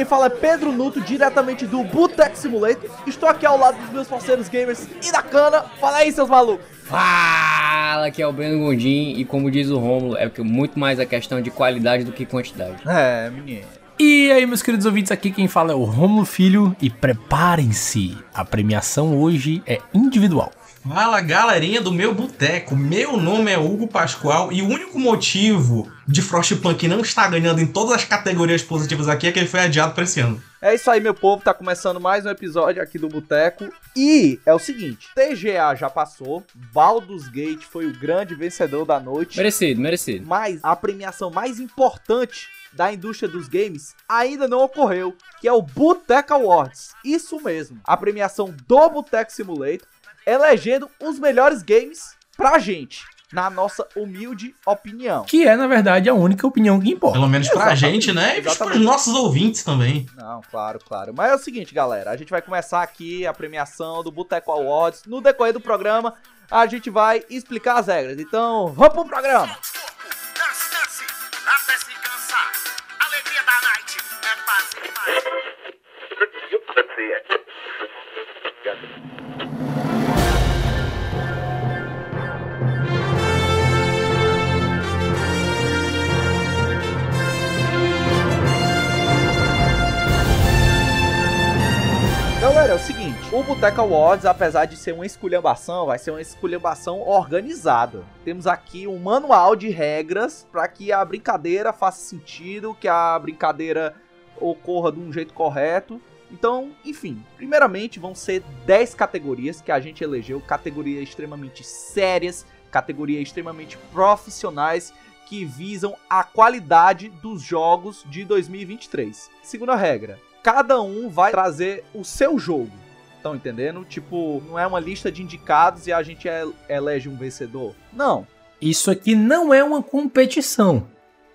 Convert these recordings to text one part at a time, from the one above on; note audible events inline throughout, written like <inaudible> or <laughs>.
Quem fala é Pedro Nuto, diretamente do Boteco Simulator. Estou aqui ao lado dos meus parceiros gamers e da cana. Fala aí, seus malucos. Fala, aqui é o Breno Gondim e como diz o Rômulo, é que muito mais a questão de qualidade do que quantidade. É, menino. E aí, meus queridos ouvintes, aqui quem fala é o Romulo Filho e preparem-se, a premiação hoje é individual. Fala galerinha do meu boteco, meu nome é Hugo Pascoal e o único motivo de Frostpunk não estar ganhando em todas as categorias positivas aqui é que ele foi adiado para esse ano. É isso aí, meu povo. Tá começando mais um episódio aqui do Boteco. E é o seguinte: TGA já passou, Baldur's Gate foi o grande vencedor da noite. Merecido, merecido. Mas a premiação mais importante da indústria dos games ainda não ocorreu, que é o Boteco Awards. Isso mesmo, a premiação do Boteco Simulator, elegendo os melhores games pra gente, na nossa humilde opinião. Que é, na verdade, a única opinião que importa. Pelo menos pra Exatamente, gente, né? E pros exatamente. nossos ouvintes também. Não, claro, claro. Mas é o seguinte, galera. A gente vai começar aqui a premiação do Boteco Awards. No decorrer do programa, a gente vai explicar as regras. Então, vamos pro programa. Até Galera, é o seguinte. O Boteco Awards, apesar de ser uma esculhambação, vai ser uma esculhambação organizada. Temos aqui um manual de regras para que a brincadeira faça sentido, que a brincadeira ocorra de um jeito correto. Então, enfim, primeiramente vão ser 10 categorias que a gente elegeu, categorias extremamente sérias, categorias extremamente profissionais que visam a qualidade dos jogos de 2023. Segunda regra, cada um vai trazer o seu jogo. Estão entendendo? Tipo, não é uma lista de indicados e a gente el- elege um vencedor. Não. Isso aqui não é uma competição,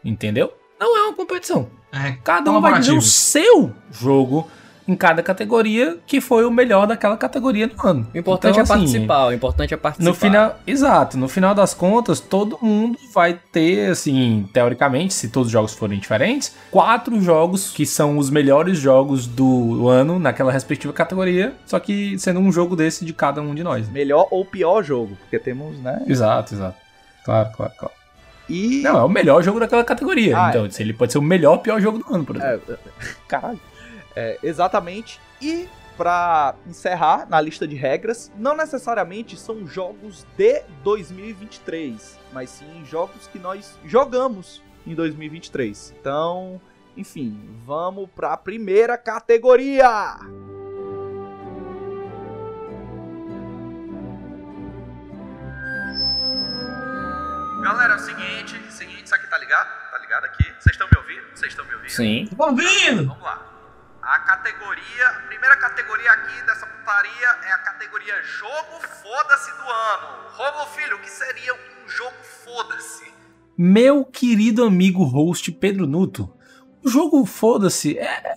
entendeu? Não é uma competição. É, Cada um vai dizer o seu jogo em cada categoria que foi o melhor daquela categoria no ano. O importante Então, é assim, participar, o importante é participar. No final, exato, no final das contas, todo mundo vai ter, assim, teoricamente, se todos os jogos forem diferentes, quatro jogos que são os melhores jogos do ano naquela respectiva categoria, só que sendo um jogo desse de cada um de nós. Melhor ou pior jogo. Porque temos, né? Exato, exato. Claro, claro, claro. E. Não, é o melhor jogo daquela categoria. Ah, então, é. se ele pode ser o melhor ou pior jogo do ano, por exemplo. É, é, caralho. É, exatamente. E pra encerrar na lista de regras, não necessariamente são jogos de 2023, mas sim jogos que nós jogamos em 2023. Então, enfim, vamos pra primeira categoria. Galera, é o seguinte, seguinte, isso aqui tá ligado? Tá ligado aqui? Vocês estão me ouvindo? Vocês estão me ouvindo? Sim. Tô ouvindo! Vamos lá. A categoria, a primeira categoria aqui dessa putaria é a categoria Jogo Foda-se do ano. Romulo Filho, o que seria um jogo foda-se? Meu querido amigo host Pedro Nuto, o jogo foda-se é.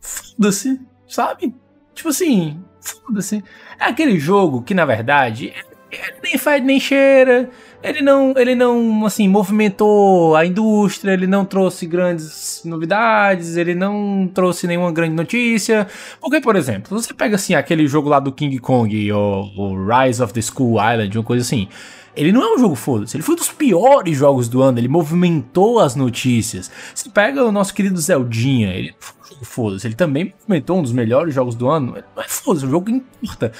Foda-se, sabe? Tipo assim, foda-se. É aquele jogo que, na verdade, ele nem faz nem cheira. Ele não, ele não, assim, movimentou a indústria, ele não trouxe grandes novidades, ele não trouxe nenhuma grande notícia. Porque, por exemplo, você pega, assim, aquele jogo lá do King Kong, ou Rise of the School Island, uma coisa assim. Ele não é um jogo foda-se, ele foi um dos piores jogos do ano, ele movimentou as notícias. Você pega o nosso querido Zeldinha, ele foi um jogo foda-se, ele também movimentou um dos melhores jogos do ano. Ele Não é foda-se, o jogo importa.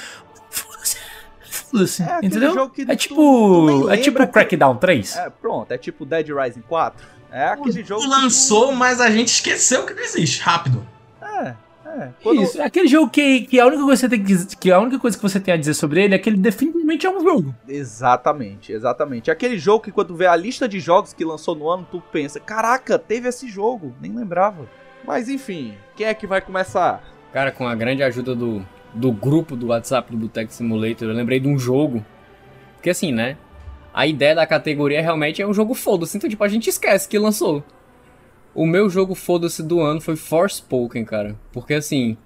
Foda-se, foda-se, É entendeu? jogo que É tipo, é tipo que- Crackdown 3. É, pronto, é tipo Dead Rising 4. É aquele jogo. que tu- Lançou, mas a gente esqueceu que não existe. Rápido. É, é. Quando- Isso, é aquele jogo que, que a única coisa que você tem que, que a única coisa que você tem a dizer sobre ele é que ele definitivamente é um jogo. Exatamente, exatamente. Aquele jogo que quando tu vê a lista de jogos que lançou no ano, tu pensa, caraca, teve esse jogo, nem lembrava. Mas enfim, quem é que vai começar? Cara, com a grande ajuda do, do grupo do WhatsApp do Boteco Simulator, eu lembrei de um jogo. Porque assim, né? A ideia da categoria realmente é um jogo foda-se. Então, tipo, a gente esquece que lançou. O meu jogo foda-se do ano foi Forspoken, cara. Porque assim,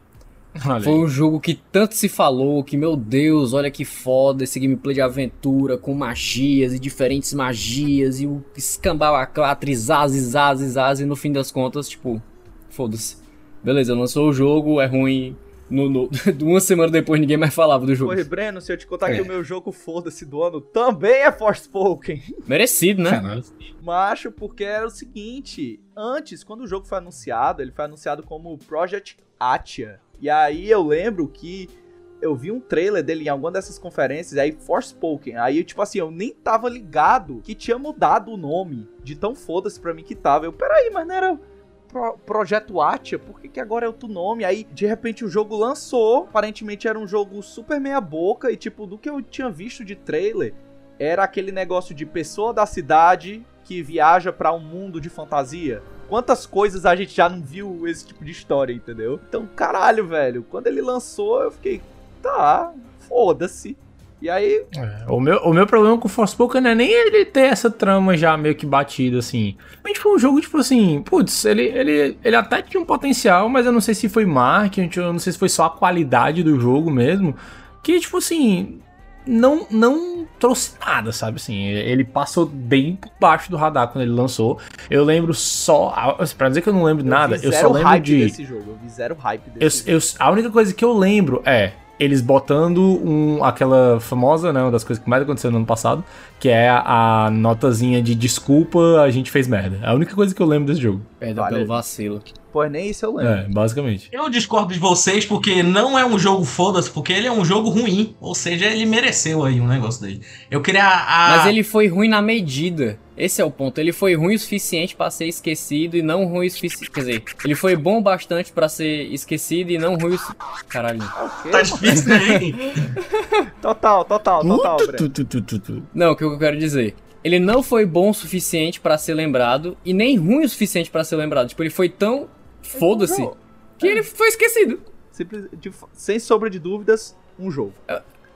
Olha foi aí. um jogo que tanto se falou que, meu Deus, olha que foda esse gameplay de aventura com magias e diferentes magias e o escambau a quatro, e zaz, zaz, zaz, e no fim das contas, tipo, foda-se. Beleza, lançou o jogo, é ruim. No, no- <laughs> uma semana depois ninguém mais falava do jogo. Oi, Breno, se eu te contar É. que o meu jogo foda-se do ano também é Forspoken. <laughs> Merecido, né? Macho, porque era o seguinte: antes, quando o jogo foi anunciado, ele foi anunciado como Project Atia. E aí eu lembro que eu vi um trailer dele em alguma dessas conferências, aí Forspoken. Aí, tipo assim, eu nem tava ligado que tinha mudado o nome de tão foda-se pra mim que tava. Eu, peraí, mas não era. Pro- Projeto Atia, por que, que agora é outro nome? Aí, de repente, o jogo lançou. Aparentemente era um jogo super meia-boca. E, tipo, do que eu tinha visto de trailer, era aquele negócio de pessoa da cidade que viaja pra um mundo de fantasia. Quantas coisas a gente já não viu esse tipo de história, entendeu? Então, caralho, velho. Quando ele lançou, eu fiquei, tá, foda-se. E aí, É, o, meu, o meu problema com o Forspoken não é nem ele ter essa trama já meio que batida, assim. Mas foi um jogo, tipo assim, putz, ele, ele, ele até tinha um potencial, mas eu não sei se foi marketing, eu não sei se foi só a qualidade do jogo mesmo. Que, tipo assim, não, não trouxe nada, sabe? Assim, ele passou bem por baixo do radar quando ele lançou. Eu lembro só. Pra dizer que eu não lembro nada, vi eu só lembro de. desse jogo. Eu vi zero hype Eu, desse eu- a única coisa que eu lembro é eles botando um, aquela famosa, né, uma das coisas que mais aconteceu no ano passado, que é a, a notazinha de desculpa, a gente fez merda. É a única coisa que eu lembro desse jogo. Perdão Vale. pelo vacilo. Pois nem isso eu lembro. É, basicamente. Eu discordo de vocês porque não é um jogo foda-se, porque ele é um jogo ruim. Ou seja, ele mereceu aí um negócio dele. Eu queria a. Mas ele foi ruim na medida. Esse é o ponto. Ele foi ruim o suficiente pra ser esquecido e não ruim o suficiente. Quer dizer, ele foi bom bastante pra ser esquecido e não ruim o. su- Caralho. Tá difícil, né? hein? <laughs> Total, total, total, Tu, Breno. tu, tu, tu, tu, tu. Não, o que eu quero dizer? Ele não foi bom o suficiente pra ser lembrado e nem ruim o suficiente pra ser lembrado. Tipo, ele foi tão foda-se que ele foi esquecido. simples- de- sem sombra de dúvidas, um jogo.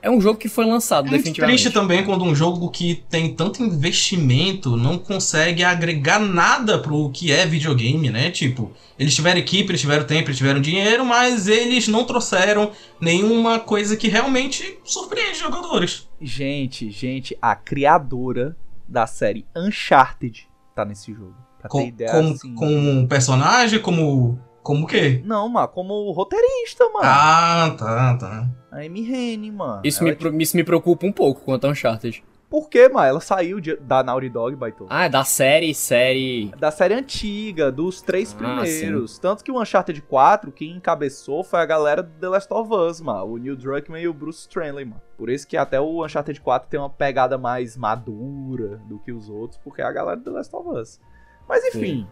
É um jogo que foi lançado, É definitivamente. triste também quando um jogo que tem tanto investimento não consegue agregar nada pro que é videogame, né? Tipo, eles tiveram equipe, eles tiveram tempo, eles tiveram dinheiro, mas eles não trouxeram nenhuma coisa que realmente surpreende os jogadores. Gente, gente, a criadora da série Uncharted tá nesse jogo. Pra ter Com, ideia, como, assim. como um personagem, como. Como o quê? Não, mano, como roteirista, mano. Ah, tá, tá. A Amy Hennig, mano. Isso me, pro- isso me preocupa um pouco quanto a Uncharted. Por quê, mano? Ela saiu de- da Naughty Dog, Baito. Ah, é da série, série. Da série antiga, dos três Ah, primeiros. Tanto que o Uncharted 4, quem encabeçou foi a galera do The Last of Us, mano. O Neil Druckmann e o Bruce Straley, mano. Por isso que até o Uncharted 4 tem uma pegada mais madura do que os outros, porque é a galera do The Last of Us. Mas enfim,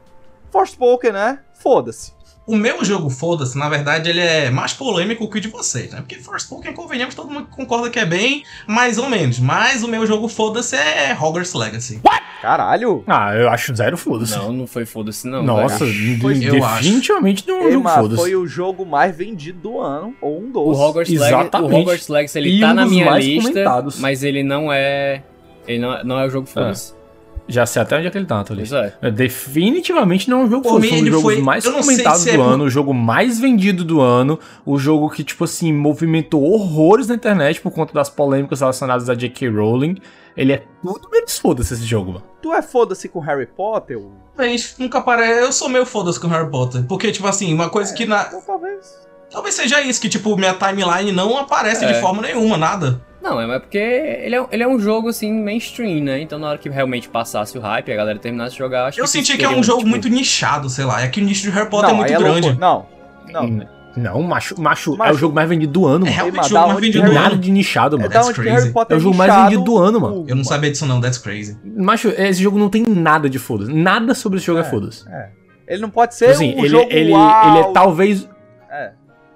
Forspoken, né? Foda-se. O meu jogo, foda-se, na verdade, ele é mais polêmico que o de vocês, né? Porque Forspoken, convenhamos, todo mundo concorda que é bem, mais ou menos. Mas o meu jogo, foda-se, é Hogwarts Legacy. Caralho! Ah, eu acho zero foda-se. Não, não foi foda-se, não. Nossa. Foi- eu acho. definitivamente não é um jogo foda-se. foi o jogo mais vendido do ano, ou um dos. O Hogwarts Legacy, o Exatamente. Hogwarts Legacy ele E tá um na minha lista, comentados. mas ele não é. Ele não, não é o jogo foda-se. Já sei até onde é que ele tá, tô Pois é. É, Definitivamente não é um jogo Por foda-se. mim, um dos jogos foi- mais comentados é do por- ano, o jogo mais vendido do ano, o jogo que, tipo assim, movimentou horrores na internet por conta das polêmicas relacionadas a J.K. Rowling. Ele é tudo menos foda-se esse jogo, mano. Tu é foda-se com Harry Potter? ou- Talvez nunca aparece. Eu sou meio foda-se com Harry Potter. Porque, tipo assim, uma coisa que na. Então talvez. Talvez seja isso, que, tipo, minha timeline não aparece É. de forma nenhuma, nada. Não, é porque ele é, ele é um jogo assim mainstream, né? Então na hora que realmente passasse o hype, a galera terminasse de jogar, acho Eu que senti que é um jogo tipo, muito nichado, sei lá. É que o nicho de Harry Potter não, é muito aí grande. loucura. Não, não. Hum. Não, macho, macho, é Macho. o jogo mais vendido do ano, É mano. realmente mas o jogo mais vendido do é? Nada ano. de nichado, É mano. da That's crazy. Harry Potter É o jogo mais vendido do ano, mano. Eu não sabia disso não, that's crazy. Macho, esse jogo não tem nada de foda-se. Nada sobre esse jogo é, É. foda-se. Ele não pode ser Tipo assim, um ele, jogo ele, uau. ele é talvez.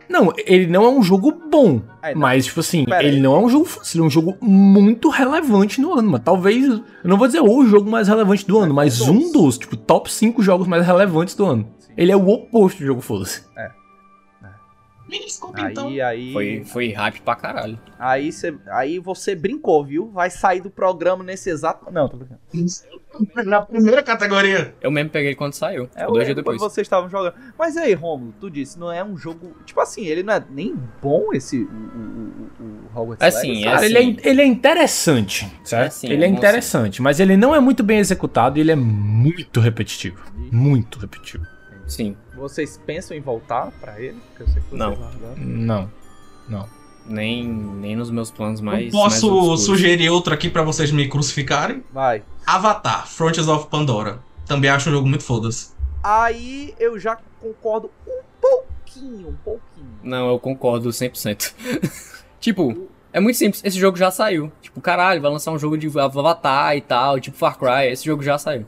É. Não, ele não é um jogo bom. Aí, não. Mas, tipo assim, Pera ele aí. não é um jogo fácil, ele é um jogo muito relevante no ano, mano. Talvez, eu não vou dizer o jogo mais relevante do ano, mas um dos, tipo, top 5 jogos mais relevantes do ano. Ele é o oposto do jogo, foda-se. Me desculpa então. Aí, aí, Foi, foi hype pra caralho. aí, cê, aí você brincou, viu? Vai sair do programa nesse exato. Não, tô brincando. Na primeira categoria. Eu mesmo peguei quando saiu. É dois dias depois. vocês estavam jogando. Mas aí, Romulo, tu disse, não é um jogo. Tipo assim, ele não é nem bom esse. O, o, o, o Hogwarts É Legacy. sim, é Cara, assim. ele, é, ele é interessante, certo? É sim, ele é é interessante, mas ele não é muito bem executado e ele é muito repetitivo. Muito repetitivo. Sim. Vocês pensam em voltar pra ele? Porque eu sei que vocês Não. Não, não. Nem, nem nos meus planos mais. Eu posso mais sugerir outro aqui pra vocês me crucificarem. Vai. Avatar, Frontiers of Pandora. Também acho um jogo muito foda-se. Aí eu já concordo um pouquinho, um pouquinho. Não, eu concordo 100%. <laughs> tipo, é muito simples. Esse jogo já saiu. Tipo, caralho, vai lançar um jogo de Avatar e tal, tipo Far Cry. Esse jogo já saiu.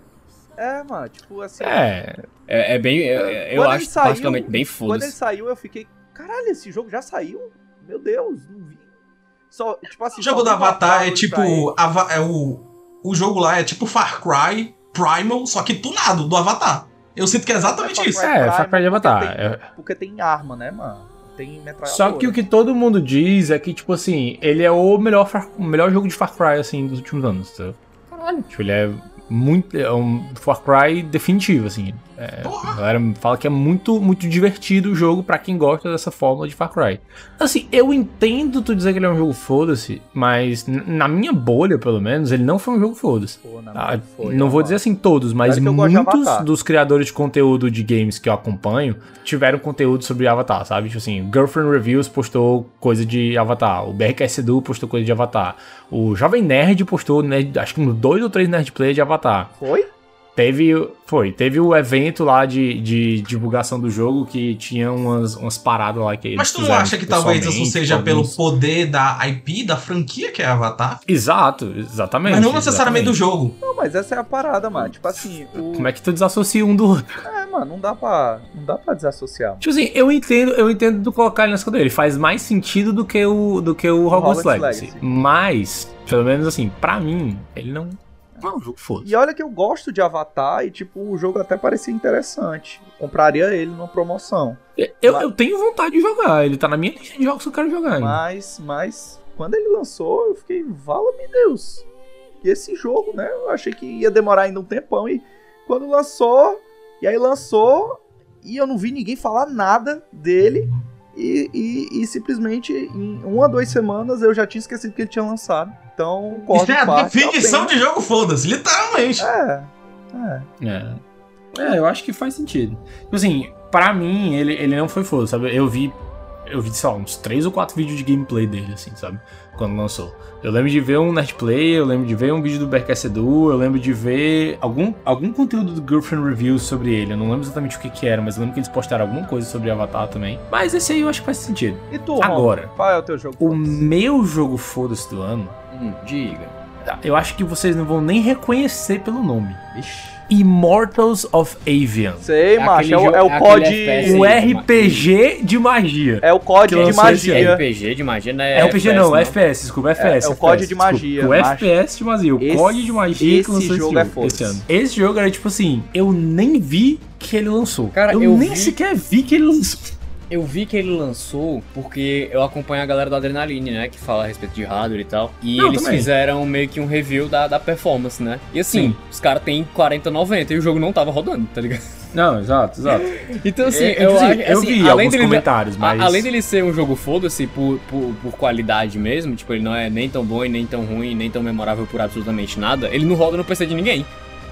É, mano, tipo assim. É, É, é bem. é- é- eu Quando ele acho saiu- particularmente bem Quando ele saiu, eu fiquei. Caralho, esse jogo já saiu? Meu Deus, não vi. Só, tipo assim, O jogo só do Avatar é tipo. Ava- é o, o jogo lá é tipo Far Cry Primal, só que tunado do Avatar. Eu sinto que é exatamente É isso. Far é, Cry, Far Cry de porque Avatar. tem- É- Porque tem arma, né, mano? Tem metralhadora. Só que o que todo mundo diz é que, tipo assim, ele é o melhor, Far- o melhor jogo de Far Cry, assim, dos últimos anos, entendeu? Caralho. Tipo, ele é muito. É um Far Cry definitivo, assim. É, a Porra. galera fala que é muito, muito divertido o jogo pra quem gosta dessa fórmula de Far Cry. Assim, eu entendo tu dizer que ele é um jogo foda-se, mas na minha bolha, pelo menos, ele não foi um jogo foda-se. Ah, não vou dizer assim todos, mas Claro muitos dos criadores de conteúdo de games que eu acompanho tiveram conteúdo sobre Avatar, sabe? Tipo assim, Girlfriend Reviews postou coisa de Avatar, o BRKS Edu postou coisa de Avatar, o Jovem Nerd postou, né, acho que uns dois ou três Nerd Play de Avatar. Foi? Teve, foi, teve o evento lá de, de divulgação do jogo que tinha umas, umas paradas lá que eles Mas tu não acha que talvez isso seja pelo poder da IP, da franquia que é Avatar? Exato, exatamente. Mas não necessariamente do exatamente. jogo. Não, mas essa é a parada, mano. Tipo assim, o. Como é que tu desassocia um do outro? É, mano, não dá pra. Não dá pra desassociar. Tipo assim, eu entendo, eu entendo do colocar ele nessa cadeira. Ele faz mais sentido do que o, do que o Hogwarts, Hogwarts Legacy. Legacy. Mas, pelo menos assim, pra mim, ele não, não um jogo foda. E olha que eu gosto de Avatar e, tipo, o jogo até parecia interessante. Compraria ele numa promoção. Eu, Mas- eu tenho vontade de jogar. Ele tá na minha lista de jogos que eu quero jogar. ainda. Mas, mas, quando ele lançou, eu fiquei, vala-me Deus. E esse jogo, né? Eu achei que ia demorar ainda um tempão. E quando lançou, e aí lançou, e eu não vi ninguém falar nada dele. E, e- e simplesmente em uma, duas semanas eu já tinha esquecido que ele tinha lançado. Então, Isso é a definição de jogo, foda-se, literalmente. É, é. É. É, eu acho que faz sentido. Tipo assim, pra mim, ele, ele não foi foda, sabe? Eu vi, eu vi, sei lá, uns 3 ou 4 vídeos de gameplay dele, assim, sabe? Quando lançou. Eu lembro de ver um Nerdplay, eu lembro de ver um vídeo do Berkess Edu, eu lembro de ver algum, algum conteúdo do Girlfriend Reviews sobre ele. Eu não lembro exatamente o que que era, mas eu lembro que eles postaram alguma coisa sobre Avatar também. Mas esse aí eu acho que faz sentido. E tu, Agora. Qual é o teu jogo? O meu jogo foda-se do ano, Hum, diga. Eu acho que vocês não vão nem reconhecer pelo nome. Ixi. Immortals of Avian. Sei, É macho, aquele é o, é o é COD. Um. RPG de magia. É o COD Que de lançou esse magia. RPG de magia, né? É RPG não, né? FPS, desculpa, FPS. É, é o COD de desculpa. magia, O. FPS de magia, o Esse- COD de magia esse que lançou jogo esse é jogo esse ano. Esse jogo era tipo assim, eu nem vi que ele lançou. Cara, eu, eu nem vi- sequer vi que ele lançou. Eu vi que ele lançou porque eu acompanho a galera do Adrenaline, né? Que fala a respeito de hardware e tal. E Não, eles também. fizeram meio que um review da, da performance, né? E assim, Sim. os caras têm 4090 e o jogo não tava rodando, tá ligado? Não, exato, exato. <laughs> Então assim, É, eu, tipo assim, eu vi além alguns comentários, a- mas... além dele ser um jogo foda-se por, por, por qualidade mesmo, tipo, ele não é nem tão bom e nem tão ruim, nem tão memorável por absolutamente nada, ele não roda no PC de ninguém.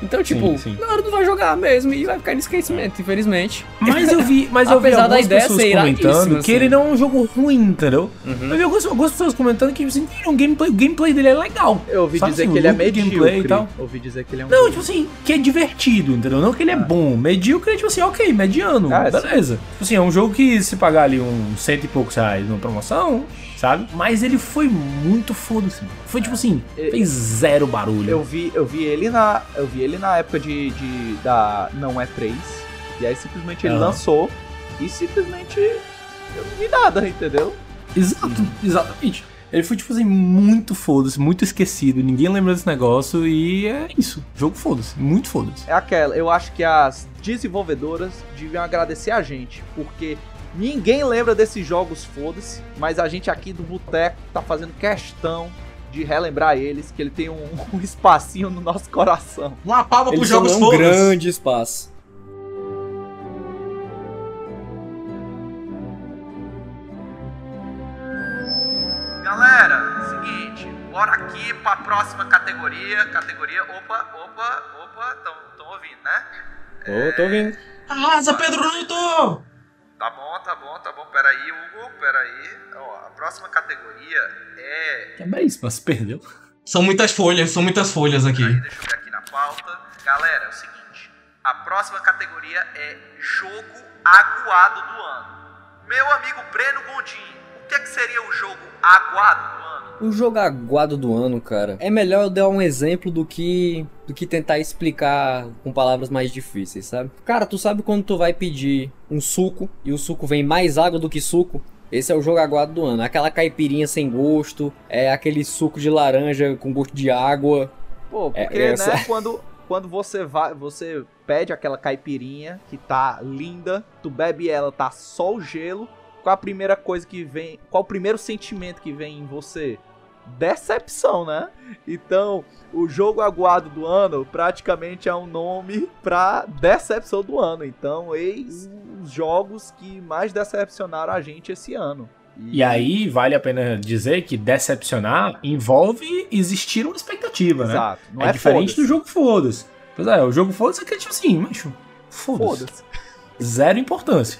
Então, tipo, sim. na hora do vai jogar mesmo e vai ficar em esquecimento, infelizmente. Mas eu vi, mas eu vi algumas pessoas comentando que assim. ele não é um jogo ruim, entendeu? Uhum. Eu vi algumas, algumas pessoas comentando que assim, o gameplay, o gameplay dele é legal. Eu ouvi Sabe dizer assim, que ele é medíocre. e tal. Ouvi dizer que ele é um. Não, tipo assim, que é divertido, entendeu? Não que ele é bom. Medíocre é tipo assim, ok, mediano, Ah, beleza. Tipo assim, é um jogo que se pagar ali uns cento e poucos reais numa promoção, sabe? Mas ele foi muito foda-se. mano. Foi tipo assim, É. fez zero barulho. Eu vi, eu vi ele na. Eu vi ele na época de. de da Não é 3. E aí simplesmente ele Aham. lançou. E simplesmente eu não vi nada, entendeu? Exato, exatamente. Ele foi, tipo assim, muito foda-se, muito esquecido. Ninguém lembra desse negócio e é isso. Jogo foda-se, muito foda-se. É aquela, eu acho que as desenvolvedoras deviam agradecer a gente, porque ninguém lembra desses jogos, foda-se, mas a gente aqui do Boteco tá fazendo questão de relembrar eles, que ele tem um, <laughs> um espacinho no nosso coração. Uma palma Eles pros jogos um foda grande espaço. Galera, seguinte, bora aqui pra próxima categoria. Categoria, opa, opa, opa, tão ouvindo, né? Tô, tô ouvindo. Arrasa, Pedro Nuto! Tá bom, tá bom, tá bom. Peraí, Hugo, peraí. Ó, a próxima categoria é. Que é isso, mas perdeu. São muitas folhas, são muitas folhas aqui. Peraí, deixa eu ver aqui na pauta. Galera, é o seguinte: a próxima categoria é jogo aguado do ano. Meu amigo Breno Gondim, que, é que seria o jogo aguado do ano? O jogo aguado do ano, cara, é melhor eu dar um exemplo do que do que tentar explicar com palavras mais difíceis, sabe? Cara, tu sabe quando tu vai pedir um suco e o suco vem mais água do que suco? Esse é o jogo aguado do ano. Aquela caipirinha sem gosto, é aquele suco de laranja com gosto de água. Pô, É, porque, essa- né, <laughs> quando, quando você vai, você pede aquela caipirinha que tá linda, tu bebe ela, tá só o gelo, qual a primeira coisa que vem, qual o primeiro sentimento que vem em você? Decepção, né? Então, o jogo aguado do ano praticamente é um nome pra decepção do ano. Então, eis os jogos que mais decepcionaram a gente esse ano. E aí, vale a pena dizer que decepcionar envolve existir uma expectativa, né? Exato. Não é, é, diferente do jogo foda-se. Pois é, o jogo foda-se é que é tipo assim, macho, foda-se. Foda-se. Zero importância.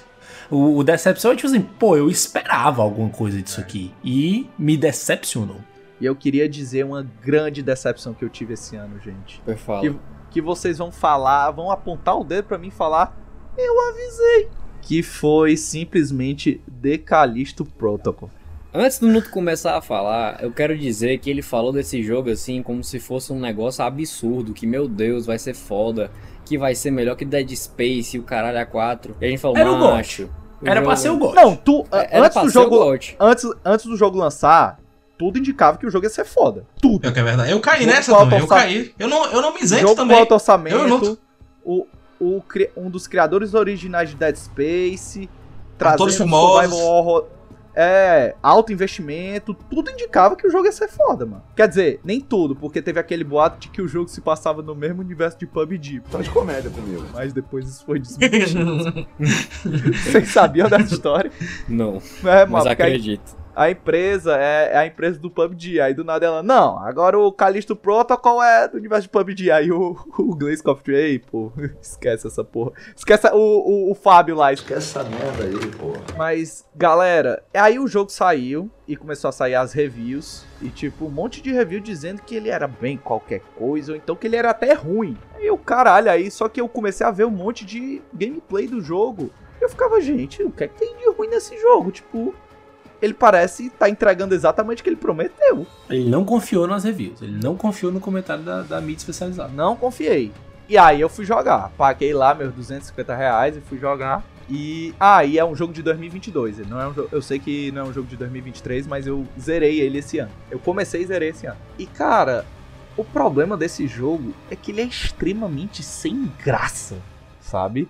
O, o decepção é tipo assim, pô, eu esperava alguma coisa disso aqui. E me decepcionou. E eu queria dizer uma grande decepção que eu tive esse ano, gente. Eu falo. Que- que vocês vão falar, vão apontar o dedo pra mim e falar, eu avisei. Que foi simplesmente Decalisto Protocol. Antes do Nuto começar a falar, eu quero dizer que ele falou desse jogo assim como se fosse um negócio absurdo, que meu Deus, vai ser foda, que vai ser melhor que Dead Space e o caralho a 4. E a gente falou, Era macho. o Era pra jogo- ser o GOT. Não, tu, É, Era antes pra do jogo, antes, antes do jogo lançar, tudo indicava que o jogo ia ser foda. Tudo. É que é verdade. Eu caí Jogo nessa também, eu caí. Eu não, eu não me isento jogo também. com alto orçamento, Eu não- o, o, um dos criadores originais de Dead Space, trazendo survival horror, é, alto investimento, tudo indicava que o jogo ia ser foda, mano. Quer dizer, nem tudo, porque teve aquele boato de que o jogo se passava no mesmo universo de PUBG. Tá de comédia comigo. Mas depois isso foi desmentido. <laughs> Vocês sabiam dessa história? Não, É, mas a, acredito. A empresa é, é a empresa do PUBG. Aí do nada ela, não, agora o Callisto Protocol é do universo de PUBG. Aí o, <laughs> o Glaze pô, <laughs> esquece essa porra. Esquece o, o, o Fábio lá. esquece. Essa merda aí, porra. Mas, galera, aí o jogo saiu e começou a sair as reviews. E, tipo, um monte de review dizendo que ele era bem qualquer coisa, ou então que ele era até ruim. Aí o caralho, aí só que eu comecei a ver um monte de gameplay do jogo. Eu ficava, gente, o que é que tem de ruim nesse jogo? Tipo, ele parece estar entregando exatamente o que ele prometeu. Ele não confiou nas reviews. Ele não confiou no comentário da, da mídia especializada. Não confiei. E aí eu fui jogar. Paguei lá meus 250 reais e fui jogar. E. Ah, e é um jogo de 2022. Ele não é um Eu sei que não é um jogo de 2023, mas eu zerei ele esse ano. Eu comecei e zerei esse ano. E cara, o problema desse jogo é que ele é extremamente sem graça, sabe?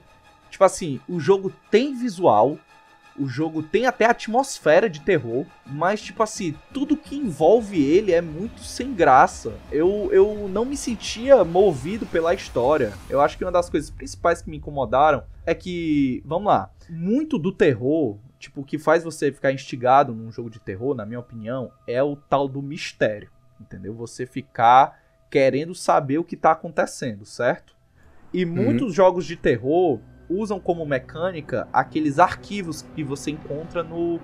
Tipo assim, o jogo tem visual, o jogo tem até atmosfera de terror, mas tipo assim, tudo que envolve ele é muito sem graça. Eu, eu não me sentia movido pela história. Eu acho que uma das coisas principais que me incomodaram é que, vamos lá, muito do terror, tipo, o que faz você ficar instigado num jogo de terror, na minha opinião, é o tal do mistério, entendeu? Você ficar querendo saber o que tá acontecendo, certo? E muitos jogos de terror usam como mecânica aqueles arquivos que você encontra no,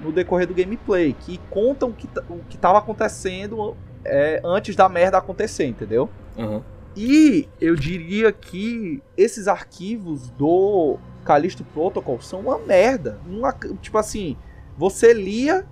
no decorrer do gameplay, que contam o que, tá- o que tava acontecendo é, antes da merda acontecer, entendeu? Aham. E eu diria que esses arquivos do Callisto Protocol são uma merda. Uma- tipo assim, você lia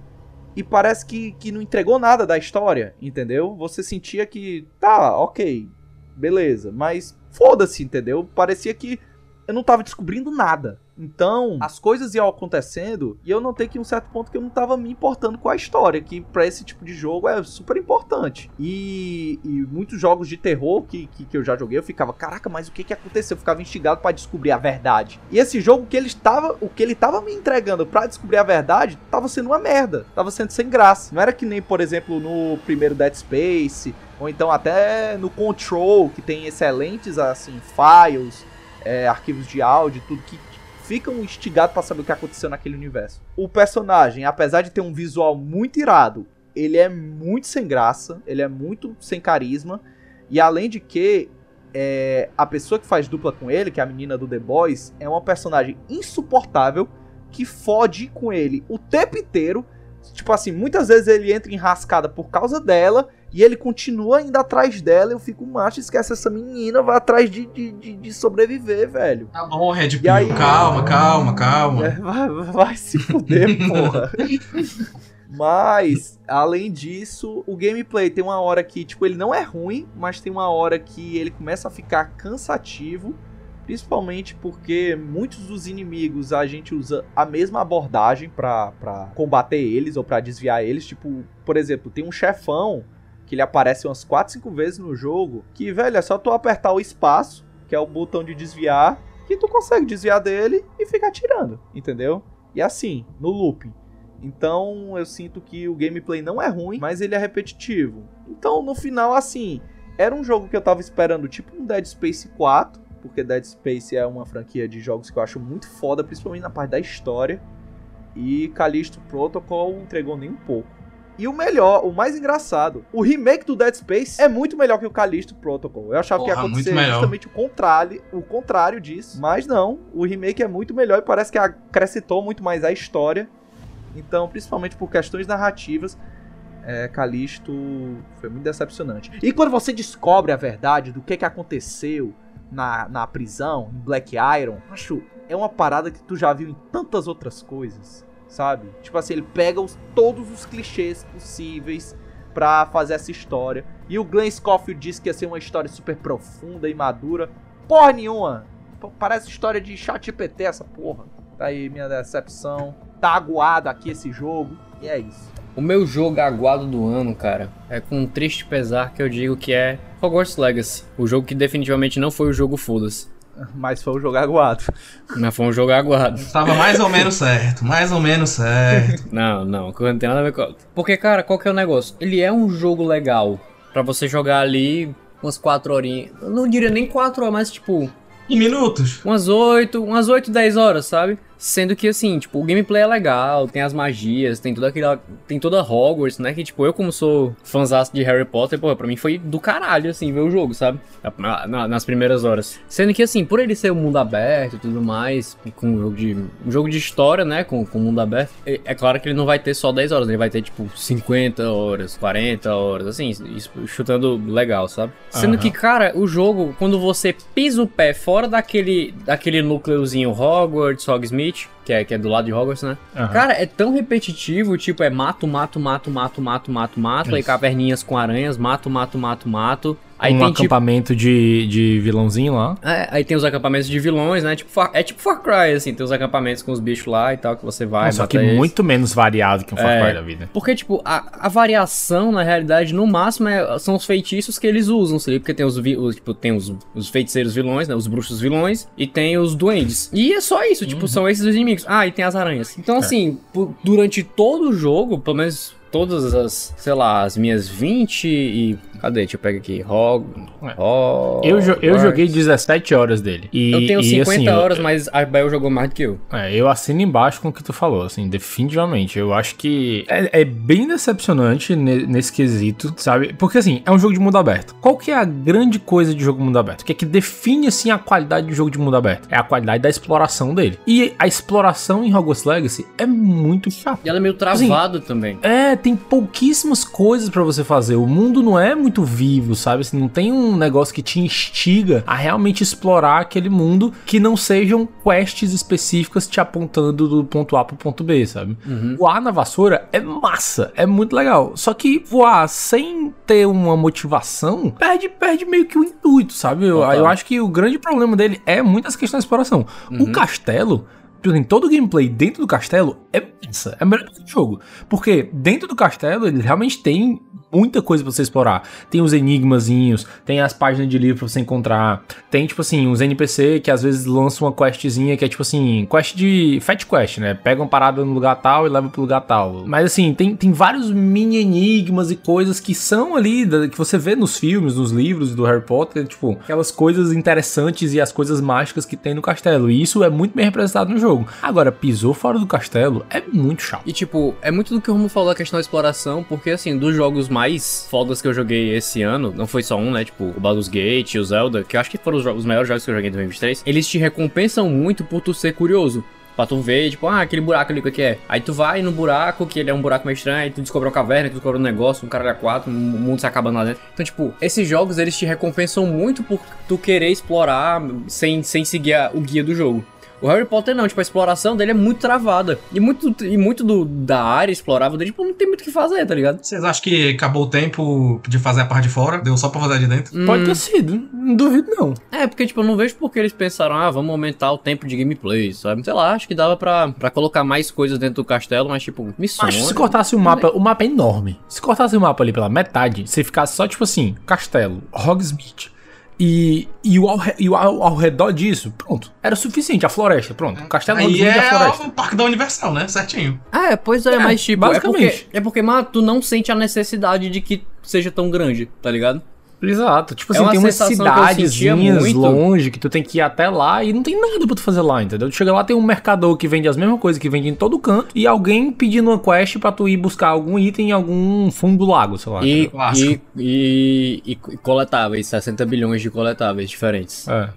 e parece que, que não entregou nada da história, entendeu? Você sentia que, tá, ok, beleza, mas foda-se, entendeu? Parecia que eu não tava descobrindo nada. Então, as coisas iam acontecendo e eu notei que em um certo ponto que eu não tava me importando com a história, que pra esse tipo de jogo é super importante. E, e muitos jogos de terror que, que, que eu já joguei, eu ficava, caraca, mas o que que aconteceu? Eu ficava instigado pra descobrir a verdade. E esse jogo que ele estava, o que ele tava me entregando pra descobrir a verdade, tava sendo uma merda, tava sendo sem graça. Não era que nem, por exemplo, no primeiro Dead Space, ou então até no Control, que tem excelentes assim files, é, arquivos de áudio, tudo que ficam instigados pra saber o que aconteceu naquele universo. O personagem, apesar de ter um visual muito irado, ele é muito sem graça, ele é muito sem carisma, e além de que é, a pessoa que faz dupla com ele, que é a menina do The Boys, é uma personagem insuportável que fode com ele o tempo inteiro. Tipo assim, muitas vezes ele entra enrascada por causa dela e ele continua indo atrás dela. Eu fico, macho, esquece essa menina, vai atrás de, de, de, de sobreviver, velho. Tá bom, Red Pill, aí- calma, calma, calma. É, vai, vai se fuder, <laughs> porra. Mas, além disso, o gameplay tem uma hora que, tipo, ele não é ruim, mas tem uma hora que ele começa a ficar cansativo. Principalmente porque muitos dos inimigos a gente usa a mesma abordagem pra combater eles ou pra desviar eles. Tipo, por exemplo, tem um chefão que ele aparece umas 4, 5 vezes no jogo. Que, velho, é só tu apertar o espaço, que é o botão de desviar, que tu consegue desviar dele e ficar atirando, entendeu? E assim, no looping. Então eu sinto que o gameplay não é ruim, mas ele é repetitivo. Então no final, assim, era um jogo que eu tava esperando, tipo um Dead Space 4, porque Dead Space é uma franquia de jogos que eu acho muito foda, principalmente na parte da história. E Callisto Protocol entregou nem um pouco. E o melhor, o mais engraçado, o remake do Dead Space é muito melhor que o Callisto Protocol. Eu achava que ia Porra, acontecer justamente o contrário, o contrário disso, mas não. O remake é muito melhor e parece que acrescentou muito mais a história. Então, principalmente por questões narrativas, é, foi muito decepcionante. E quando você descobre a verdade do que, que aconteceu na, na prisão, em Black Iron, acho é uma parada que tu já viu em tantas outras coisas, sabe? Tipo assim, ele pega os- todos os clichês possíveis pra fazer essa história. E o Glenn Scofield disse que ia ser uma história super profunda e madura. Porra nenhuma! Parece história de chat GPT essa porra. Tá aí minha decepção. Tá aguado aqui esse jogo. E é isso. O meu jogo aguado do ano, cara, é com um triste pesar que eu digo que é Hogwarts Legacy. O jogo que definitivamente não foi o jogo foda-se. Mas foi um jogo aguado. Mas foi um jogo aguado. Tava mais ou menos certo, mais ou menos certo. Não, não, não tem nada a ver com. Porque, cara, qual que é o negócio? Ele é um jogo legal pra você jogar ali umas 4 horinhas. Eu não diria nem 4 horas, mas tipo, Em minutos. umas 8, umas 8, 10 horas, sabe? Sendo que assim, tipo, o gameplay é legal, tem as magias, tem toda aquela. Tem toda Hogwarts, né? Que, tipo, eu, como sou fãzaço de Harry Potter, pô, pra mim foi do caralho, assim, ver o jogo, sabe? Na- na- nas primeiras horas. Sendo que, assim, por ele ser um mundo aberto e tudo mais, com um jogo de. Um jogo de história, né? Com, com mundo aberto, é, é claro que ele não vai ter só 10 horas, ele vai ter, tipo, 50 horas, 40 horas, assim, isso, chutando legal, sabe? Sendo Aham. que, cara, o jogo, quando você pisa o pé fora daquele, daquele núcleozinho Hogwarts, Hogsmeade, встреч! Que é, que é do lado de Hogwarts, né? Aham. Cara, é tão repetitivo, tipo, é mato, mato, mato, mato, mato, mato, mato, aí caverninhas com aranhas, mato, mato, mato, mato. Aí um tem, tipo, acampamento de, de vilãozinho lá. é, aí tem os acampamentos de vilões, né? Tipo, é tipo Far Cry, assim, tem os acampamentos com os bichos lá e tal, que você vai, só que eles. muito menos variado que um Far É. Cry da vida. Porque, tipo, a, a variação, na realidade, no máximo, é- são os feitiços que eles usam, sabe? Porque tem os, os, tipo, tem os, os feiticeiros vilões, né? Os bruxos vilões, e tem os duendes. E é só isso, tipo, são esses os inimigos. Ah, e tem as aranhas. Então, assim, por- durante todo o jogo, pelo menos todas as, sei lá, as minhas 20 e Cadê? Deixa eu pegar aqui. Hog... É. Hog... Eu, jo- eu joguei 17 horas dele. E, Eu tenho e, 50 assim, eu- horas, mas a Bel jogou mais do que eu. É, eu assino embaixo com o que tu falou, assim, definitivamente. Eu acho que é, é bem decepcionante ne- nesse quesito, sabe? Porque, assim, é um jogo de mundo aberto. Qual que é a grande coisa de jogo de mundo aberto? O que é que define, assim, a qualidade de jogo de mundo aberto? É a qualidade da exploração dele. E a exploração em Hogwarts Legacy é muito chata. E ela é meio travada também. É, tem pouquíssimas coisas pra você fazer. O mundo não é muito vivo, sabe? Assim, não tem um negócio que te instiga a realmente explorar aquele mundo que não sejam quests específicas te apontando do ponto A pro ponto B, sabe? Voar na vassoura é massa, é muito legal. Só que voar sem ter uma motivação perde, perde meio que o intuito, sabe? Eu, eu acho que o grande problema dele é muito essa questão da exploração. O castelo. Assim, todo o gameplay dentro do castelo é massa, é melhor que o jogo. Porque dentro do castelo ele realmente tem muita coisa pra você explorar. Tem os enigmazinhos, tem as páginas de livro pra você encontrar. Tem, tipo assim, uns NPC que às vezes lançam uma questzinha que é tipo assim, quest de. Fat quest, né? Pega uma parada no lugar tal e leva pro lugar tal. Mas assim, tem, tem vários mini enigmas e coisas que são ali, que você vê nos filmes, nos livros do Harry Potter, tipo, aquelas coisas interessantes e as coisas mágicas que tem no castelo. E isso é muito bem representado no jogo. Agora, pisou fora do castelo é muito chato. E tipo, é muito do que o Romulo falou da questão da exploração, porque assim, dos jogos mais fodas que eu joguei esse ano, não foi só um, né? Tipo, o Baldur's Gate o Zelda, que eu acho que foram os, os maiores jogos que eu joguei em 2023, eles te recompensam muito por tu ser curioso. Pra tu ver, tipo, ah, aquele buraco ali, o que é? Aí tu vai no buraco, que ele é um buraco meio estranho, aí tu descobre uma caverna, tu descobre um negócio, um cara a quatro, um mundo se acabando lá dentro. Então, tipo, esses jogos, eles te recompensam muito por tu querer explorar sem, sem seguir a- o guia do jogo. O Harry Potter não, tipo, a exploração dele é muito travada. E muito, e muito do, da área explorável dele, tipo, não tem muito o que fazer, tá ligado? Vocês acham que acabou o tempo de fazer a parte de fora? Deu só pra fazer de dentro? Pode ter sido, não duvido não. É, porque, tipo, eu não vejo porque eles pensaram, ah, vamos aumentar o tempo de gameplay, sabe? Sei lá, acho que dava pra, pra colocar mais coisas dentro do castelo, mas, tipo, missões. Acho que se cortasse o mapa, o mapa é enorme. Se cortasse o mapa ali pela metade, você ficasse só tipo assim, castelo, Hogsmeade. E, e, o ao, e o ao, ao redor disso, pronto. Era suficiente, a floresta, pronto. Castelo Aí e a é floresta. o parque da Universal, né? Certinho. É, pois é, É, mas, tipo, é porque, basicamente. é porque, mano, tu não sente a necessidade de que seja tão grande, tá ligado? Exato. Tipo É assim, uma tem umas que cidadezinhas muito. longe que tu tem que ir até lá e não tem nada pra tu fazer lá, entendeu? Tu chega lá, tem um mercador que vende as mesmas coisas que vende em todo canto e alguém pedindo uma quest pra tu ir buscar algum item em algum fundo do lago, sei lá. E, e, e, e coletáveis, 60 bilhões de coletáveis diferentes. É,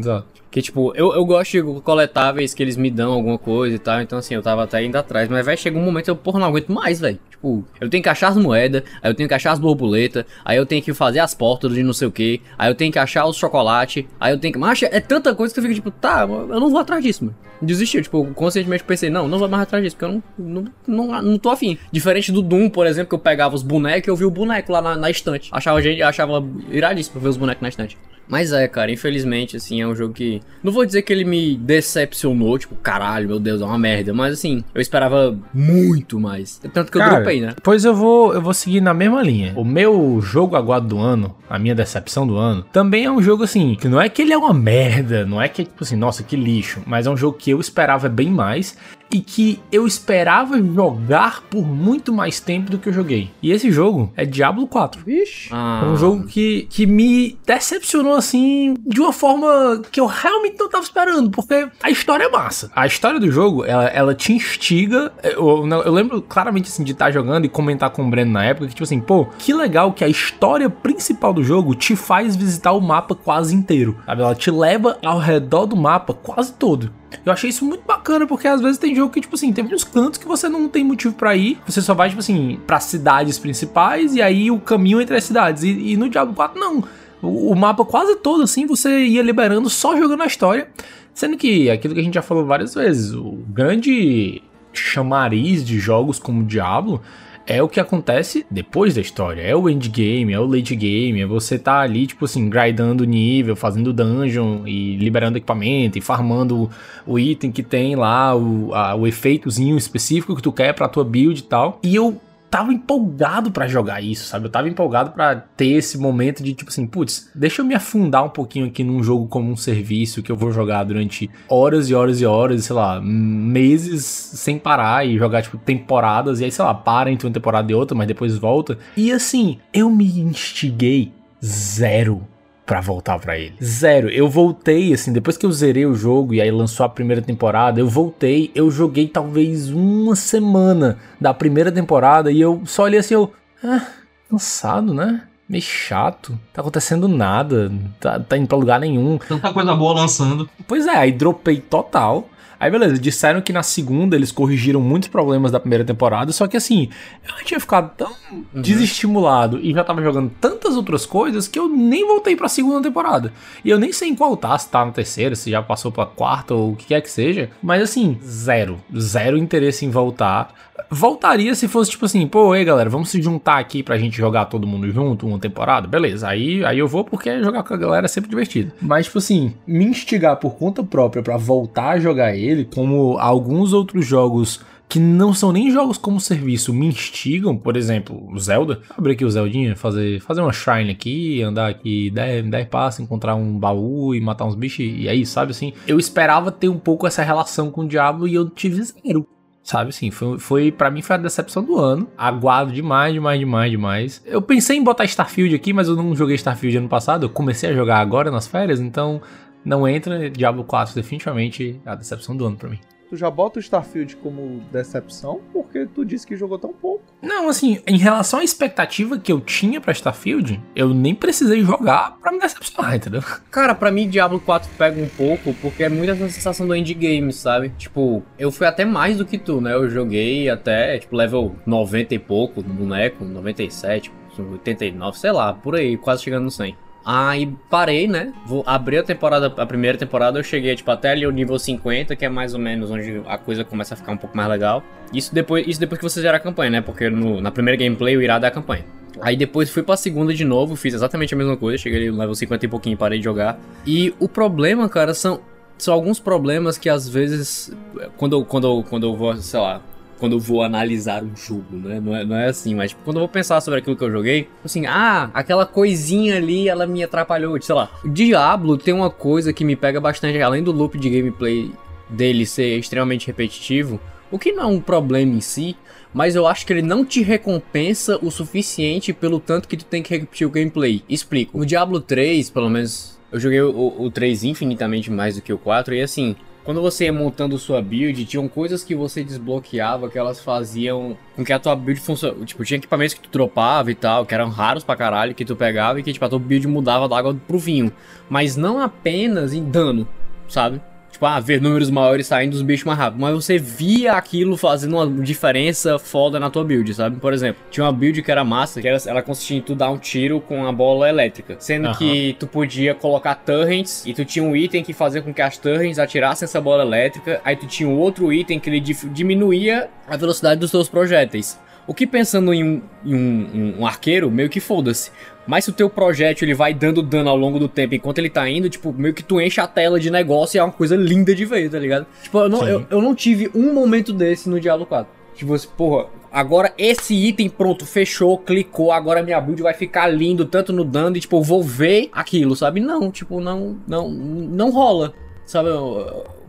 exato. Que, tipo, eu, eu gosto de coletáveis que eles me dão alguma coisa e tal. Então, assim, eu tava até indo atrás. Mas, velho, chega um momento eu, porra, não aguento mais, velho. Tipo, eu tenho que achar as moedas, aí eu tenho que achar as borboletas, aí eu tenho que fazer as portas de não sei o que, aí eu tenho que achar os chocolate, aí eu tenho que. Mas é tanta coisa que eu fico, tipo, tá, eu não vou atrás disso, mano. Desisti, tipo, conscientemente pensei, não, não vou mais atrás disso, porque eu não, não, não, não tô afim. Diferente do Doom, por exemplo, que eu pegava os bonecos eu vi o boneco lá na, na estante. Achava, gente, achava iradíssimo ver os bonecos na estante. Mas é, cara, infelizmente, assim, é um jogo que. Não vou dizer que ele me decepcionou, tipo, caralho, meu Deus, é uma merda. Mas assim, eu esperava muito mais. Tanto que eu Cara, dropei, né? Pois eu vou, eu vou seguir na mesma linha. O meu jogo aguado do ano, a minha decepção do ano, também é um jogo assim, que não é que ele é uma merda, não é que tipo assim, nossa, que lixo, mas é um jogo que eu esperava bem mais e que eu esperava jogar por muito mais tempo do que eu joguei. E esse jogo é Diablo 4. Vixe. Ah, É um jogo que, que me decepcionou assim de uma forma que eu realmente não tava esperando, porque a história é massa. A história do jogo, ela, ela te instiga. Eu, eu- eu lembro claramente assim de estar jogando e comentar com o Breno na época que, tipo assim, pô, que legal que a história principal do jogo te faz visitar o mapa quase inteiro. Sabe? Ela te leva ao redor do mapa quase todo. Eu achei isso muito bacana, porque às vezes tem jogo que, tipo assim, tem uns cantos que você não tem motivo pra ir. Você só vai, tipo assim, pra cidades principais e aí o caminho entre as cidades. E, e no Diablo 4, não. O, o mapa quase todo, assim, você ia liberando só jogando a história. Sendo que aquilo que a gente já falou várias vezes, o grande chamariz de jogos como Diablo é o que acontece depois da história. É o endgame, é o late game, é você tá ali, tipo assim, grindando nível, fazendo dungeon e liberando equipamento e farmando o item que tem lá, o, a- o efeitozinho específico que tu quer pra tua build e tal. E eu tava empolgado pra jogar isso, sabe? Eu tava empolgado pra ter esse momento de tipo assim, putz, deixa eu me afundar um pouquinho aqui num jogo como um serviço que eu vou jogar durante horas e horas e horas, sei lá, meses sem parar e jogar tipo temporadas e aí sei lá, para entre uma temporada e outra, mas depois volta. E assim, eu me instiguei zero pra voltar pra ele. Zero. Eu voltei, assim, depois que eu zerei o jogo e aí lançou a primeira temporada, eu voltei, eu joguei talvez uma semana da primeira temporada e eu só olhei assim, eu. Ah, cansado, né? Meio chato, tá acontecendo nada, tá, tá indo pra lugar nenhum. Tanta coisa boa lançando. Pois é, aí dropei total. Aí beleza, disseram que na segunda eles corrigiram muitos problemas da primeira temporada, só que assim, eu já tinha ficado tão desestimulado e já tava jogando tantas outras coisas que eu nem voltei pra segunda temporada. E eu nem sei em qual tá, se tá na terceira, se já passou pra quarta ou o que quer que seja, mas assim, zero, zero interesse em voltar. Voltaria se fosse tipo assim, pô, ei galera, vamos se juntar aqui pra gente jogar todo mundo junto uma temporada, beleza. Aí, aí eu vou porque jogar com a galera é sempre divertido. Mas, tipo assim, me instigar por conta própria pra voltar a jogar ele, como alguns outros jogos que não são nem jogos como serviço me instigam, por exemplo, o Zelda. Abrir aqui o Zeldinha, fazer, fazer uma shrine aqui, andar aqui 10, 10 passos, encontrar um baú e matar uns bichos, e aí, sabe assim? Eu esperava ter um pouco essa relação com o Diablo e eu tive zero. Sabe assim, foi, foi para mim foi a decepção do ano. Aguado demais, demais, demais, demais. Eu pensei em botar Starfield aqui, mas eu não joguei Starfield ano passado. Eu comecei a jogar agora nas férias, então não entra. Diablo 4 definitivamente é a decepção do ano pra mim. Tu já bota o Starfield como decepção porque tu disse que jogou tão pouco. Não, assim, em relação à expectativa que eu tinha pra Starfield, eu nem precisei jogar pra me decepcionar, entendeu? Cara, pra mim Diablo 4 pega um pouco porque é muito essa sensação do endgame, sabe? Tipo, eu fui até mais do que tu, né? Eu joguei até, tipo, level 90 e pouco no boneco, 97, 89, sei lá, por aí, quase chegando no 100. Aí parei, né? Vou abrir a temporada, a primeira temporada eu cheguei tipo até ali o nível 50, que é mais ou menos onde a coisa começa a ficar um pouco mais legal. Isso depois, isso depois que você zera a campanha, né? Porque no- na primeira gameplay o irado é a campanha. Aí depois fui pra segunda de novo, fiz exatamente a mesma coisa, cheguei no level 50 e pouquinho parei de jogar. E o problema, cara, são são alguns problemas que às vezes quando quando quando eu vou, sei lá, quando eu vou analisar um jogo, né? Não é, não é assim, mas tipo, quando eu vou pensar sobre aquilo que eu joguei, assim, ah, aquela coisinha ali, ela me atrapalhou, sei lá. O Diablo tem uma coisa que me pega bastante, além do loop de gameplay dele ser extremamente repetitivo, o que não é um problema em si, mas eu acho que ele não te recompensa o suficiente pelo tanto que tu tem que repetir o gameplay. Explico. No Diablo 3, pelo menos, eu joguei o, o 3 infinitamente mais do que o 4, e assim, quando você ia montando sua build, tinham coisas que você desbloqueava que elas faziam com que a tua build funcionasse. Tipo, tinha equipamentos que tu dropava e tal, que eram raros pra caralho, que tu pegava e que, tipo, a tua build mudava da água pro vinho. Mas não apenas em dano, sabe? Tipo, ah, ver números maiores saindo dos bichos mais rápido. Mas você via aquilo fazendo uma diferença foda na tua build, sabe? Por exemplo, tinha uma build que era massa, que era, ela consistia em tu dar um tiro com a bola elétrica. Sendo Aham. que tu podia colocar turrets e tu tinha um item que fazia com que as turrets atirassem essa bola elétrica. Aí tu tinha um outro item que ele diminuía a velocidade dos teus projéteis. O que pensando em um, em um- um- um arqueiro, meio que foda-se. Mas se o teu projétil ele vai dando dano ao longo do tempo enquanto ele tá indo, tipo, meio que tu enche a tela de negócio e é uma coisa linda de ver, tá ligado? Tipo, eu não, eu, eu não tive um momento desse no Diablo 4. Tipo, assim, porra, agora esse item pronto, fechou, clicou, agora minha build vai ficar lindo tanto no dano e tipo, eu vou ver aquilo, sabe? Não, tipo, não, não, não rola. Sabe,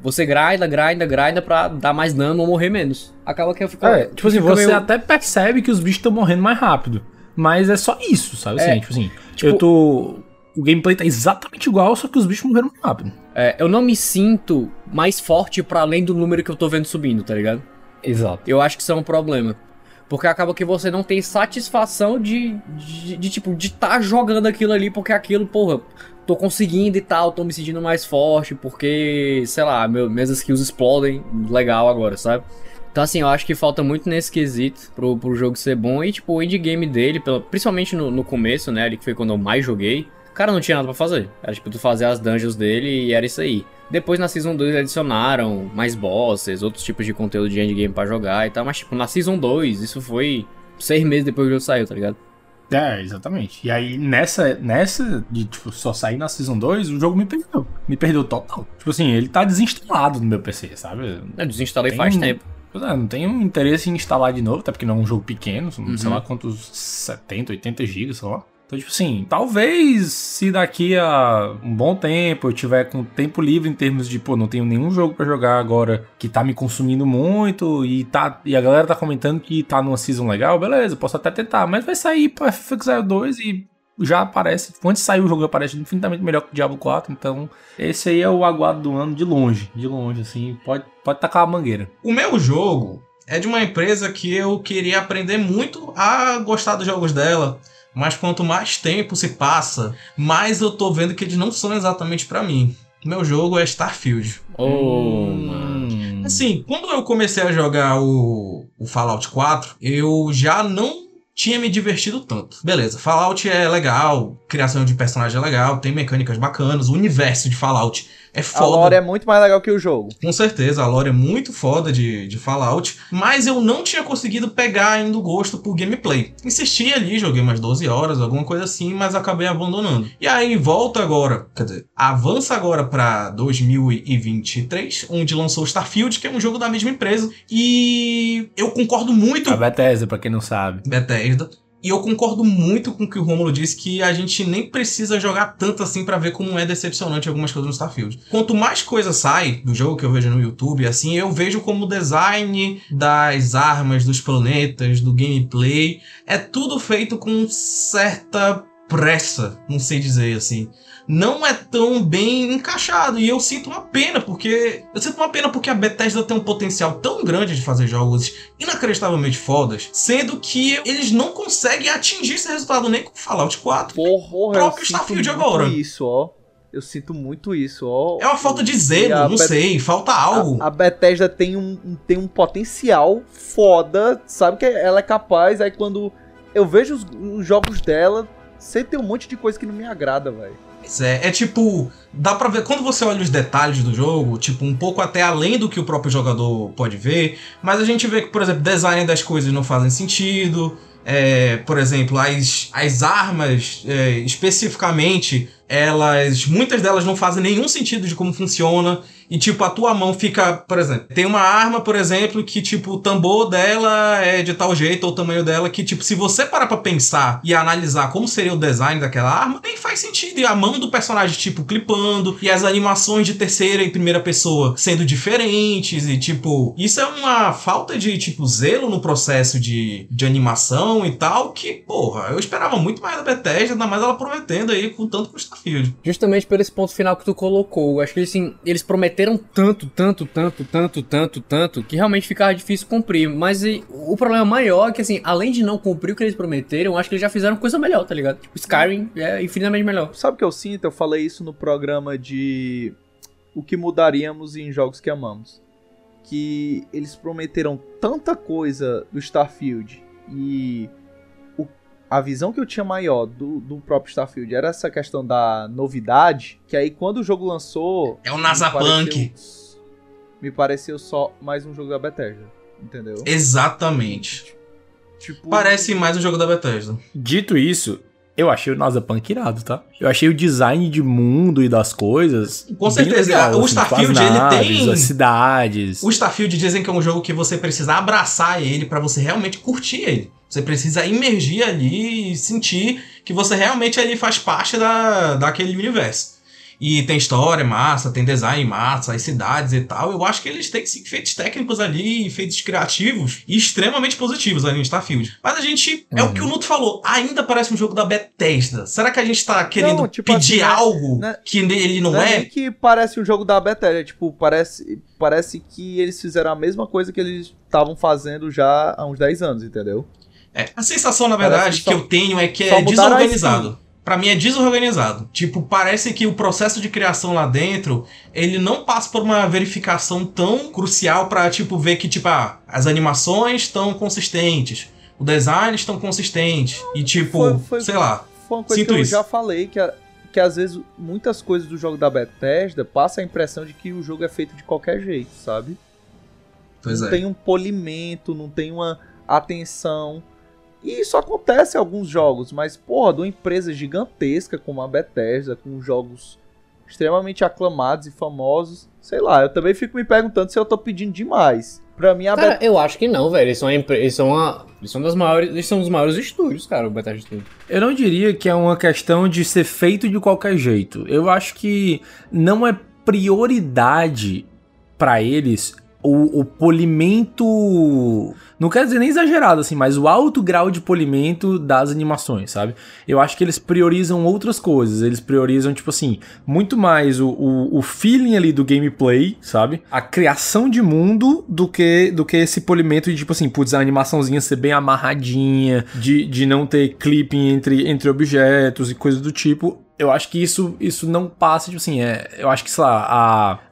você grinda, grinda, grinda pra dar mais dano ou morrer menos. Acaba que eu fico. É, tipo assim, você meio- até percebe que os bichos estão morrendo mais rápido. Mas é só isso, sabe? Assim, É, tipo assim, tipo- eu tô. O gameplay tá exatamente igual, só que os bichos morreram mais rápido. É, eu não me sinto mais forte pra além do número que eu tô vendo subindo, tá ligado? Exato. Eu acho que isso é um problema. Porque acaba que você não tem satisfação de, de, de, tipo, de tá jogando aquilo ali, porque aquilo, porra, tô conseguindo e tal, tô me sentindo mais forte, porque, sei lá, meu, minhas skills explodem legal agora, sabe? Então, assim, eu acho que falta muito nesse quesito pro, pro jogo ser bom. E, tipo, o endgame dele, pelo- principalmente no, no começo, né? Ali que foi quando eu mais joguei. Cara, não tinha nada pra fazer. Era, tipo, tu fazer as dungeons dele e era isso aí. Depois, na Season 2, adicionaram mais bosses, outros tipos de conteúdo de endgame pra jogar e tal. Mas, tipo, na Season 2, isso foi seis meses depois que o jogo saiu, tá ligado? É, exatamente. E aí, nessa, nessa de, tipo, só sair na Season 2, o jogo me perdeu. Me perdeu total. Tipo assim, ele tá desinstalado no meu PC, sabe? Eu desinstalei Tem faz tempo. É, não tenho interesse em instalar de novo, até porque não é um jogo pequeno, sei Uhum. lá quantos 70, 80 gigas, sei lá. Então, tipo assim, talvez se daqui a um bom tempo eu tiver com tempo livre em termos de, pô, não tenho nenhum jogo pra jogar agora que tá me consumindo muito e tá e a galera tá comentando que tá numa season legal, beleza, posso até tentar, mas vai sair pra FX 2 e já aparece, antes de sair o jogo aparece infinitamente melhor que o Diablo 4, então esse aí é o aguardo do ano de longe, de longe assim, pode pode tacar a mangueira. O meu jogo é de uma empresa que eu queria aprender muito a gostar dos jogos dela. Mas quanto mais tempo se passa, mais eu tô vendo que eles não são exatamente pra mim. O meu jogo é Starfield. Oh, Hum. mano. Assim, quando eu comecei a jogar o, o Fallout 4, eu já não tinha me divertido tanto. Beleza, Fallout é legal, criação de personagem é legal, tem mecânicas bacanas, o universo de Fallout é A foda. lore é muito mais legal que o jogo. Com certeza, a lore é muito foda de, de Fallout, mas eu não tinha conseguido pegar ainda o gosto por gameplay. Insisti ali, joguei umas 12 horas, alguma coisa assim, mas acabei abandonando. E aí volta agora, quer dizer, avança agora pra 2023, onde lançou Starfield, que é um jogo da mesma empresa, e eu concordo muito A Bethesda, pra quem não sabe. Bethesda. E eu concordo muito com o que o Romulo disse, que a gente nem precisa jogar tanto assim pra ver como é decepcionante algumas coisas no Starfield. Quanto mais coisa sai do jogo que eu vejo no YouTube, assim, eu vejo como o design das armas, dos planetas, do gameplay, é tudo feito com certa pressa, não sei dizer assim. Não é tão bem encaixado e eu sinto uma pena porque eu sinto uma pena porque a Bethesda tem um potencial tão grande de fazer jogos inacreditavelmente fodas, sendo que eles não conseguem atingir esse resultado nem com Fallout 4. Porra, eu próprio sinto Starfield muito agora. isso, ó. Eu sinto muito isso, ó. É uma falta de zelo, não Bet- sei, falta algo. A, a Bethesda tem um, um- tem um potencial foda, sabe que ela é capaz, aí quando eu vejo os, os jogos dela, sempre tem um monte de coisa que não me agrada, velho. É, é tipo, dá pra ver, quando você olha os detalhes do jogo, tipo, um pouco até além do que o próprio jogador pode ver, mas a gente vê que, por exemplo, design das coisas não fazem sentido, é, por exemplo, as, as armas, é, especificamente, elas, muitas delas não fazem nenhum sentido de como funciona, e tipo, a tua mão fica, por exemplo, tem uma arma, por exemplo, que tipo, o tambor dela é de tal jeito, ou o tamanho dela, que tipo, se você parar pra pensar e analisar como seria o design daquela arma, nem faz sentido. E a mão do personagem, tipo, clipando, e as animações de terceira e primeira pessoa sendo diferentes, e tipo, isso é uma falta de, tipo, zelo no processo de, de animação e tal, que, porra, eu esperava muito mais da Bethesda, ainda mais ela prometendo aí com tanto com o Starfield. Justamente por esse ponto final que tu colocou. Acho que assim, eles prometeram tanto, tanto, tanto, tanto, tanto, tanto, que realmente ficava difícil cumprir. Mas e, o problema maior é que, assim, além de não cumprir o que eles prometeram, acho que eles já fizeram coisa melhor, tá ligado? Tipo, Skyrim é infinitamente melhor. Sabe o que eu sinto? Eu falei isso no programa de o que mudaríamos em jogos que amamos. Que eles prometeram tanta coisa do Starfield e a visão que eu tinha maior do, do próprio Starfield era essa questão da novidade, que aí quando o jogo lançou... É o me Nazapunk. pareceu- Me pareceu só mais um jogo da Bethesda, entendeu? Exatamente. Tipo, Parece mais um jogo da Bethesda. Dito isso, eu achei o Nazapunk irado, tá? Eu achei o design de mundo e das coisas. Com bem certeza, legal, o assim, as Starfield, ele naves, tem- As cidades. O Starfield dizem que é um jogo que você precisa abraçar ele pra você realmente curtir ele. Você precisa imergir ali e sentir que você realmente ali faz parte da, daquele universo. E tem história massa, tem design massa, as cidades e tal. Eu acho que eles têm sim, feitos técnicos ali, feitos criativos e extremamente positivos ali no Starfield. Mas a gente, é o que o Nuto falou, ainda parece um jogo da Bethesda. Será que a gente tá querendo tipo pedir assim, né? algo Né? que ele não, Não é é? que parece um jogo da Bethesda, tipo, parece, parece que eles fizeram a mesma coisa que eles estavam fazendo já há uns 10 anos, entendeu? É, a sensação, na Parece verdade, que só- eu tenho é que é desorganizado. Pra mim é desorganizado. Tipo, parece que o processo de criação lá dentro, ele não passa por uma verificação tão crucial pra, tipo, ver que, tipo, ah, as animações estão consistentes, o design estão consistentes, e tipo, Foi- foi- sei lá. Foi uma coisa Sinto que eu isso. já falei, que, a- que às vezes muitas coisas do jogo da Bethesda passa a impressão de que o jogo é feito de qualquer jeito, sabe? Pois não é. tem um polimento, não tem uma atenção. E isso acontece em alguns jogos, mas, porra, de uma empresa gigantesca como a Bethesda, com jogos extremamente aclamados e famosos, sei lá, eu também fico me perguntando se eu tô pedindo demais Pra mim, a Cara, Bethesda. eu acho que não, velho. Eles são, uma empre- eles são, uma, eles são das maiores, eles são dos maiores estúdios, cara, o Bethesda Studio. Eu não diria que é uma questão de ser feito de qualquer jeito. Eu acho que não é prioridade pra eles o, o polimento. Não quero dizer nem exagerado, assim, mas o alto grau de polimento das animações, sabe? Eu acho que eles priorizam outras coisas. Eles priorizam, tipo assim, muito mais o, o, o feeling ali do gameplay, sabe? A criação de mundo do que, do que esse polimento de, tipo assim, putz, a animaçãozinha ser bem amarradinha, de, de não ter clipping entre, entre objetos e coisas do tipo. Eu acho que isso, isso não passa, tipo assim, é, eu acho que, sei lá,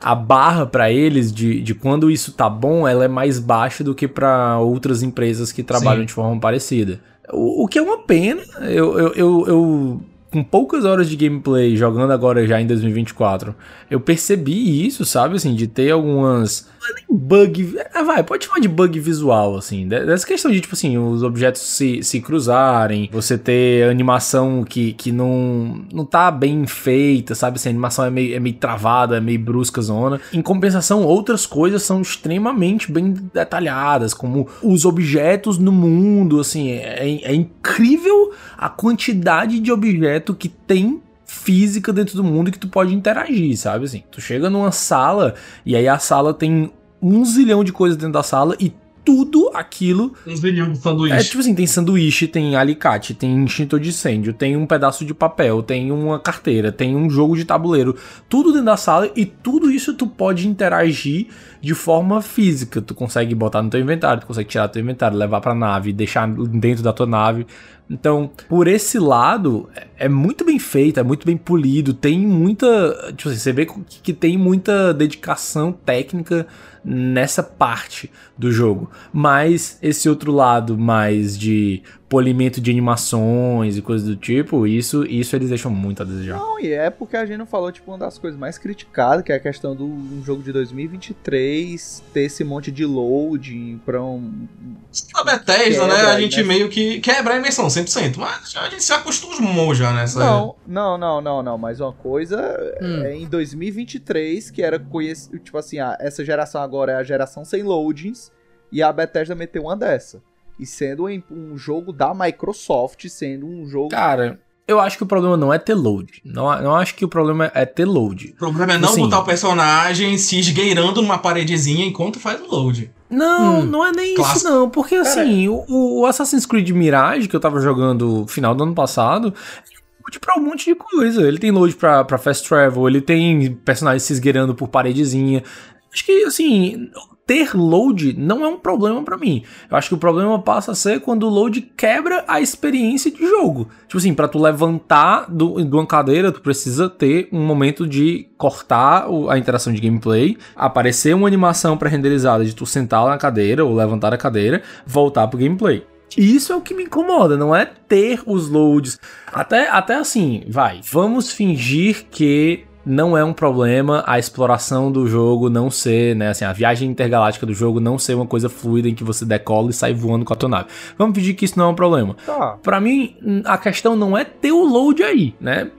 a, a barra pra eles de, de quando isso tá bom, ela é mais baixa do que pra outras empresas que trabalham Sim. de forma parecida. O, o que é uma pena, eu, eu, eu, eu- com poucas horas de gameplay, jogando agora já em 2024, eu percebi isso, sabe, assim, de ter algumas... é nem Bug, ah, vai, pode chamar de bug visual, assim, de- dessa questão de, tipo assim, os objetos se, se cruzarem, você ter animação que, que não, não tá bem feita, sabe, assim, a animação é meio, é meio travada, é meio brusca zona. Em compensação, outras coisas são extremamente bem detalhadas, como os objetos no mundo, assim, é, é incrível a quantidade de objeto que tem física dentro do mundo que tu pode interagir, sabe assim? Tu chega numa sala e aí a sala tem um zilhão de coisas dentro da sala e tudo aquilo Um zilhão de é sanduíche. tipo assim, tem sanduíche, tem alicate, tem extintor de incêndio, tem um pedaço de papel, tem uma carteira, tem um jogo de tabuleiro, tudo dentro da sala e tudo isso tu pode interagir de forma física. Tu consegue botar no teu inventário, tu consegue tirar do teu inventário, levar pra nave, deixar dentro da tua nave. Então, por esse lado, é- é muito bem feito, é muito bem polido, tem muita. Tipo assim, você vê que que tem muita dedicação técnica nessa parte do jogo. Mas esse outro lado mais de polimento de animações e coisas do tipo, isso, isso eles deixam muito a desejar. Não, e é porque a gente não falou, tipo, uma das coisas mais criticadas, que é a questão do um jogo de 2023 ter esse monte de loading pra um. A Bethesda, né? A gente né? meio que quebra a imersão 100%. Mas a gente se acostumou já nessa. Não, não, não, não, não. Mas uma coisa Hum. é em 2023, que era conhecido, tipo assim, ah, essa geração agora é a geração sem loadings, e a Bethesda meteu uma dessa. E sendo um, um jogo da Microsoft, sendo um jogo. Cara, eu acho que o problema não é ter load. Não, não acho que o problema é ter load. O problema é não Assim. botar o personagem se esgueirando numa paredezinha enquanto faz o load. Não, Hum. não é nem Clássico. isso não, porque assim, o, o Assassin's Creed Mirage que eu tava jogando final do ano passado, ele tem load pra um monte de coisa. Ele tem load pra, pra fast travel, ele tem personagens se esgueirando por paredezinha. Acho que assim, ter load não é um problema pra mim. Eu acho que o problema passa a ser quando o load quebra a experiência de jogo. Tipo assim, pra tu levantar do, de uma cadeira, tu precisa ter um momento de cortar a interação de gameplay, aparecer uma animação pré-renderizada de tu sentar na cadeira ou levantar a cadeira, voltar pro gameplay. Isso é o que me incomoda, não é ter os loads. Até, até assim, vai, vamos fingir que não é um problema a exploração do jogo não ser, né, assim, a viagem intergaláctica do jogo não ser uma coisa fluida em que você decola e sai voando com a tua nave. Vamos fingir que isso não é um problema. Tá. Pra mim, a questão não é ter o load aí, né?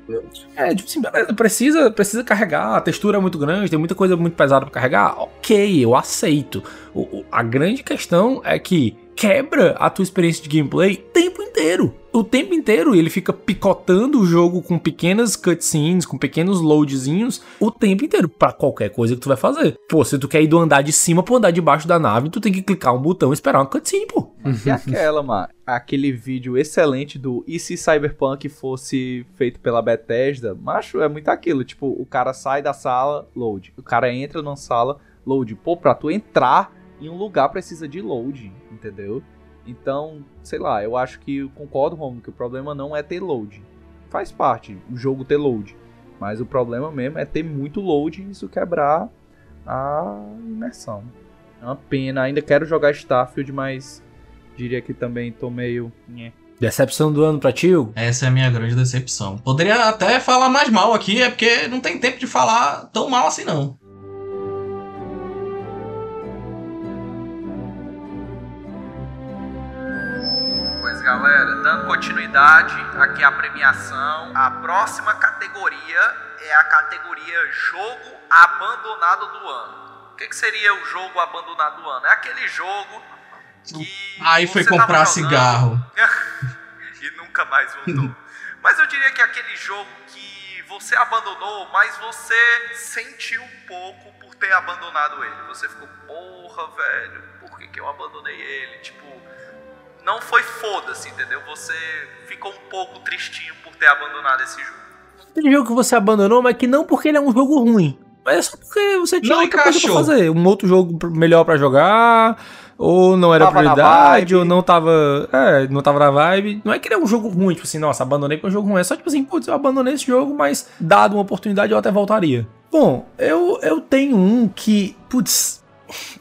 É, tipo assim, beleza, precisa, precisa carregar, a textura é muito grande, tem muita coisa muito pesada pra carregar. Ok, eu aceito. O- a grande questão é que quebra a tua experiência de gameplay o tempo inteiro. O tempo inteiro ele fica picotando o jogo com pequenas cutscenes, com pequenos loadzinhos, o tempo inteiro, pra qualquer coisa que tu vai fazer. Pô, se tu quer ir do andar de cima pro andar de baixo da nave, tu tem que clicar um botão e esperar uma cutscene, pô. E aquela, mano, aquele vídeo excelente do e se Cyberpunk fosse feito pela Bethesda, macho, é muito aquilo, tipo, o cara sai da sala, load. O cara entra numa sala, load. Pô, pra tu entrar em um lugar precisa de load, entendeu? Então, sei lá, eu acho que eu concordo, Romulo, que o problema não é ter load. Faz parte o jogo ter load. Mas o problema mesmo é ter muito load e isso quebrar a imersão. É uma pena. Ainda quero jogar Starfield, mas diria que também tô meio. Decepção do ano pra ti? Essa é a minha grande decepção. Poderia até falar mais mal aqui, é porque não tem tempo de falar tão mal assim, não. Galera, dando continuidade aqui à premiação, a próxima categoria é a categoria Jogo Abandonado do Ano. que, que seria o jogo abandonado do ano? É aquele jogo que. Aí foi comprar cigarro. <laughs> e nunca mais voltou. <laughs> mas eu diria que é aquele jogo que você abandonou, mas você sentiu um pouco por ter abandonado ele. Você ficou, porra, velho, por que, que eu abandonei ele? Tipo, não foi foda-se, entendeu? Você ficou um pouco tristinho por ter abandonado esse jogo. Aquele jogo que você abandonou, mas que não porque ele é um jogo ruim. Mas é só porque você tinha Não outra coisa pra encaixou. fazer. Um outro jogo melhor pra jogar, ou não era Tava prioridade, ou não tava. É, não tava na vibe. Não é que ele é um jogo ruim, tipo assim, nossa, abandonei porque é um jogo ruim. É só tipo assim, putz, eu abandonei esse jogo, mas dado uma oportunidade eu até voltaria. Bom, eu, eu tenho um que, putz,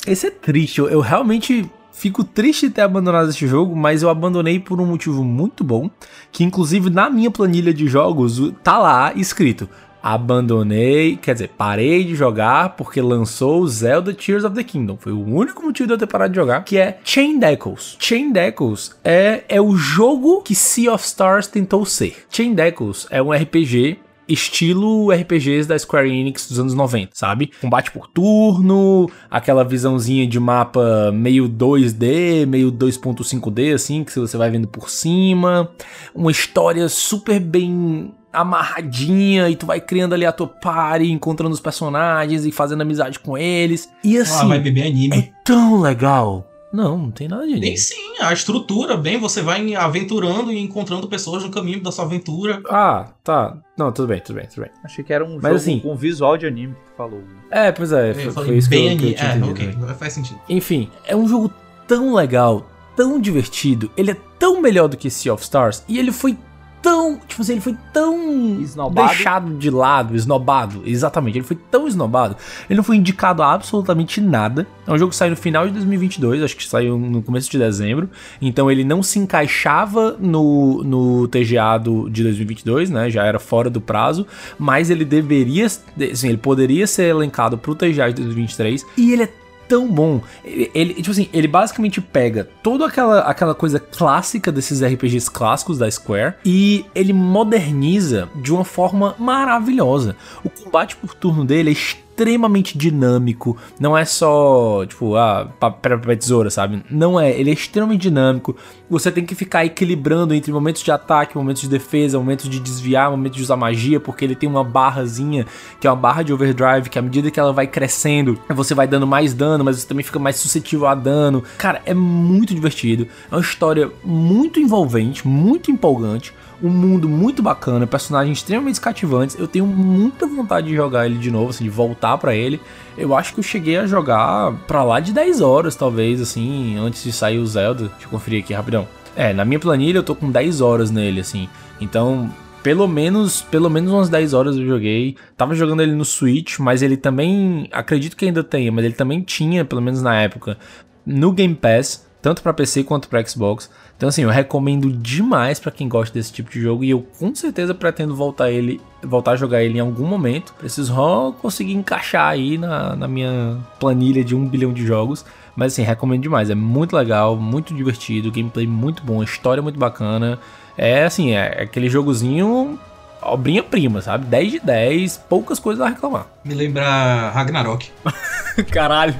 esse é triste. Eu, eu realmente fico triste de ter abandonado esse jogo, mas eu abandonei por um motivo muito bom, que inclusive na minha planilha de jogos tá lá escrito: abandonei, quer dizer, parei de jogar porque lançou Zelda Tears of the Kingdom. Foi o único motivo de eu ter parado de jogar, que é Chain Echoes. Chain Echoes é, é o jogo que Sea of Stars tentou ser. Chain Echoes é um RPG estilo RPGs da Square Enix dos anos 90, sabe? Combate por turno, aquela visãozinha de mapa meio 2D, meio 2.5D, assim, que você vai vendo por cima. Uma história super bem amarradinha e tu vai criando ali a tua party, encontrando os personagens e fazendo amizade com eles. E Ah, assim, vai beber anime. é tão legal. Não, não tem nada de Tem sim, a estrutura, bem, você vai aventurando e encontrando pessoas no caminho da sua aventura. Ah, tá. Não, tudo bem, tudo bem, tudo bem. Achei que era um Mas jogo assim- com visual de anime que tu falou. É, pois é, Eu foi, falei foi isso que eu, bem que eu anime. tinha É, entendido. ok, né? faz sentido. Enfim, é um jogo tão legal, tão divertido, ele é tão melhor do que Sea of Stars, e ele foi tão, tipo assim, ele foi tão Esnobado? deixado de lado, esnobado, exatamente, ele foi tão esnobado, ele não foi indicado a absolutamente nada, é um jogo que saiu no final de 2022, acho que saiu no começo de dezembro, então ele não se encaixava no, no TGA do, de 2022, né, já era fora do prazo, mas ele deveria, assim, ele poderia ser elencado pro TGA de 2023, e ele é tão bom. Ele, tipo assim, ele basicamente pega toda aquela, aquela coisa clássica desses RPGs clássicos da Square e ele moderniza de uma forma maravilhosa. O combate por turno dele é extremamente dinâmico, não é só, tipo, ah, papel, papel, tesoura, sabe? Não é, ele é extremamente dinâmico. Você tem que ficar equilibrando entre momentos de ataque, momentos de defesa, momentos de desviar, momentos de usar magia, porque ele tem uma barrazinha, que é uma barra de overdrive, que à medida que ela vai crescendo, você vai dando mais dano, mas você também fica mais suscetível a dano. Cara, é muito divertido. É uma história muito envolvente, muito empolgante. Um mundo muito bacana, personagens extremamente cativantes. Eu tenho muita vontade de jogar ele de novo, assim, de voltar pra ele. Eu acho que eu cheguei a jogar pra lá de 10 horas, talvez, assim, antes de sair o Zelda. Deixa eu conferir aqui rapidão. É, na minha planilha eu tô com 10 horas nele, assim. Então, pelo menos, pelo menos umas 10 horas eu joguei. Tava jogando ele no Switch, mas ele também, acredito que ainda tenha, mas ele também tinha, pelo menos na época, no Game Pass, tanto pra PC quanto pra Xbox. Então assim, eu recomendo demais pra quem gosta desse tipo de jogo e eu com certeza pretendo voltar ele, voltar a jogar ele em algum momento. Preciso só conseguir encaixar aí na, na minha planilha de um bilhão de jogos. Mas assim, recomendo demais. É muito legal, muito divertido, gameplay muito bom, história muito bacana. É assim, é aquele jogozinho obrinha prima, sabe? 10 de 10, poucas coisas a reclamar. Me lembra Ragnarok. <laughs> Caralho.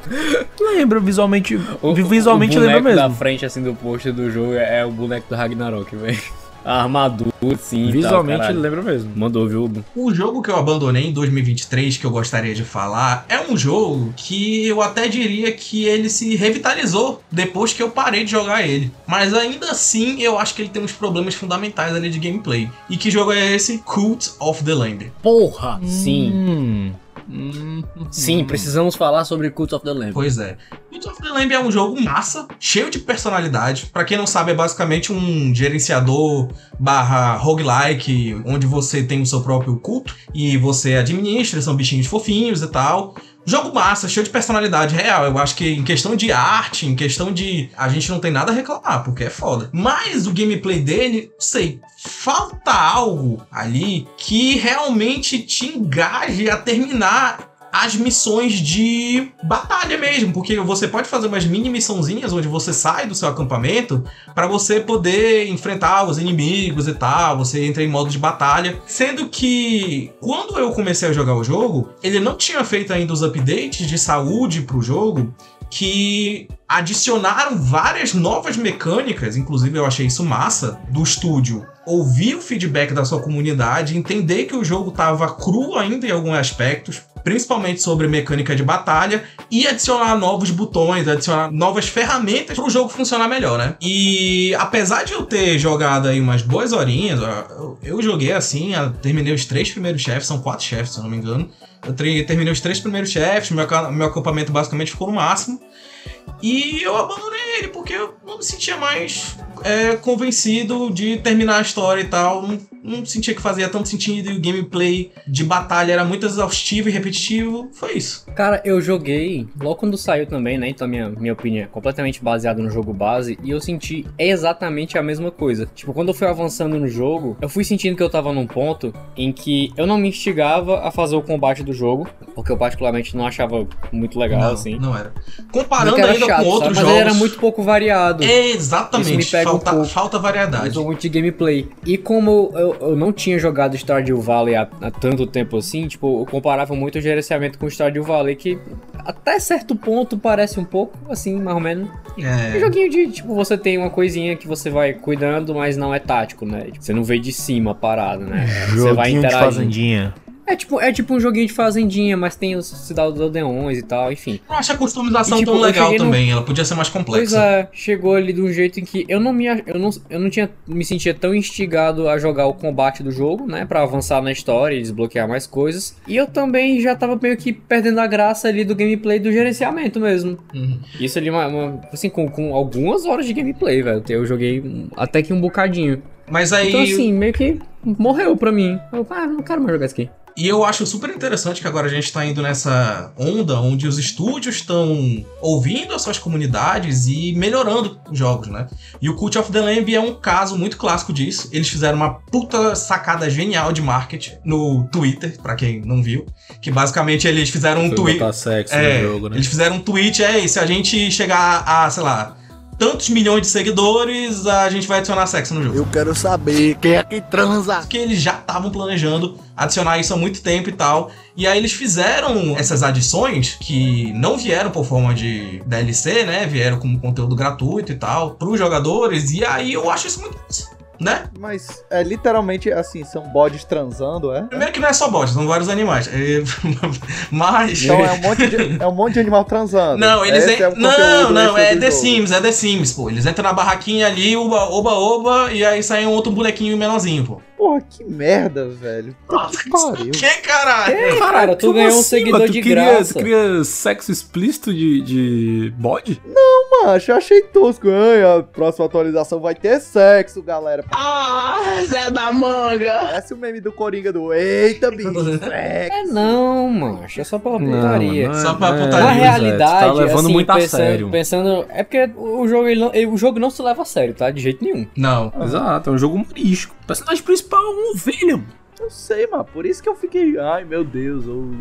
Lembra visualmente, O, visualmente o lembra boneco da mesmo. frente, assim, do poster do jogo é, é o boneco do Ragnarok, velho. A armadura, sim. tal, Visualmente caralho. lembra mesmo. Mandou, viu? O jogo que eu abandonei em 2023, que eu gostaria de falar, é um jogo que eu até diria que ele se revitalizou depois que eu parei de jogar ele. Mas ainda assim, eu acho que ele tem uns problemas fundamentais ali de gameplay. E que jogo é esse? Cult of the Lamb. Porra! Sim. Hum. Hum. Sim, precisamos falar sobre Cult of the Lamb. Pois é. Cult of the Lamb é um jogo massa, cheio de personalidade. Pra quem não sabe, é basicamente um gerenciador barra roguelike, onde você tem o seu próprio culto e você administra, são bichinhos fofinhos e tal. Jogo massa, cheio de personalidade real. Eu acho que em questão de arte, em questão de. A gente não tem nada a reclamar, porque é foda. Mas o gameplay dele, sei, falta algo ali que realmente te engaje a terminar as missões de batalha mesmo, porque você pode fazer umas mini missãozinhas onde você sai do seu acampamento para você poder enfrentar os inimigos e tal, você entra em modo de batalha, sendo que quando eu comecei a jogar o jogo, ele não tinha feito ainda os updates de saúde pro jogo que adicionaram várias novas mecânicas, inclusive eu achei isso massa, do estúdio. Ouvir o feedback da sua comunidade, entender que o jogo tava cru ainda em alguns aspectos, principalmente sobre mecânica de batalha, e adicionar novos botões, adicionar novas ferramentas para o jogo funcionar melhor, né? E apesar de eu ter jogado aí umas boas horinhas, eu, joguei assim, terminei os três primeiros chefes, são quatro chefes, se eu não me engano. Eu terminei os três primeiros chefes, meu, meu acampamento basicamente ficou no máximo. E eu abandonei ele porque eu não me sentia mais é, convencido de terminar a história e tal. Não sentia que fazia tanto sentido e o gameplay de batalha era muito exaustivo e repetitivo. Foi isso. Cara, eu joguei logo quando saiu também, né? Então minha, minha opinião é completamente baseada no jogo base e eu senti exatamente a mesma coisa. Tipo, quando eu fui avançando no jogo, eu fui sentindo que eu tava num ponto em que eu não me instigava a fazer o combate do jogo, porque eu particularmente não achava muito legal, não, assim. não era. Comparando era ainda chato, com outros sabe? Mas jogos. ele era muito pouco variado. Exatamente. Isso me pega um falta, pouco. falta variedade. Muito de gameplay. E como eu, eu não tinha jogado Stardew Valley há, há tanto tempo assim, tipo, eu comparava muito o gerenciamento com Stardew Valley, que até certo ponto parece um pouco, assim, mais ou menos. Um É. joguinho de, tipo, você tem uma coisinha que você vai cuidando, mas não é tático, né? Tipo, Você não vê de cima a parada, né? Você vai Joguinho de interagindo. fazendinha. É tipo, é tipo um joguinho de fazendinha, mas tem os cidades dos aldeões e tal, enfim. Não acho a customização E, tipo, tão eu legal cheguei no- também. Ela podia ser mais Pois complexa. é, chegou ali de um jeito em que eu não me eu não, eu não tinha me sentia tão instigado a jogar o combate do jogo, né, Pra avançar na história e desbloquear mais coisas. E eu também já tava meio que perdendo a graça ali do gameplay do gerenciamento mesmo. Uhum. Isso ali uma, uma- assim com, com algumas horas de gameplay, velho. Eu joguei até que um bocadinho. Mas aí. Então assim, meio que morreu pra mim. Eu, ah, não quero mais jogar isso aqui. E eu acho super interessante que agora a gente tá indo nessa onda onde os estúdios estão ouvindo as suas comunidades e melhorando os jogos, né? E o Cult of the Lamb é um caso muito clássico disso. Eles fizeram uma puta sacada genial de marketing no Twitter, pra quem não viu, que basicamente eles fizeram um tweet. É, jogo, né? eles fizeram um tweet, é, e se a gente chegar a, sei lá, tantos milhões de seguidores, a gente vai adicionar sexo no jogo. Eu quero saber quem é que transa. que eles já estavam planejando adicionar isso há muito tempo e tal. E aí eles fizeram essas adições que não vieram por forma de DLC, né? Vieram como conteúdo gratuito e tal, pros jogadores. E aí eu acho isso muito né? Mas é literalmente assim, são bodes transando, é? Primeiro que não é só bot, são vários animais. É, <laughs> Mas. Então é um monte de, é um monte de animal transando. Não, eles en- é o Não, não, é The jogo. Sims, é The Sims, pô. Eles entram na barraquinha ali, oba, oba, oba, e aí sai um outro bonequinho menorzinho, pô. Porra, que merda, velho. Puta que pariu. Que caralho? É, cara, tu ganhou um assim, seguidor mano? De queria, graça. Tu queria sexo explícito de, de bode? Macho, eu achei tosco. Ai, a próxima atualização vai ter sexo, galera. Ah, Zé da manga. Parece o meme do Coringa do Eita, <laughs> bicho, sexo. É não, macho, é só pela putaria. Só pra é, putaria. Na Zé, realidade, tá levando assim, muito a pensando, sério. pensando- é porque o jogo, ele não, o jogo não se leva a sério, tá? De jeito nenhum. Não. Exato, é um jogo humorístico. Personagem principal ovelha. mano. Eu sei, mano. Por isso que eu fiquei. Ai, meu Deus. Eu...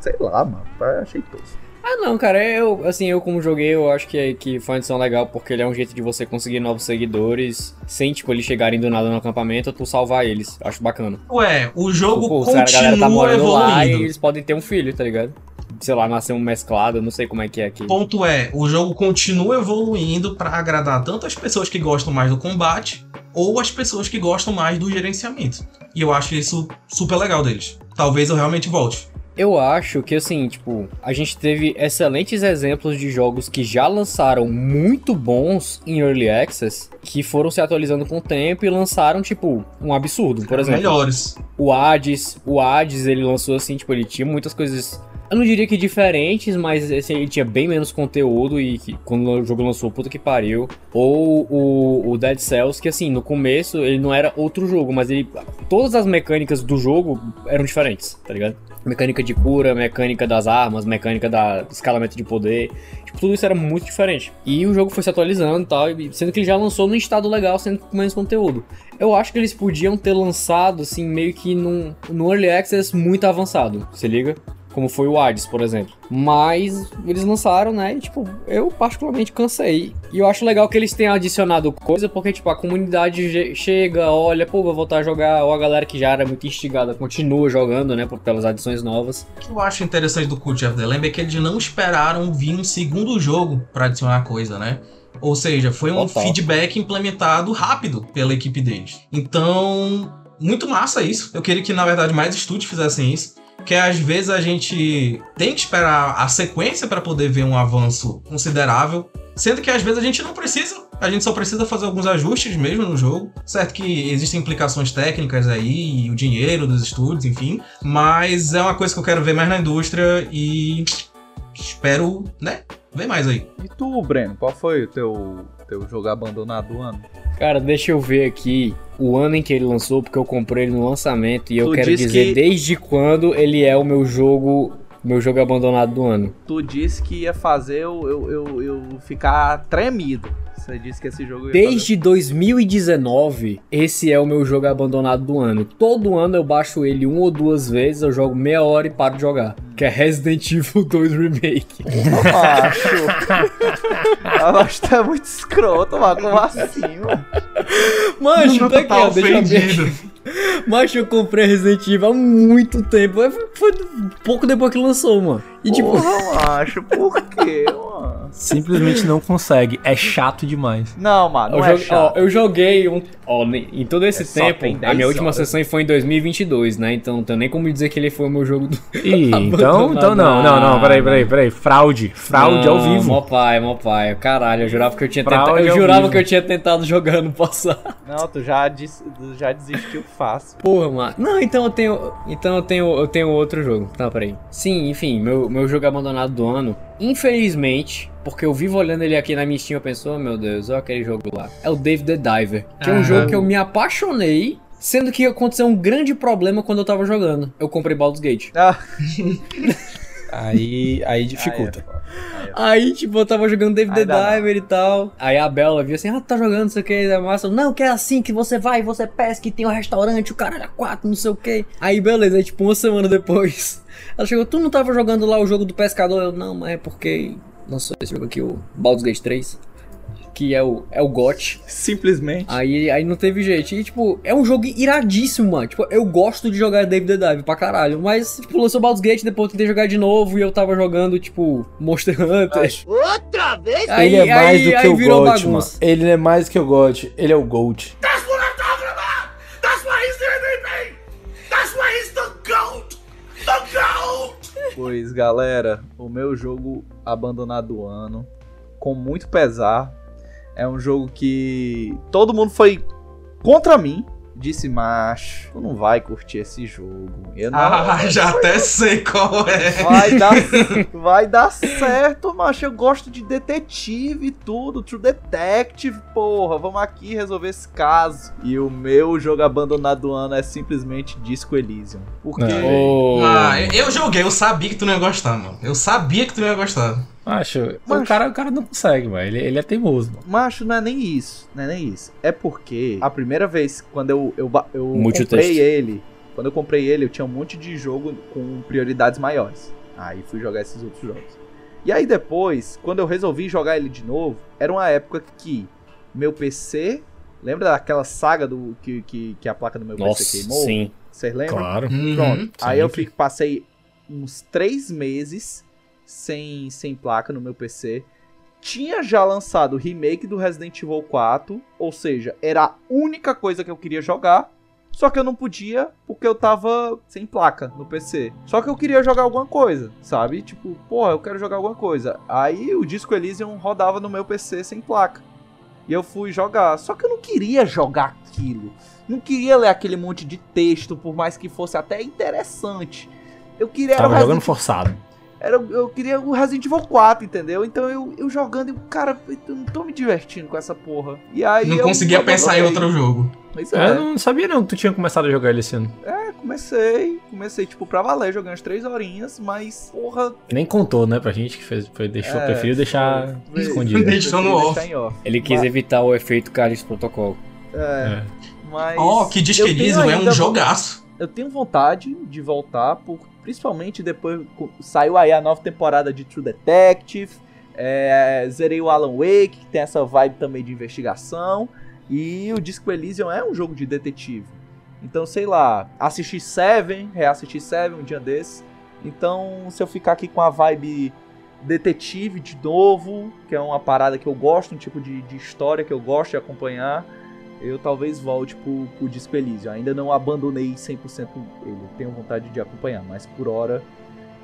Sei lá, mano. tá, Achei tosco. Ah, não, cara, eu, assim, eu como joguei, eu acho que, que foi uma edição legal, porque ele é um jeito de você conseguir novos seguidores, sem, tipo, eles chegarem do nada no acampamento, tu salvar eles. Acho bacana. Ué, o jogo Pô, se a galera tá continua morando lá e evoluindo. eles podem ter um filho, tá ligado? Sei lá, nascer um mesclado, não sei como é que é aqui. O ponto é, o jogo continua evoluindo pra agradar tanto as pessoas que gostam mais do combate ou as pessoas que gostam mais do gerenciamento. E eu acho isso super legal deles. Talvez eu realmente volte. Eu acho que, assim, tipo, a gente teve excelentes exemplos de jogos que já lançaram muito bons em Early Access, que foram se atualizando com o tempo e lançaram, tipo, um absurdo. Por exemplo, Melhores. o Hades, o Hades, ele lançou assim, tipo, ele tinha muitas coisas. Eu não diria que diferentes, mas assim, ele tinha bem menos conteúdo e que quando o jogo lançou, puta que pariu. Ou o, o Dead Cells, que assim, no começo ele não era outro jogo, mas ele. Todas as mecânicas do jogo eram diferentes, tá ligado? Mecânica de cura, mecânica das armas, mecânica da escalamento de poder. Tipo, tudo isso era muito diferente. E o jogo foi se atualizando e tal, sendo que ele já lançou num estado legal, sendo com menos conteúdo. Eu acho que eles podiam ter lançado, assim, meio que num, num Early Access muito avançado, se liga? Como foi o Hades, por exemplo. Mas eles lançaram, né? E, tipo, eu particularmente cansei. E eu acho legal que eles tenham adicionado coisa, porque, tipo, a comunidade chega, olha, pô, vou voltar a jogar, ou a galera que já era muito instigada continua jogando, né? Por, pelas adições novas. O que eu acho interessante do Cult of the Lamb é que eles não esperaram vir um segundo jogo pra adicionar coisa, né? Ou seja, foi um Total. feedback implementado rápido pela equipe deles. Então, muito massa isso. Eu queria que, na verdade, mais estúdios fizessem isso. Que às vezes a gente tem que esperar a sequência para poder ver um avanço considerável. Sendo que às vezes a gente não precisa. A gente só precisa fazer alguns ajustes mesmo no jogo. Certo que existem implicações técnicas aí, e o dinheiro dos estúdios, enfim. Mas é uma coisa que eu quero ver mais na indústria e espero, né, ver mais aí. E tu, Breno, qual foi o teu, teu jogo abandonado do ano? Cara, deixa eu ver aqui o ano em que ele lançou, porque eu comprei ele no lançamento e eu Tu quero dizer que- desde quando ele é o meu jogo, meu jogo abandonado do ano. Tu disse que ia fazer eu, eu, eu, eu ficar tremido. Você disse que esse jogo ia Desde 2019, esse é o meu jogo abandonado do ano. Todo ano eu baixo ele uma ou duas vezes, eu jogo meia hora e paro de jogar. Que é Resident Evil 2 Remake. Macho. <laughs> Eu acho que tu é muito escroto, mano. Como assim, mano? Macho, tá aqui, Tá ó, deixa eu ver. Macho, eu comprei Resident Evil há muito tempo. Foi, foi pouco depois que lançou, mano. E tipo, Porra, macho, por quê, mano? Simplesmente não consegue. É chato demais. Não, mano, eu, não é joguei, ó, eu joguei um. Ó, em todo esse É tempo, tem a 10 minha última horas. sessão foi em 2022, né? Então não tem nem como dizer que ele foi o meu jogo do. Ih, então, <laughs> então não, não, não, peraí, peraí, peraí. Fraude. Fraude ao Não, vivo. Mó pai, mó pai. Caralho, eu jurava que eu tinha Fraude tentado. Eu ao jurava que eu tinha tentado jogar ano passado. Não, tu já, tu já desistiu fácil. Porra, mano. Não, então eu tenho. Então eu tenho. Eu tenho outro jogo. Tá, peraí. Sim, enfim, meu, meu jogo abandonado do ano. Infelizmente, porque eu vivo olhando ele aqui na minha Steam, eu penso, oh meu Deus, olha aquele jogo lá. É o Dave the Diver. Que é um Ah. jogo que eu me apaixonei. Sendo que aconteceu um grande problema quando eu tava jogando. Eu comprei Baldur's Gate. Ah, <laughs> Aí, aí dificulta. Aí, tipo, eu tava jogando Dave the Aí. Diver e tal. Aí a Bela viu assim, ah, tu tá jogando, não sei o que, é massa. Não, que é assim que você vai, você pesca e tem um restaurante, o caralho é quatro, não sei o que. Aí, beleza, aí, tipo, uma semana depois, <laughs> ela chegou, tu não tava jogando lá o jogo do pescador? Eu, não, mas é porque lançou esse jogo aqui, o Baldur's Gate 3. Que é o, é o GOT. simplesmente. Aí, aí não teve jeito. E, tipo, é um jogo iradíssimo, mano. Tipo, eu gosto de jogar Dave the Dive pra caralho. Mas, tipo, lançou Baldur's Gate, depois eu tentei jogar de novo e eu tava jogando, tipo, Monster Hunter. Outra vez? Aí- ele é mais aí- do que aí o virou GOT, mano. Ele não é mais do que o GOT. Ele é o GOAT! Pois, galera, o meu jogo abandonado do ano, com muito pesar, é um jogo que todo mundo foi contra mim. Disse, macho, tu não vai curtir esse jogo. Eu não, Ah, já até sei qual é. Vai dar, <laughs> vai dar certo, macho. Eu gosto de detetive e tudo. True Detective, porra. Vamos aqui resolver esse caso. E o meu jogo abandonado do ano é simplesmente Disco Elysium. Porque. Oh. Ah, eu joguei, eu sabia que tu não ia gostar, mano. Eu sabia que tu não ia gostar. Acho, o Macho. cara, o cara não consegue, mano. Ele, ele é teimoso, mano. Macho, não é nem isso. Não é nem isso. É porque a primeira vez quando eu, eu, eu comprei ele. Quando eu comprei ele, eu tinha um monte de jogo com prioridades maiores. Aí fui jogar esses outros jogos. E aí depois, quando eu resolvi jogar ele de novo, era uma época que meu PC. Lembra daquela saga do que, que, que a placa do meu Nossa, PC queimou? sim. Vocês lembram? Claro. Pronto. Uhum. Aí eu fico, passei uns três meses sem, sem placa no meu PC. Tinha já lançado o remake do Resident Evil 4, ou seja, era a única coisa que eu queria jogar. Só que eu não podia porque eu tava sem placa no PC. Só que eu queria jogar alguma coisa, sabe? Tipo, porra, eu quero jogar alguma coisa. Aí o Disco Elysium rodava no meu PC sem placa. E eu fui jogar. Só que eu não queria jogar aquilo. Não queria ler aquele monte de texto, por mais que fosse até interessante. Eu queria Tava Resident jogando forçado. Era, eu queria o Resident Evil 4, entendeu? Então eu, eu jogando e o cara, eu não tô me divertindo com essa porra. E aí Não eu conseguia pensar em outro jogo. Pois Eu é, não sabia não que tu tinha começado a jogar ele esse ano. é, comecei, comecei tipo pra valer, jogando as três horinhas, mas porra, Nem contou, né, pra gente que fez, foi, deixou, É, preferiu deixar foi- escondido. Deixou no off. off. Ele quis Mas- evitar o efeito Carlos Protocol. É, É. mas Ó, que eu tenho Elysium é um jogaço. eu tenho vontade de voltar, por, principalmente depois saiu aí a nova temporada de True Detective. é, zerei o Alan Wake, que tem essa vibe também de investigação. E o Disco Elysium é um jogo de detetive. Então, sei lá, assisti Seven, reassisti Seven um dia desses. Então, se eu ficar aqui com a vibe detetive de novo, que é uma parada que eu gosto, um tipo de, de história que eu gosto de acompanhar, eu talvez volte pro, pro Disco Elysium. Ainda não abandonei 100% ele, tenho vontade de acompanhar, mas por hora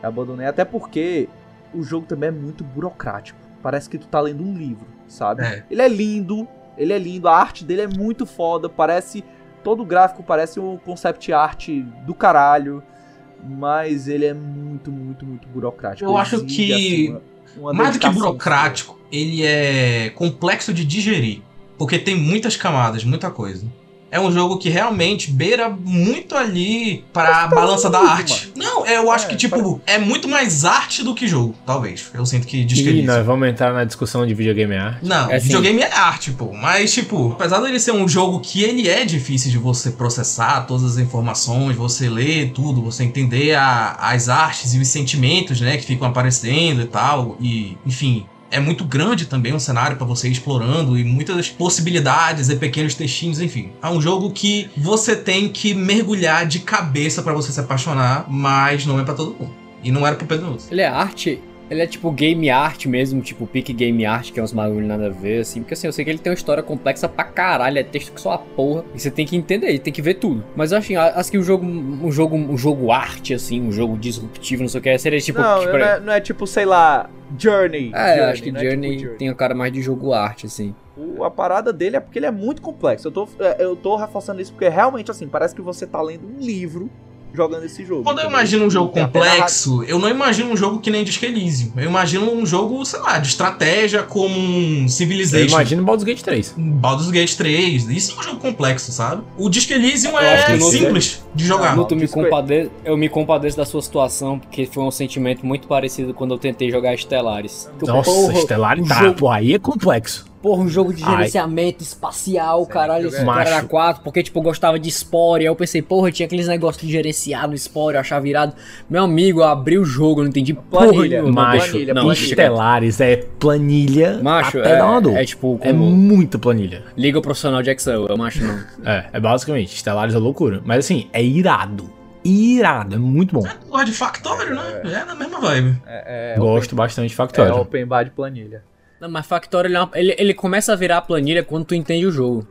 abandonei. Até porque o jogo também é muito burocrático. Parece que tu tá lendo um livro, sabe? É. Ele é lindo, ele é lindo, a arte dele é muito foda, parece. Todo o gráfico parece um concept art do caralho, mas ele é muito, muito, muito burocrático. Eu acho Exige, que assim, uma- uma Mais do que burocrático, ele é complexo de digerir. Porque tem muitas camadas, muita coisa. É um jogo que realmente beira muito ali para a balança da arte. Não, eu acho É, que, tipo, é muito mais arte do que jogo, talvez. Eu sinto que diz que é E isso. nós vamos entrar na discussão de videogame art. Não, É assim. videogame é arte, pô. Mas, tipo, apesar dele ser um jogo que ele é difícil de você processar todas as informações, você ler tudo, você entender a- as artes e os sentimentos, né, que ficam aparecendo e tal. E, enfim. É muito grande também um cenário pra você ir explorando e muitas possibilidades e pequenos textinhos, enfim. É um jogo que você tem que mergulhar de cabeça pra você se apaixonar, mas não é pra todo mundo. E não era pro Pedro Nunes. Ele é arte, ele é tipo game art mesmo, tipo pique game art, que é uns bagulho nada a ver, assim. Porque assim, eu sei que ele tem uma história complexa pra caralho, é texto que só a porra. E você tem que entender, tem que ver tudo. Mas eu acho, que o jogo, um jogo, um jogo arte, assim, um jogo disruptivo, não sei o que, seria tipo. não, tipo, não, é, não é tipo, sei lá, Journey. É, Journey, acho que não é tipo Journey Journey. tem a cara mais de jogo arte, assim. O- a parada dele é porque ele é muito complexo. Eu tô, é, eu tô reforçando isso porque realmente, assim, parece que você tá lendo um livro jogando esse jogo. Quando eu imagino um jogo complexo, eu não imagino um jogo que nem Disco Elysium. Eu imagino um jogo, sei lá, de estratégia como um Eu Civilization. imagino Baldur's Gate 3. Baldur's Gate 3. Isso é um jogo complexo, sabe? O Disco Elysium Eu é simples de jogar. Luto, me compade... Eu me compadeço da sua situação, porque foi um sentimento muito parecido quando eu tentei jogar Estelares. Nossa, Porra, Estelar o tá. jogo- Pô, aí é complexo. Porra, um jogo de Ai. gerenciamento espacial, caralho, esse Macho. cara era 4, porque tipo, eu gostava de Spore, aí eu pensei, porra, tinha aqueles negócios de gerenciar no Spore, eu achava virado. Meu amigo, eu abri o jogo, eu não entendi porra Planilha. nenhuma. Macho, planilha, não, planilha. Estelares é planilha Macho, até é, dar uma dor. é tipo, É muita planilha. liga profissional de Excel, eu macho não. É, é basicamente, Estelares é loucura. Mas assim, é irado. Irado, é muito bom. Gosto de Factório, né? É na mesma vibe. É, é, Gosto bastante de É Factorio. open bar de planilha. Não, mas Factorio, ele, é uma- ele, ele começa a virar planilha quando tu entende o jogo.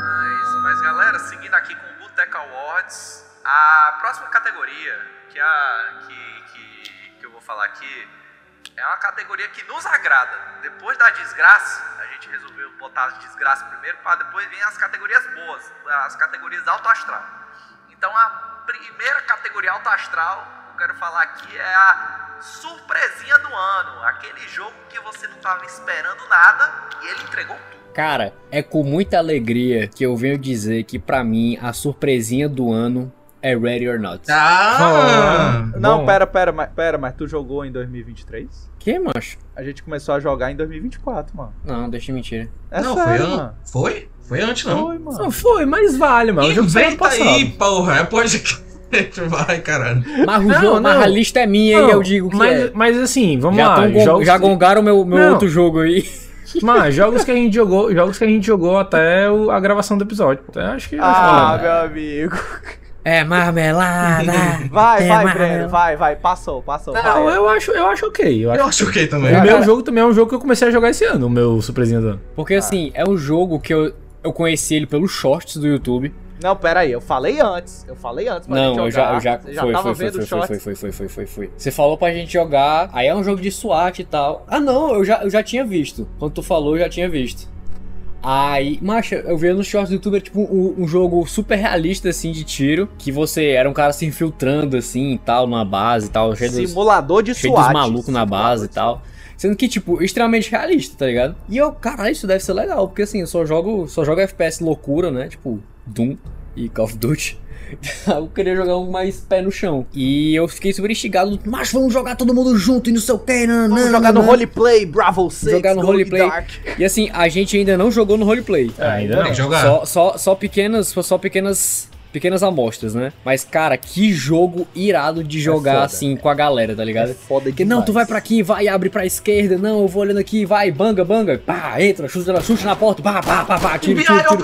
Mas, mas galera, seguindo aqui com o Boteca Awards, a próxima categoria que, a, que, que, que eu vou falar aqui é uma categoria que nos agrada. Depois da desgraça, a gente resolveu botar as desgraças primeiro, para depois vir as categorias boas, as categorias alto astral. Então a primeira categoria alto astral que eu quero falar aqui é a surpresinha do ano. Aquele jogo que você não estava esperando nada e ele entregou tudo. Cara, é com muita alegria que eu venho dizer que pra mim a surpresinha do ano é Ready or Not. Ah! Não, Bom. pera, pera, mas, pera, mas tu jogou em 2023? Que, macho? A gente começou a jogar em 2024, mano. Não, deixa de mentira. É não, sério, foi, an... mano. foi? Foi antes, não. Foi, mano. Não foi, mas vale, mano. Inventa aí, porra. É pode. <laughs> Vai, caralho. Mas, o Não, jogo, mas não. a lista é minha Não, e eu digo que mas, é. mas assim, vamos Já, lá. jogos já que- gongaram meu, meu Não. outro jogo aí. <laughs> Mas jogos que a gente jogou, jogos que a gente jogou até o- a gravação do episódio. Então, acho que Ah, meu amigo. É marmelada. <laughs> Vai, é vai, marmelada. Breno, vai, vai. Passou, passou. Não, vai. eu acho, eu acho ok. Eu acho Eu acho ok também. O meu jogo também é um jogo que eu comecei a jogar esse ano, o meu surpresinha do ano. Porque assim, é um jogo que eu, eu conheci ele pelos shorts do YouTube. Não, pera aí, eu falei antes. Eu falei antes pra gente Não, eu jogar. já, eu já, Você já foi, tava foi, foi, vendo foi, os foi, shorts? foi, foi, foi, foi, foi, foi. Você falou pra gente jogar, aí é um jogo de SWAT e tal. Ah não, eu já, eu já tinha visto. Quando tu falou, eu já tinha visto. Aí, macha, eu vi nos shorts do YouTube, era tipo um, um jogo super realista, assim, de tiro. Que você era um cara se infiltrando, assim, e tal, numa base e tal. Cheio dos, Simulador de cheio dos SWAT. malucos na base e tal. Sendo que, tipo, extremamente realista, tá ligado? E eu, caralho, isso deve ser legal, porque assim, eu só jogo, só jogo FPS loucura, né? Tipo, Doom e Call of Duty. <laughs> eu queria jogar um mais pé no chão. E eu fiquei super instigado, mas vamos jogar todo mundo junto e não sei o que, não, Vamos não, jogar no roleplay, Bravo 6, Jogar no roleplay. Dark. E assim, a gente ainda não jogou no roleplay. Ainda Tem não. Só, só, só pequenas, só pequenas, pequenas amostras, né? Mas, cara, que jogo irado de jogar foda. assim com a galera, tá ligado? É foda Porque demais. não, tu vai pra aqui, vai, abre pra esquerda, não, eu vou olhando aqui, vai, banga, banga, pá, entra, chuta, chuta na porta, pá, pá, pá, pá, tiro, tiro, tiro.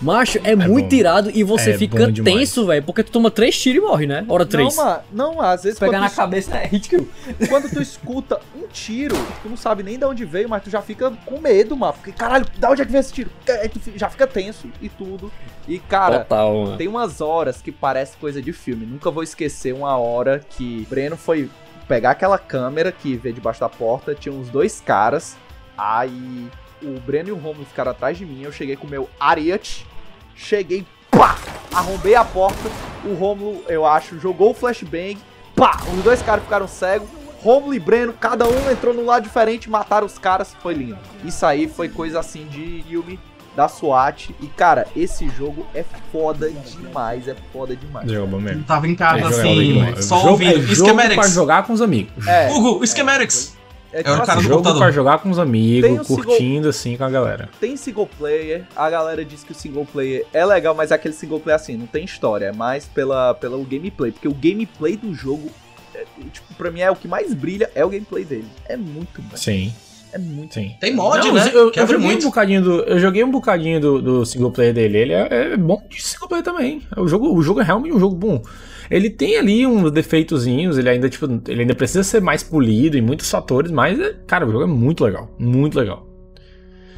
Macho, é, muito bom. irado e você É fica tenso, velho, porque tu toma três tiros e morre, né? Hora três. Não, mano, não, às vezes Pegar na tu, cabeça é hit kill. <laughs> quando tu escuta um tiro, tu não sabe nem de onde veio, mas tu já fica com medo, mano. Porque, caralho, da onde é que veio esse tiro? Tu fi- já fica tenso e tudo. E, cara, Total, tem umas horas que parece coisa de filme. Nunca vou esquecer uma hora que Breno foi pegar aquela câmera que vê debaixo da porta, tinha uns dois caras, aí o Breno e o Romulo ficaram atrás de mim, eu cheguei com o meu Ariat, cheguei, pá, arrombei a porta, o Romulo, eu acho, jogou o flashbang, pá, os dois caras ficaram cegos, Romulo e Breno, cada um entrou num lado diferente, mataram os caras, foi lindo. Isso aí foi coisa assim de filme da SWAT, e cara, esse jogo é foda demais, é foda demais. Jogo mesmo. Tava em casa É jogo assim, só Jogo- ouvindo. é jogo pra jogar com os amigos. É, Hugo, Schematics. é, É o cara do jogo computador. pra jogar com os amigos, o single- curtindo assim com a galera. tem single player, a galera diz que o single player é legal, mas é aquele single player assim, não tem história, é mais pela, pelo gameplay, porque o gameplay do jogo, é, tipo, pra mim é o que mais brilha, é o gameplay dele. É muito bom, Sim, é muito sim. Tem mod, Não, né? Eu, eu joguei muito. um bocadinho do, eu joguei um bocadinho do, do single player dele. Ele é, é bom de single player também. O jogo, o jogo é realmente um jogo bom. Ele tem ali uns defeitozinhos, ele ainda tipo, ele ainda precisa ser mais polido em muitos fatores, mas é- cara, o jogo é muito legal, muito legal.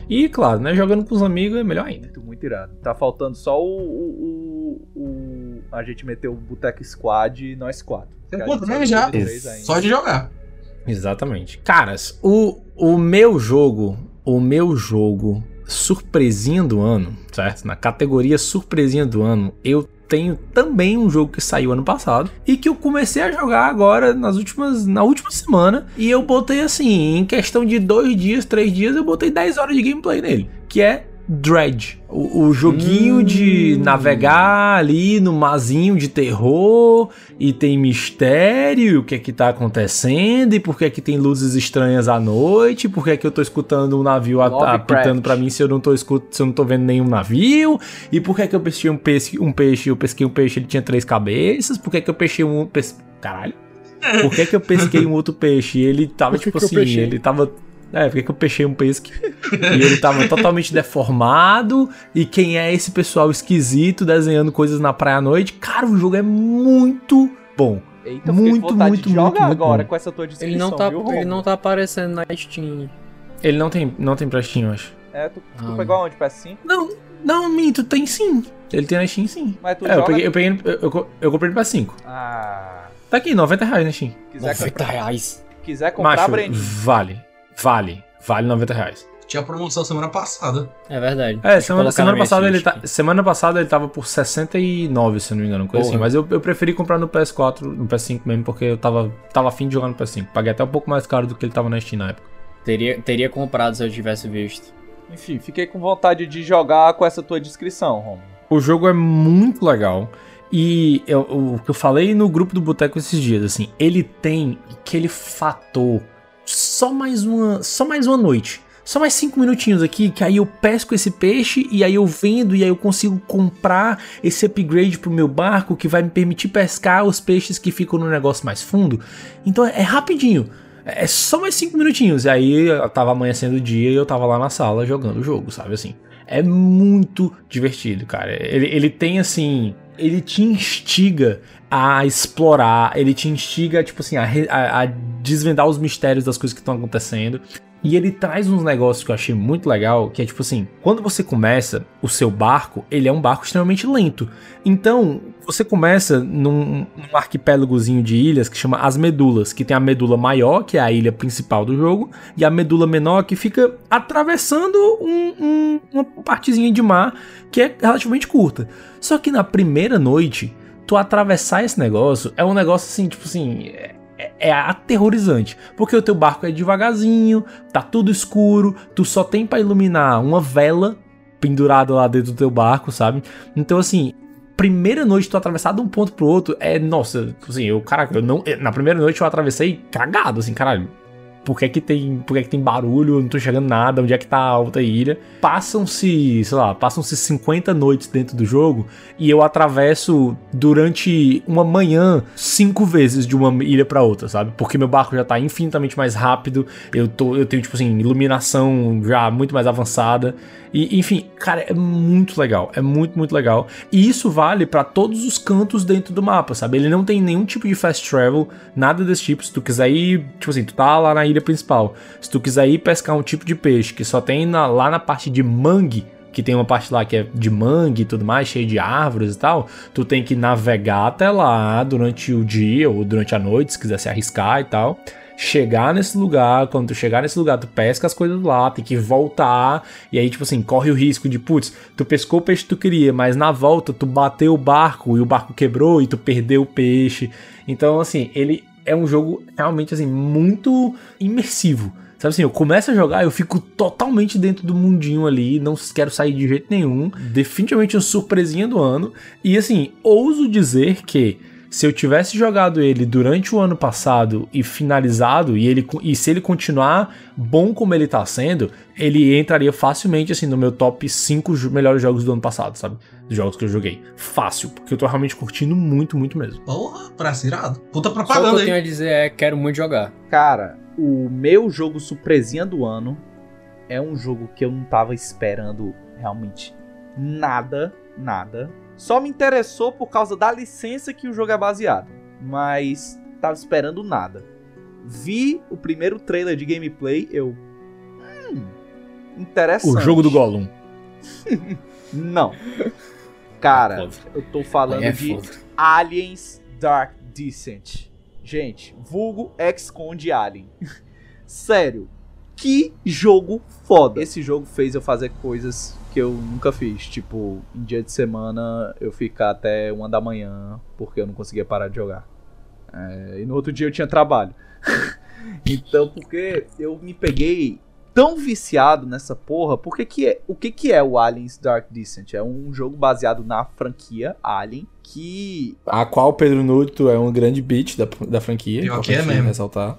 E claro, né, jogando com os amigos é melhor ainda. Muito, muito irado. Tá faltando só o. o, o- o- a gente meteu o Boteco Squad e nós quatro. Tem quanto mesmo já? Só de jogar. Exatamente. Caras, o, o meu jogo, o meu jogo surpresinha do ano, certo? Na categoria surpresinha do ano, eu tenho também um jogo que saiu ano passado e que eu comecei a jogar agora nas últimas, na última semana e eu botei assim, em questão de dois dias, três dias, eu botei 10 horas de gameplay nele, que é Dredge, o, o joguinho de navegar ali no mazinho de terror e tem mistério, o que é que tá acontecendo e por que é que tem luzes estranhas à noite, por que é que eu tô escutando um navio apitando pra mim se eu não tô escutando, se eu não tô vendo nenhum navio, e por que é que eu pesquei um peixe, um peixe, eu pesquei um peixe, ele tinha três cabeças, por que é que eu pesquei um pes... caralho. <laughs> Por que, que eu pesquei um outro peixe? E ele tava tipo assim, ele tava é, por que eu peixei um pesque? e ele tava totalmente deformado. E quem é esse pessoal esquisito desenhando coisas na praia à noite? Cara, o jogo é muito bom. Eita, eu Muito, muito, de jogar muito, muito agora bom. com essa tua descrição, Ele não, tá, viu, ele não tá aparecendo na Steam. Ele não tem, não tem pra Steam, eu acho. É, tu, tu Ah. pegou aonde? PS5? Não, não, minto, tem sim. Ele tem na Steam sim. Mas tu É, eu joga... peguei, eu, peguei, eu, eu, eu comprei ele pra 5. Ah... Tá aqui, 90 reais na Steam. Quiser, 90 comprar, reais. quiser comprar, Macho, vale. Vale. Vale 90 reais. Tinha promoção semana passada. É verdade. É, semana, semana passada ele tá, semana passada ele tava por 69, se eu não me engano, coisa Porra. assim. Mas eu, eu preferi comprar no PS4, no PS5 mesmo, porque eu tava, tava afim de jogar no PS5. Paguei até um pouco mais caro do que ele tava na Steam na época. Teria, teria comprado se eu tivesse visto. Enfim, fiquei com vontade de jogar com essa tua descrição, Romulo. O jogo é muito legal. E eu- o que eu falei no grupo do Boteco esses dias, assim, ele tem aquele fator só mais uma, só mais uma noite. Só mais cinco minutinhos aqui, que aí eu pesco esse peixe e aí eu vendo e aí eu consigo comprar esse upgrade pro meu barco que vai me permitir pescar os peixes que ficam no negócio mais fundo. Então é, é rapidinho. É é só mais cinco minutinhos. E aí tava amanhecendo o dia e eu tava lá na sala jogando o jogo, sabe assim? É muito divertido, cara. Ele, ele tem assim. Ele te instiga a explorar, ele te instiga, tipo assim, a, a- a desvendar os mistérios das coisas que estão acontecendo. E ele traz uns negócios que eu achei muito legal, que é tipo assim, quando você começa o seu barco, ele é um barco extremamente lento. Então, você começa num, num arquipélagozinho de ilhas que chama As Medulas, que tem a medula maior, que é a ilha principal do jogo, e a medula menor que fica atravessando um- um- uma partezinha de mar que é relativamente curta. Só que na primeira noite, tu atravessar esse negócio é um negócio assim, tipo assim, é, é- é aterrorizante. Porque o teu barco é devagarzinho, tá tudo escuro, tu só tem pra iluminar uma vela pendurada lá dentro do teu barco, sabe? Então assim, primeira noite tu atravessar de um ponto pro outro é, nossa, assim, eu, caraca, eu não. Na primeira noite eu atravessei cagado, assim, caralho. Por que que tem, por que que tem barulho? Eu não tô enxergando nada, onde é que tá a outra ilha? Passam-se, sei lá, passam-se 50 noites dentro do jogo e eu atravesso durante uma manhã cinco vezes de uma ilha pra outra, sabe? Porque meu barco já tá infinitamente mais rápido, eu, tô, eu tenho, tipo assim, iluminação já muito mais avançada. E, enfim, cara, é muito legal. É muito, muito legal. E isso vale pra todos os cantos dentro do mapa, sabe? Ele não tem nenhum tipo de fast travel, nada desse tipo. Se tu quiser ir, tipo assim, tu tá lá na ilha principal. Se tu quiser ir pescar um tipo de peixe que só tem na- lá na parte de mangue, que tem uma parte lá que é de mangue e tudo mais, cheio de árvores e tal, tu tem que navegar até lá durante o dia ou durante a noite, se quiser se arriscar e tal. Chegar nesse lugar, quando tu chegar nesse lugar, tu pesca as coisas lá, tem que voltar, e aí, tipo assim, corre o risco de, putz, tu pescou o peixe que tu queria, mas na volta tu bateu o barco e o barco quebrou e tu perdeu o peixe. Então, assim, ele é um jogo realmente, assim, muito imersivo. Sabe assim, eu começo a jogar, eu fico totalmente dentro do mundinho ali, não quero sair de jeito nenhum. Definitivamente uma surpresinha do ano. E assim, ouso dizer que se eu tivesse jogado ele durante o ano passado e finalizado, e, ele, e se ele continuar bom como ele tá sendo, ele entraria facilmente assim no meu top 5 jo- melhores jogos do ano passado, sabe? Dos jogos que eu joguei. Fácil, porque eu tô realmente curtindo muito, muito mesmo. Porra, praça irado. Puta Só o que propaganda eu tenho aí. a dizer é quero muito jogar. Cara, o meu jogo surpresinha do ano é um jogo que eu não tava esperando realmente nada, nada. Só me interessou por causa da licença que o jogo é baseado, mas tava esperando nada. Vi o primeiro trailer de gameplay, eu. Hum, interessante. O jogo do Gollum. <laughs> Não. Cara, Foda. eu tô falando É de. Aliens Dark Descent. Gente, vulgo ex-con de Alien. <laughs> Sério, que jogo foda. Esse jogo fez eu fazer coisas que eu nunca fiz. Tipo, em dia de semana eu ficar até uma da manhã porque eu não conseguia parar de jogar. É, e no outro dia eu tinha trabalho. <laughs> então, porque eu me peguei tão viciado nessa porra, porque que é, o que que é o Aliens Dark Descent? É um jogo baseado na franquia Alien, que A qual Pedro Nuto é um grande beat da, da franquia. Pior que é mesmo. Ressaltar.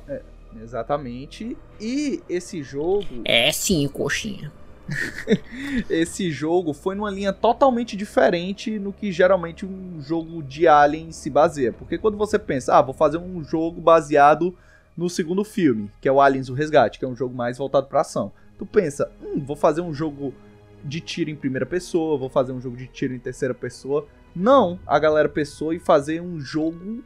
exatamente, e esse jogo, É sim, coxinha. <laughs> esse jogo foi numa linha totalmente diferente no que geralmente um jogo de Alien se baseia, porque quando você pensa, ah, vou fazer um jogo baseado no segundo filme, que é o Aliens o Resgate, que é um jogo mais voltado pra ação. Tu pensa, hum, vou fazer um jogo de tiro em primeira pessoa, vou fazer um jogo de tiro em terceira pessoa. Não, a galera pensou em fazer um jogo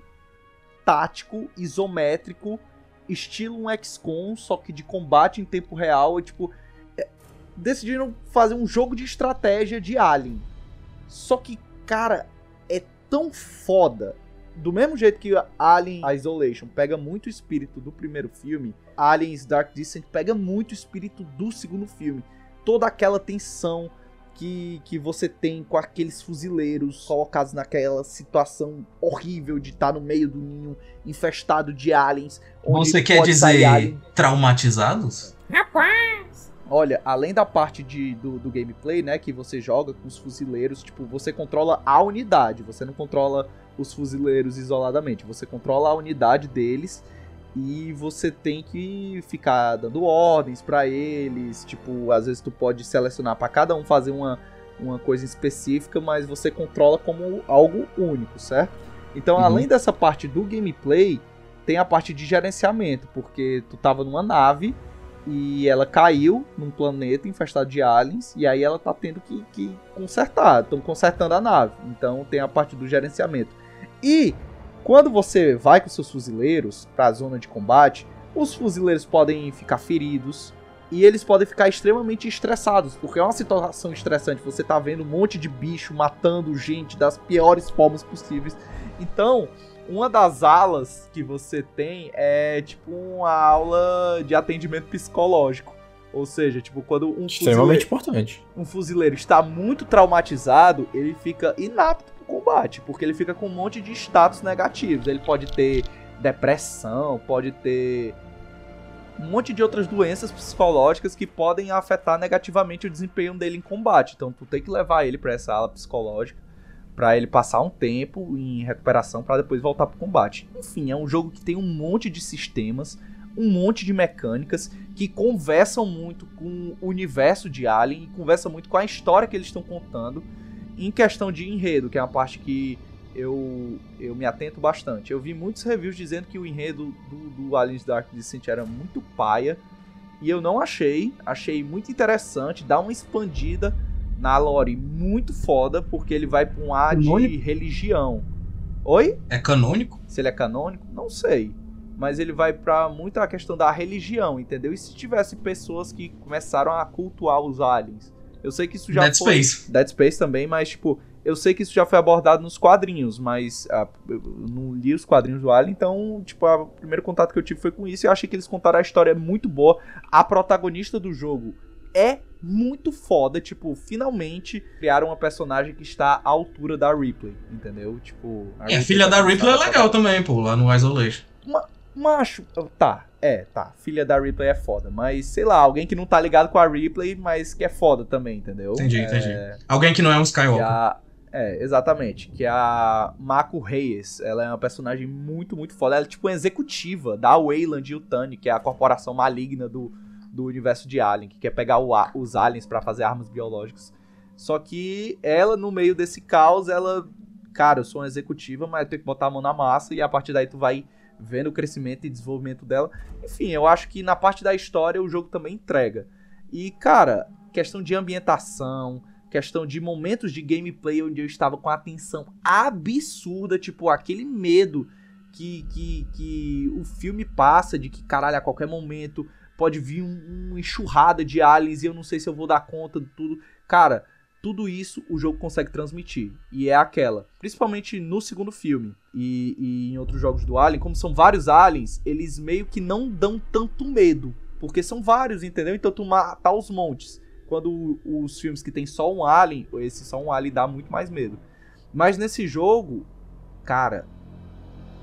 tático, isométrico, estilo um XCOM, só que de combate em tempo real, tipo, decidiram fazer um jogo de estratégia de Alien. Só que, cara, é tão foda. Do mesmo jeito que Alien Isolation pega muito o espírito do primeiro filme, Aliens Dark Descent pega muito o espírito do segundo filme. Toda aquela tensão que, que você tem com aqueles fuzileiros colocados naquela situação horrível de estar no meio do ninho infestado de aliens. onde Você quer pode sair dizer alien. traumatizados? Olha, além da parte de, do, do gameplay, né, que você joga com os fuzileiros, tipo, você controla a unidade, você não controla os fuzileiros isoladamente, você controla a unidade deles e você tem que ficar dando ordens pra eles, tipo, às vezes tu pode selecionar pra cada um fazer uma, uma coisa específica, mas você controla como algo único, certo? Então, Uhum. além dessa parte do gameplay, tem a parte de gerenciamento, porque tu tava numa nave e ela caiu num planeta infestado de aliens e aí ela tá tendo que, que consertar, estão consertando a nave. Então tem a parte do gerenciamento. E quando você vai com seus fuzileiros para a zona de combate, os fuzileiros podem ficar feridos e eles podem ficar extremamente estressados, porque é uma situação estressante. Você tá vendo um monte de bicho matando gente das piores formas possíveis. Então, uma das alas que você tem é tipo uma aula de atendimento psicológico. Ou seja, tipo, quando um Extremamente fuzileiro, importante. um fuzileiro está muito traumatizado, ele fica inapto pro combate, porque ele fica com um monte de status negativos. Ele pode ter depressão, pode ter um monte de outras doenças psicológicas que podem afetar negativamente o desempenho dele em combate. Então tu tem que levar ele para essa ala psicológica Pra ele passar um tempo em recuperação pra depois voltar pro combate. Enfim, é um jogo que tem um monte de sistemas, um monte de mecânicas que conversam muito com o universo de Alien e conversam muito com a história que eles estão contando em questão de enredo, que é uma parte que eu, eu me atento bastante. Eu vi muitos reviews dizendo que o enredo do, do Aliens Dark Descent era muito paia, e eu não achei. Achei muito interessante, dá uma expandida na lore muito foda, porque ele vai pra um ar de Canônico? religião. Oi? É canônico? Se ele é canônico? Não sei. Mas ele vai pra muito a questão da religião, entendeu? E se tivesse pessoas que começaram a cultuar os aliens? Eu sei que isso já Dead foi. Space. Dead Space também, mas tipo, eu sei que isso já foi abordado nos quadrinhos, mas ah, eu não li os quadrinhos do Alien, então, tipo, o primeiro contato que eu tive foi com isso e eu achei que eles contaram a história muito boa. A protagonista do jogo é muito foda, tipo, finalmente criaram uma personagem que está à altura da Ripley, entendeu? Tipo, É, a Ripley filha tá da Ripley é começando a legal também, pô, lá no Isolation. Macho, tá, é, tá. Filha da Ripley é foda. Mas, sei lá, alguém que não tá ligado com a Ripley, mas que é foda também, entendeu? Entendi, é, entendi. Alguém que não é um Skywalker. a- é, exatamente. Que é a Mako Reyes. Ela é uma personagem muito, muito foda. Ela é tipo uma executiva da Wayland Yutani, que é a corporação maligna do, do universo de Alien, que quer pegar os aliens pra fazer armas biológicas. Só que ela, no meio desse caos, ela. Cara, eu sou uma executiva, mas eu tenho que botar a mão na massa e a partir daí tu vai vendo o crescimento e desenvolvimento dela. Enfim, eu acho que na parte da história o jogo também entrega. E, cara, questão de ambientação, questão de momentos de gameplay onde eu estava com atenção absurda, tipo, aquele medo que, que, que o filme passa de que, caralho, a qualquer momento pode vir um, uma enxurrada de aliens e eu não sei se eu vou dar conta de tudo. Cara, tudo isso o jogo consegue transmitir. E é aquela. Principalmente no segundo filme e, e em outros jogos do Alien, como são vários aliens, eles meio que não dão tanto medo. Porque são vários, entendeu? Então tu mata os montes. Quando os filmes que tem só um alien, esse só um alien dá muito mais medo. Mas nesse jogo, cara,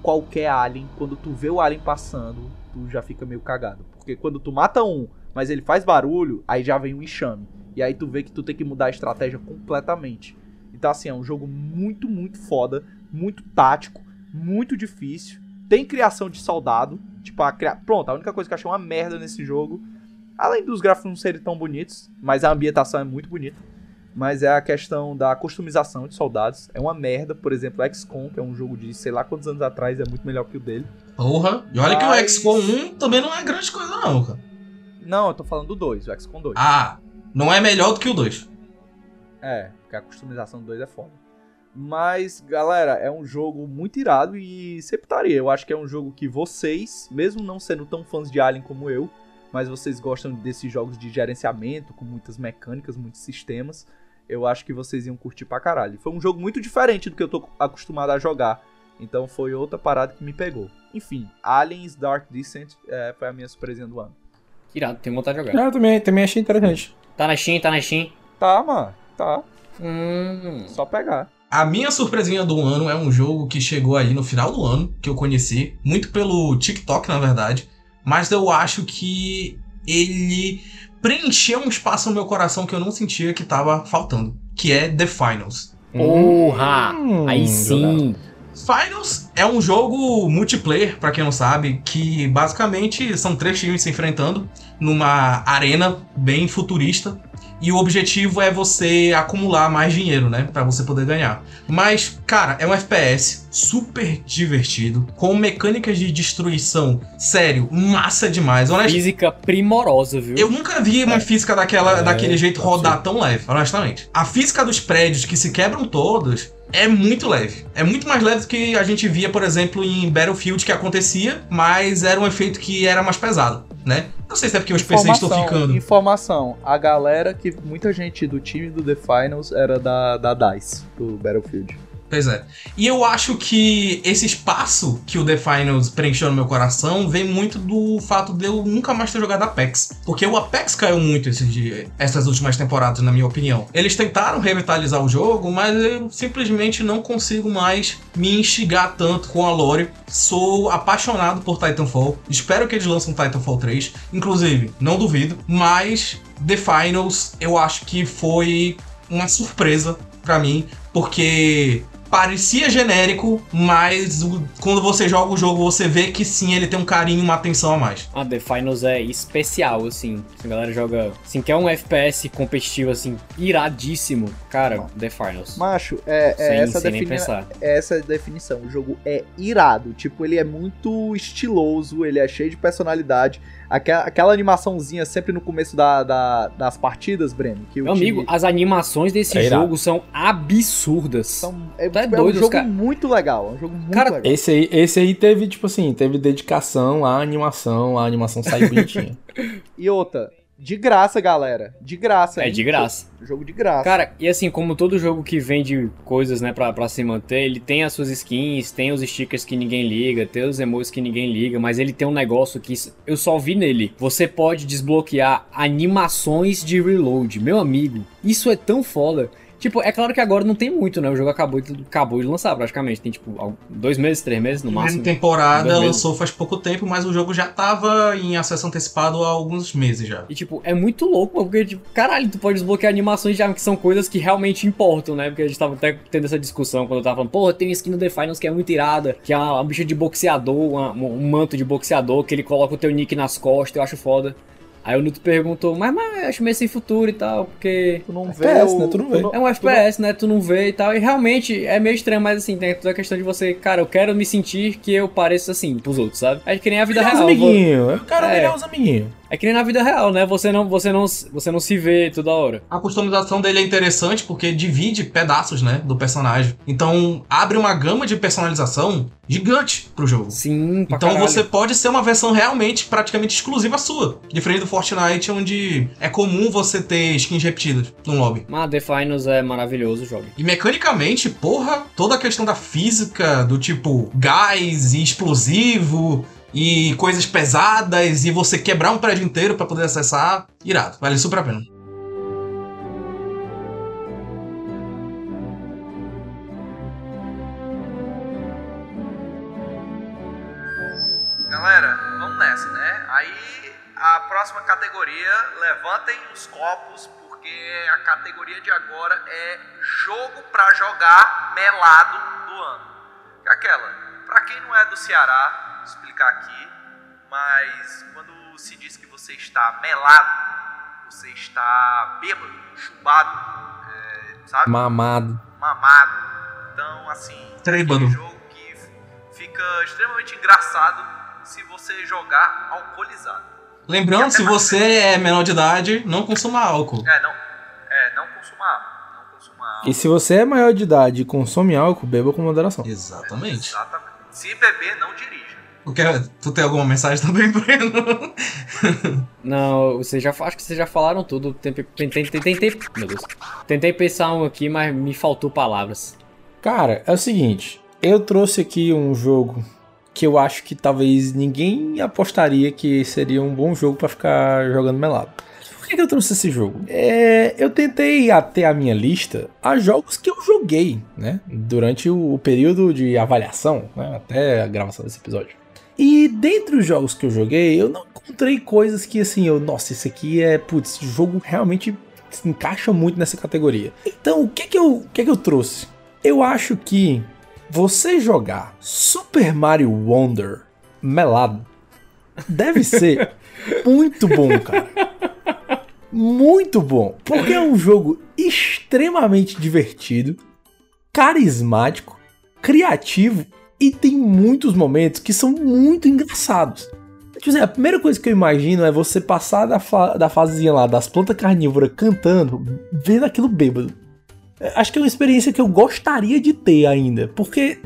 qualquer alien, quando tu vê o alien passando, tu já fica meio cagado. Porque quando tu mata um, mas ele faz barulho, aí já vem um enxame. E aí tu vê que tu tem que mudar a estratégia completamente. Então, assim, é um jogo muito, muito foda, muito tático, muito difícil. Tem criação de soldado. Tipo, a cria... pronto, a única coisa que eu achei uma merda nesse jogo, além dos gráficos não serem tão bonitos, mas a ambientação é muito bonita. Mas é a questão da customização de soldados. É uma merda, por exemplo, XCOM, que é um jogo de sei lá quantos anos atrás, é muito melhor que o dele. Porra. E olha que o Mas- XCOM 1 também não é grande coisa, não, cara. Não, eu tô falando do 2, o XCOM 2. Ah, não é melhor do que o 2. É, porque a customização do 2 é foda. Mas, galera, é um jogo muito irado e sempre estaria. Eu acho que é um jogo que vocês, mesmo não sendo tão fãs de Alien como eu, mas vocês gostam desses jogos de gerenciamento, com muitas mecânicas, muitos sistemas, eu acho que vocês iam curtir pra caralho. Foi um jogo muito diferente do que eu tô acostumado a jogar. Então foi outra parada que me pegou. Enfim, Aliens Dark Descent é, foi a minha surpresinha do ano. Irado, tenho vontade de jogar. Eu também, também achei interessante. Tá na Steam, tá na Steam. Tá, mano, tá. Hum. Só pegar. A minha surpresinha do ano é um jogo que chegou ali no final do ano, que eu conheci, muito pelo TikTok, na verdade, mas eu acho que ele preencheu um espaço no meu coração que eu não sentia que tava faltando, que é The Finals. Porra! Hum, Aí sim. Finals é um jogo multiplayer, pra quem não sabe, que basicamente são três times se enfrentando numa arena bem futurista. E o objetivo é você acumular mais dinheiro, né? Pra você poder ganhar. Mas, cara, é um FPS super divertido, com mecânicas de destruição, sério, massa demais. Honest... Física primorosa, viu? Eu nunca vi uma física daquela, É, daquele jeito pode rodar tão leve, honestamente. A física dos prédios que se quebram todos é muito leve. É muito mais leve do que a gente via, por exemplo, em Battlefield que acontecia, mas era um efeito que era mais pesado, né? Não sei se é porque os PCs estão ficando. Informação, a galera que muita gente do time do The Finals era da, da DICE, do Battlefield. Pois é. E eu acho que esse espaço que o The Finals preencheu no meu coração vem muito do fato de eu nunca mais ter jogado Apex. Porque o Apex caiu muito esses essas últimas temporadas, na minha opinião. Eles tentaram revitalizar o jogo, mas eu simplesmente não consigo mais me instigar tanto com a lore. Sou apaixonado por Titanfall. Espero que eles lancem Titanfall 3. Inclusive, não duvido. Mas The Finals eu acho que foi uma surpresa pra mim porque parecia genérico, mas quando você joga o jogo, você vê que sim, ele tem um carinho e uma atenção a mais. A The Finals é especial, assim. A galera joga. Assim, quer um FPS competitivo, assim, iradíssimo. Cara, The Finals. Macho, é, é sem, essa, sem nem defini pensar. é essa a definição. O jogo é irado. Tipo, ele é muito estiloso, ele é cheio de personalidade. Aquela, aquela animaçãozinha sempre no começo da, da- das partidas, Breno. Que o Meu time- amigo, as animações desse É jogo são absurdas. são, é, Tu é é doido, um os jogo cara- muito legal. É um jogo muito Cara, legal. Esse aí, esse aí teve, tipo assim, teve dedicação à animação, a animação saiu bonitinha. <laughs> E outra, de graça, galera. De graça. É hein? de graça. Jogo de graça. Cara, e assim, como todo jogo que vende coisas, né, pra, pra se manter, ele tem as suas skins, tem os stickers que ninguém liga, tem os emojis que ninguém liga, mas ele tem um negócio que eu só vi nele. Você pode desbloquear animações de reload. Meu amigo, isso é tão foda. Tipo, é claro que agora não tem muito, né? O jogo acabou de, acabou de lançar praticamente. Tem, tipo, dois meses, três meses no A máximo. temporada Dois meses. lançou faz pouco tempo, mas o jogo já tava em acesso antecipado há alguns meses já. E, tipo, é muito louco, porque, tipo, caralho, tu pode desbloquear animações já que são coisas que realmente importam, né? Porque a gente tava até tendo essa discussão quando eu tava falando, porra, tem skin no The Finals que é muito irada, que é uma, uma bicha de boxeador, uma- um manto de boxeador, que ele coloca o teu nick nas costas, eu acho foda. Aí o Nuto perguntou, mas, mas eu acho meio sem futuro e tal, porque Tu não vê FPS, o... né? Tu não vê. é um FPS, né? Tu não vê e tal. E realmente é meio estranho, mas assim, tem toda a questão de você, cara, eu quero me sentir que eu pareço assim pros outros, sabe? É que nem a vida Virar os real. eu vou- amiguinhos. Eu quero É. os amiguinhos. É que nem na vida real, né? Você não, você não, você não se vê toda hora. A customização dele é interessante porque divide pedaços, né, do personagem. Então abre uma gama de personalização gigante pro jogo. Sim, pra Então caralho. você pode ser uma versão realmente praticamente exclusiva sua. Diferente do Fortnite, onde é comum você ter skins repetidas no lobby. Mas The Finals é maravilhoso o jogo. E mecanicamente, porra, toda a questão da física, do tipo gás e explosivo e coisas pesadas e você quebrar um prédio inteiro pra poder acessar, irado. Vale super a pena. Galera, vamos nessa, né? Aí a próxima categoria, levantem os copos, porque a categoria de agora é jogo pra jogar melado do ano. Que é aquela, pra quem não é do Ceará, explicar aqui, mas quando se diz que você está melado, você está bêbado, chumbado, é, sabe? Mamado. mamado. Então, assim, é um jogo que fica extremamente engraçado se você jogar alcoolizado. Lembrando, se você é menor de idade, não consuma álcool. É, não, é, não consumar álcool. E se você é maior de idade e consome álcool, beba com moderação. Exatamente. Exatamente. Se beber, não dirija. Tu, quer, tu tem alguma mensagem <laughs> também, Breno? Não, você já, acho que vocês já falaram tudo. Tentei, tentei, tentei, meu Deus. Tentei pensar um aqui, mas me faltou palavras. Cara, é o seguinte. Eu trouxe aqui um jogo que eu acho que talvez ninguém apostaria que seria um bom jogo pra ficar jogando melado. Por que, que eu trouxe esse jogo? É, eu tentei até a minha lista a jogos que eu joguei, né? Durante o, o período de avaliação, né? Até a gravação desse episódio. E dentre os jogos que eu joguei, eu não encontrei coisas que assim, eu, nossa, esse aqui é, putz, esse jogo realmente se encaixa muito nessa categoria. Então, o que que eu, o que que eu trouxe? Eu acho que você jogar Super Mario Wonder melado deve ser <laughs> muito bom, cara. Muito bom. Porque é um jogo extremamente divertido, carismático, criativo e tem muitos momentos que são muito engraçados. Tipo assim, a primeira coisa que eu imagino é você passar da, fa da fasezinha lá das plantas carnívoras cantando, vendo aquilo bêbado. Acho que é uma experiência que eu gostaria de ter ainda. Porque,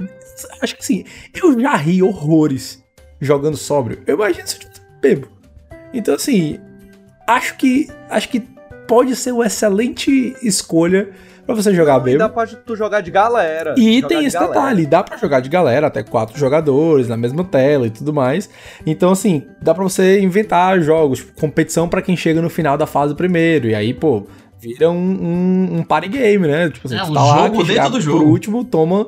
acho que assim, eu já ri horrores jogando sóbrio. Eu imagino se eu bebo. Então, assim, acho que acho que pode ser uma excelente escolha pra você jogar E bebo. dá pra tu jogar de galera. E tem de esse galera. detalhe, dá pra jogar de galera, até quatro jogadores na mesma tela e tudo mais. Então, assim, dá pra você inventar jogos, tipo, competição pra quem chega no final da fase primeiro. E aí, pô, vira um, um, um party game, né? Tipo assim, É, um tá lá, jogo quem dentro chegar do por jogo. último toma.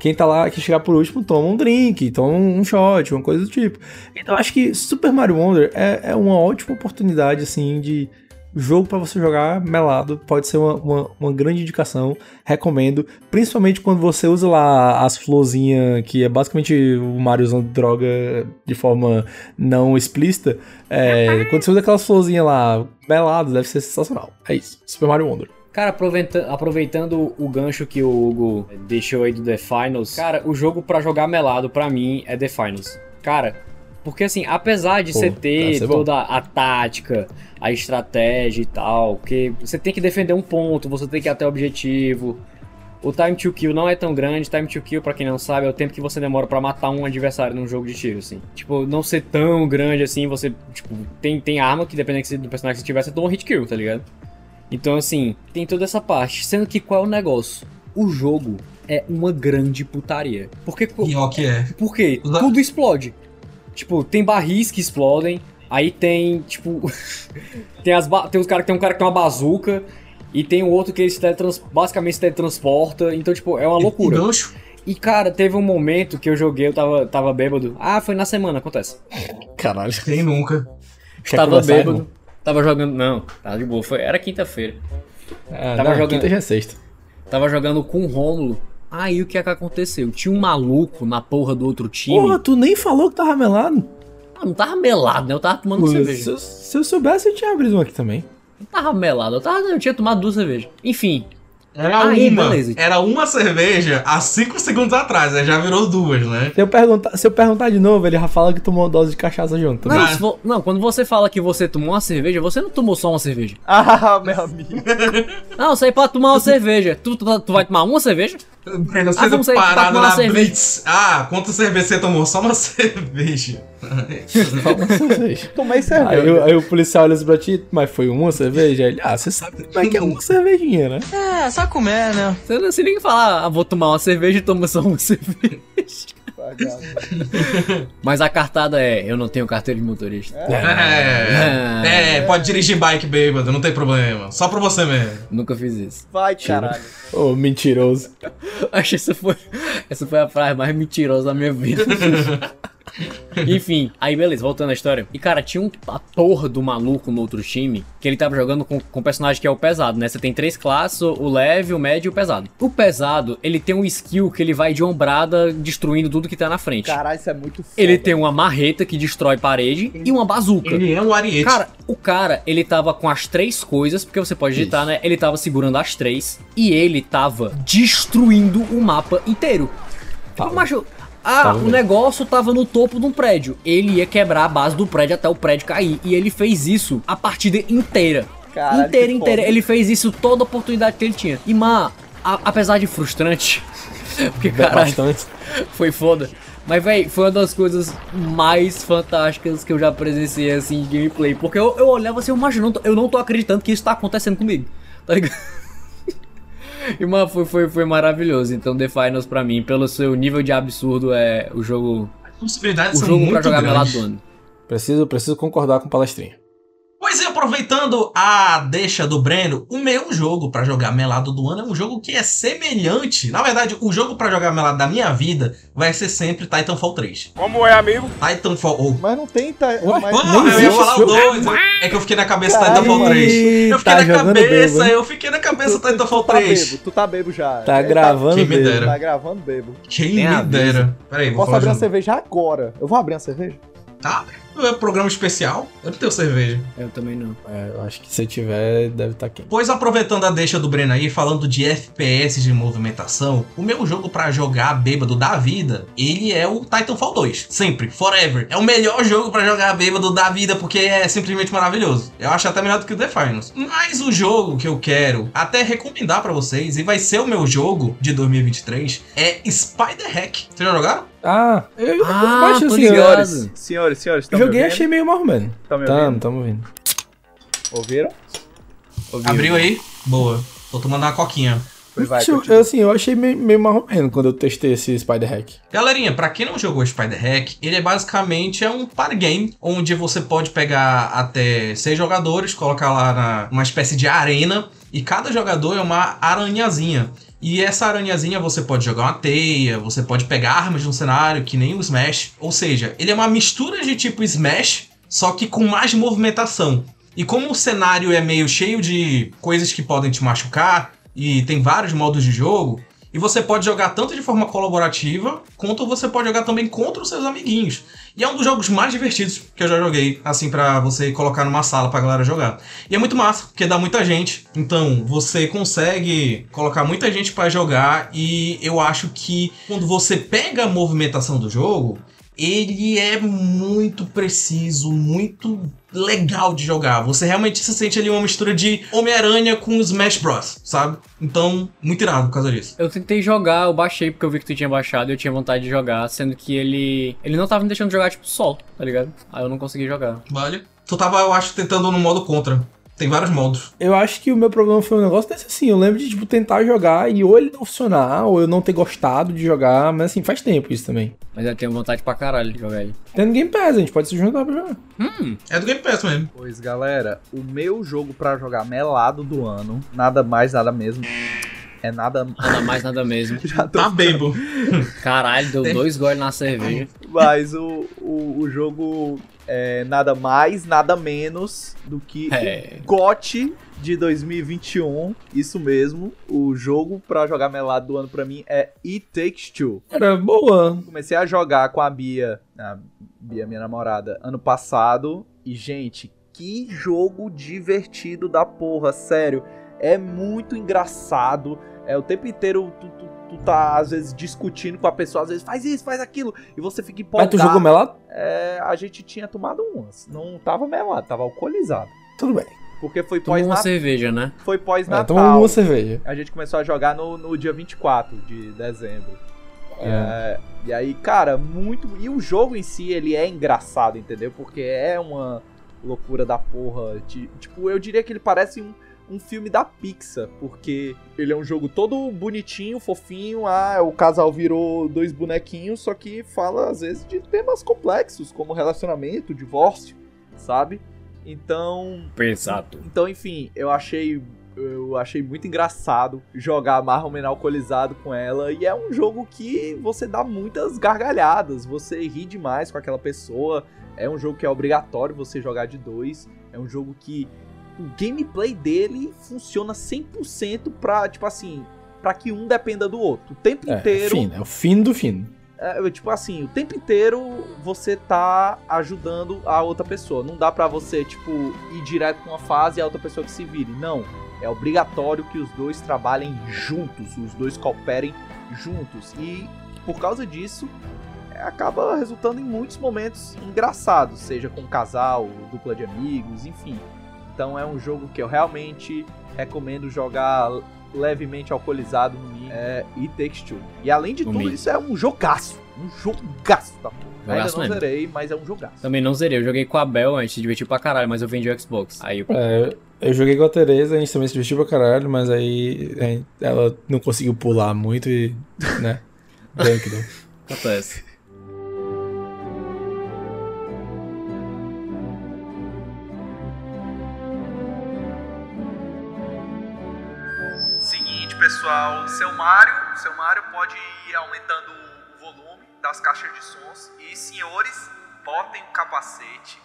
Quem tá lá, que chegar por último, toma um drink, toma um shot, uma coisa do tipo. Então, acho que Super Mario Wonder é, é uma ótima oportunidade, assim, de jogo pra você jogar melado pode ser uma, uma, uma grande indicação. Recomendo. Principalmente quando você usa lá as florzinhas, que é basicamente o Mario usando droga de forma não explícita. É, quando você usa aquelas florzinhas lá meladas, deve ser sensacional. É isso. Super Mario Wonder. Cara, aproveita- aproveitando o gancho que o Hugo deixou aí do The Finals, cara, o jogo pra jogar melado pra mim é The Finals. Cara, porque assim, apesar de Pô, você ter toda a tática, a estratégia e tal, que você tem que defender um ponto, você tem que ir até o objetivo. O time to kill não é tão grande. Time to kill, pra quem não sabe, é o tempo que você demora pra matar um adversário num jogo de tiro, assim. Tipo, não ser tão grande assim, você, tipo, tem, tem arma que dependendo que do personagem que você tiver, você toma um hit kill, tá ligado? Então, assim, tem toda essa parte. Sendo que qual é o negócio? O jogo é uma grande putaria. Porque. Pior que é. Por quê? Os da- Tudo explode. Tipo, tem barris que explodem. Aí tem, tipo. <laughs> tem, as tem os cara, tem um cara que tem uma bazuca. E tem o outro que ele se teletrans- basicamente se teletransporta. Então, tipo, é uma loucura. E gancho. E, cara, teve um momento que eu joguei, eu tava, tava bêbado. Ah, foi na semana, acontece. Caralho. Quem nunca? Quer Tava bêbado. irmão? Tava jogando. Não, tava de boa. Foi, era quinta-feira. Ah, Tava não, jogando- Quinta já é sexta. Tava jogando com o Rômulo. Aí o que é que aconteceu? Tinha um maluco na porra do outro time. Porra, tu nem falou que tava melado. Ah, não tava melado, né? Eu tava tomando Se, cerveja. eu- se eu soubesse, eu tinha abrido um aqui também. Não tava melado, eu, tava, eu tinha tomado duas cervejas. Enfim, Era Aí, uma. beleza. Era uma cerveja há 5 segundos atrás, aí já virou duas, né? Se eu, perguntar, se eu perguntar de novo, ele já fala que tomou uma dose de cachaça junto. não, né? Ah. se for- não, quando você fala que você tomou uma cerveja, você não tomou só uma cerveja. Ah, <laughs> meu amigo. Não, você é pra tomar uma cerveja. Tu, tu, tu vai tomar uma cerveja? Breno, você Ah, pra parado na cerveja. Blitz. Ah, quantas cervejas você tomou? Só uma <laughs> cerveja. Só uma cerveja. <laughs> Tomei Aí, cerveja. eu- aí o policial olha assim pra ti, mas foi uma cerveja? Ele, ah, você sabe como é que é uma cervejinha, né? É, só comer, né? Você não se nem falar, ah, vou tomar uma cerveja e toma só uma <laughs> cerveja. Mas a cartada é, eu não tenho carteira de motorista. É. É, pode dirigir bike bêbado, não tem problema. Só pra você mesmo. Nunca fiz isso. Vai, caralho. Ô, mentiroso. <laughs> Acho que essa foi, essa foi a frase mais mentirosa da minha vida. <laughs> <laughs> Enfim, aí beleza, voltando à história. E cara, tinha um a porra do maluco no outro time que ele tava jogando com, com um personagem que é o pesado, né? Você tem três classes: o leve, o médio e o pesado. O pesado, ele tem um skill que ele vai de ombrada destruindo tudo que tá na frente. Caralho, isso é muito foda. Ele tem uma marreta que destrói parede e uma bazuca. Ele é um ariete. Cara, o cara, ele tava com as três coisas, porque você pode digitar, né? Ele tava segurando as três e ele tava destruindo o mapa inteiro. Tipo, macho, ah, Tava o mesmo. negócio tava no topo de um prédio. Ele ia quebrar a base do prédio até o prédio cair. E ele fez isso a partida inteira. Caralho, inteira, inteira. foda. Ele fez isso toda a oportunidade que ele tinha. E, mano, apesar de frustrante, <laughs> porque, caralho, Bastante. foi foda. Mas, véi, foi uma das coisas mais fantásticas que eu já presenciei, assim, de gameplay. Porque eu, eu olhava assim, eu, macho, eu não tô, eu não tô acreditando que isso tá acontecendo comigo. Tá ligado? E, mano, foi, foi, foi maravilhoso. Então, The Finals, pra mim, pelo seu nível de absurdo, é o jogo, As possibilidades o são jogo muito pra jogar grandes. Preciso, preciso concordar com o palestrinha. Pois é, aproveitando a deixa do Breno, o meu jogo pra jogar melado do ano é um jogo que é semelhante. Na verdade, o jogo pra jogar melado da minha vida vai ser sempre Titanfall 3. Como é, amigo? Titanfall. Oh. Mas não tem. Tá, Ué, mas... Mano, eu ia falar o 2. É que eu fiquei na cabeça Titanfall 3. Eu fiquei tá na cabeça, bêbado. eu fiquei na cabeça tu, Titanfall tu tá 3. bebo, tu tá bebo já. Tá Ele gravando Quem me dele. dera. Tá, gravando bebo. Quem Tem me aviso. dera. Peraí, vou Posso falar abrir uma cerveja agora. Eu vou abrir uma cerveja? Tá, é programa especial. Eu não tenho cerveja. Eu também não. É, eu acho que se tiver, deve estar quente. Pois aproveitando a deixa do Breno aí, falando de FPS de movimentação, o meu jogo pra jogar bêbado da vida, ele é o Titanfall 2. Sempre, forever. É o melhor jogo pra jogar bêbado da vida porque é simplesmente maravilhoso. Eu acho até melhor do que o The Finals. Mas o jogo que eu quero até recomendar pra vocês, e vai ser o meu jogo de 2023, é Spider Hack. Vocês já jogaram? Ah, eu, Ah, assim, ligado. senhores. Senhores, senhores, estão Joguei e achei meio mal, mano. Tamo, ouvindo? tamo ouvindo. Ouviram? Ouviu? Abriu aí? Boa. Tô tomando uma coquinha. Vai, continua. assim, eu achei meio, meio mal quando eu testei esse Spider Hack. Galerinha, pra quem não jogou Spider Hack, ele é basicamente é um party game onde você pode pegar até seis jogadores, colocar lá na uma espécie de arena e cada jogador é uma aranhazinha. E essa aranhazinha você pode jogar uma teia, você pode pegar armas de um cenário que nem o Smash, ou seja, ele é uma mistura de tipo Smash, só que com mais movimentação. E como o cenário é meio cheio de coisas que podem te machucar, e tem vários modos de jogo, e você pode jogar tanto de forma colaborativa, quanto você pode jogar também contra os seus amiguinhos. E é um dos jogos mais divertidos que eu já joguei, assim, pra você colocar numa sala pra galera jogar. E é muito massa, porque dá muita gente. Então, você consegue colocar muita gente pra jogar, e eu acho que quando você pega a movimentação do jogo, ele é muito preciso, muito legal de jogar. Você realmente se sente ali uma mistura de Homem-Aranha com Smash Bros, sabe? Então, muito irado por causa disso. Eu tentei jogar, eu baixei porque eu vi que tu tinha baixado e eu tinha vontade de jogar, sendo que ele. Ele não tava me deixando jogar, tipo, solo, tá ligado? Aí eu não consegui jogar. Vale. Tu tava, eu acho, tentando no modo contra. Tem vários modos. Eu acho que o meu problema foi um negócio desse assim. Eu lembro de, tipo, tentar jogar e ou ele não funcionar, ou eu não ter gostado de jogar, mas assim, faz tempo isso também. Mas eu tenho vontade pra caralho de jogar ele. Tendo Game Pass, a gente pode se juntar pra jogar. É do Game Pass mesmo. Pois galera, o meu jogo pra jogar melado do ano, nada mais, nada mesmo. É nada. Nada mais, nada mesmo. <laughs> Já tô Tá bebo. Caralho, deu Tem- dois goles na cerveja. Mas o, o, o jogo é nada mais, nada menos do que É. o GOT de 2021. Isso mesmo. O jogo pra jogar melado do ano pra mim é It Takes Two. Era boa. Comecei a jogar com a Bia, a Bia, minha namorada, ano passado. E, gente, que jogo divertido da porra, sério. É muito engraçado. É o tempo inteiro tu, tu, tu tá, às vezes, discutindo com a pessoa, às vezes faz isso, faz aquilo. E você fica Mas empolgado. tu jogou melado? É, a gente tinha tomado umas. Não tava melado, tava alcoolizado. Tudo bem. Porque foi Tomou uma pós-natal. cerveja, né? Foi É, pós-natal. toma uma cerveja. A gente começou a jogar no, no dia 24 de dezembro. É. É, e aí, cara, muito. E o jogo em si, ele é engraçado, entendeu? Porque é uma loucura da porra. Ti- Tipo, eu diria que ele parece um, um filme da Pixar, porque ele é um jogo todo bonitinho, fofinho. Ah, o casal virou dois bonequinhos, só que fala às vezes de temas complexos, como relacionamento, divórcio, sabe? Então, Pesado. então, enfim, eu achei eu achei muito engraçado jogar Marrom alcoolizado com ela e é um jogo que você dá muitas gargalhadas, você ri demais com aquela pessoa. É um jogo que é obrigatório você jogar de dois. É um jogo que o gameplay dele funciona 100% pra, tipo assim, pra que um dependa do outro. O tempo É, inteiro fino, é o fim do fino. é, tipo assim, o tempo inteiro você tá ajudando a outra pessoa. Não dá pra você, tipo, ir direto com uma fase e a outra pessoa que se vire. Não. É obrigatório que os dois trabalhem juntos, os dois cooperem juntos. E por causa disso, é, acaba resultando em muitos momentos engraçados, seja com casal, dupla de amigos, enfim. Então é um jogo que eu realmente recomendo jogar levemente alcoolizado no mínimo. É It Takes Two. E além de No tudo, mínimo. isso é um jogaço. Um jogaço da porra. Ainda não mesmo. zerei, mas é um jogaço. Também não zerei, eu joguei com a Bel, a gente se divertiu pra caralho, mas eu vendi o Xbox. Aí eu... É, eu joguei com a Tereza, a gente também se divertiu pra caralho, mas aí ela não conseguiu pular muito e, né, <laughs> acontece. Pessoal, seu Mário, seu Mário pode ir aumentando o volume das caixas de sons e senhores, botem o capacete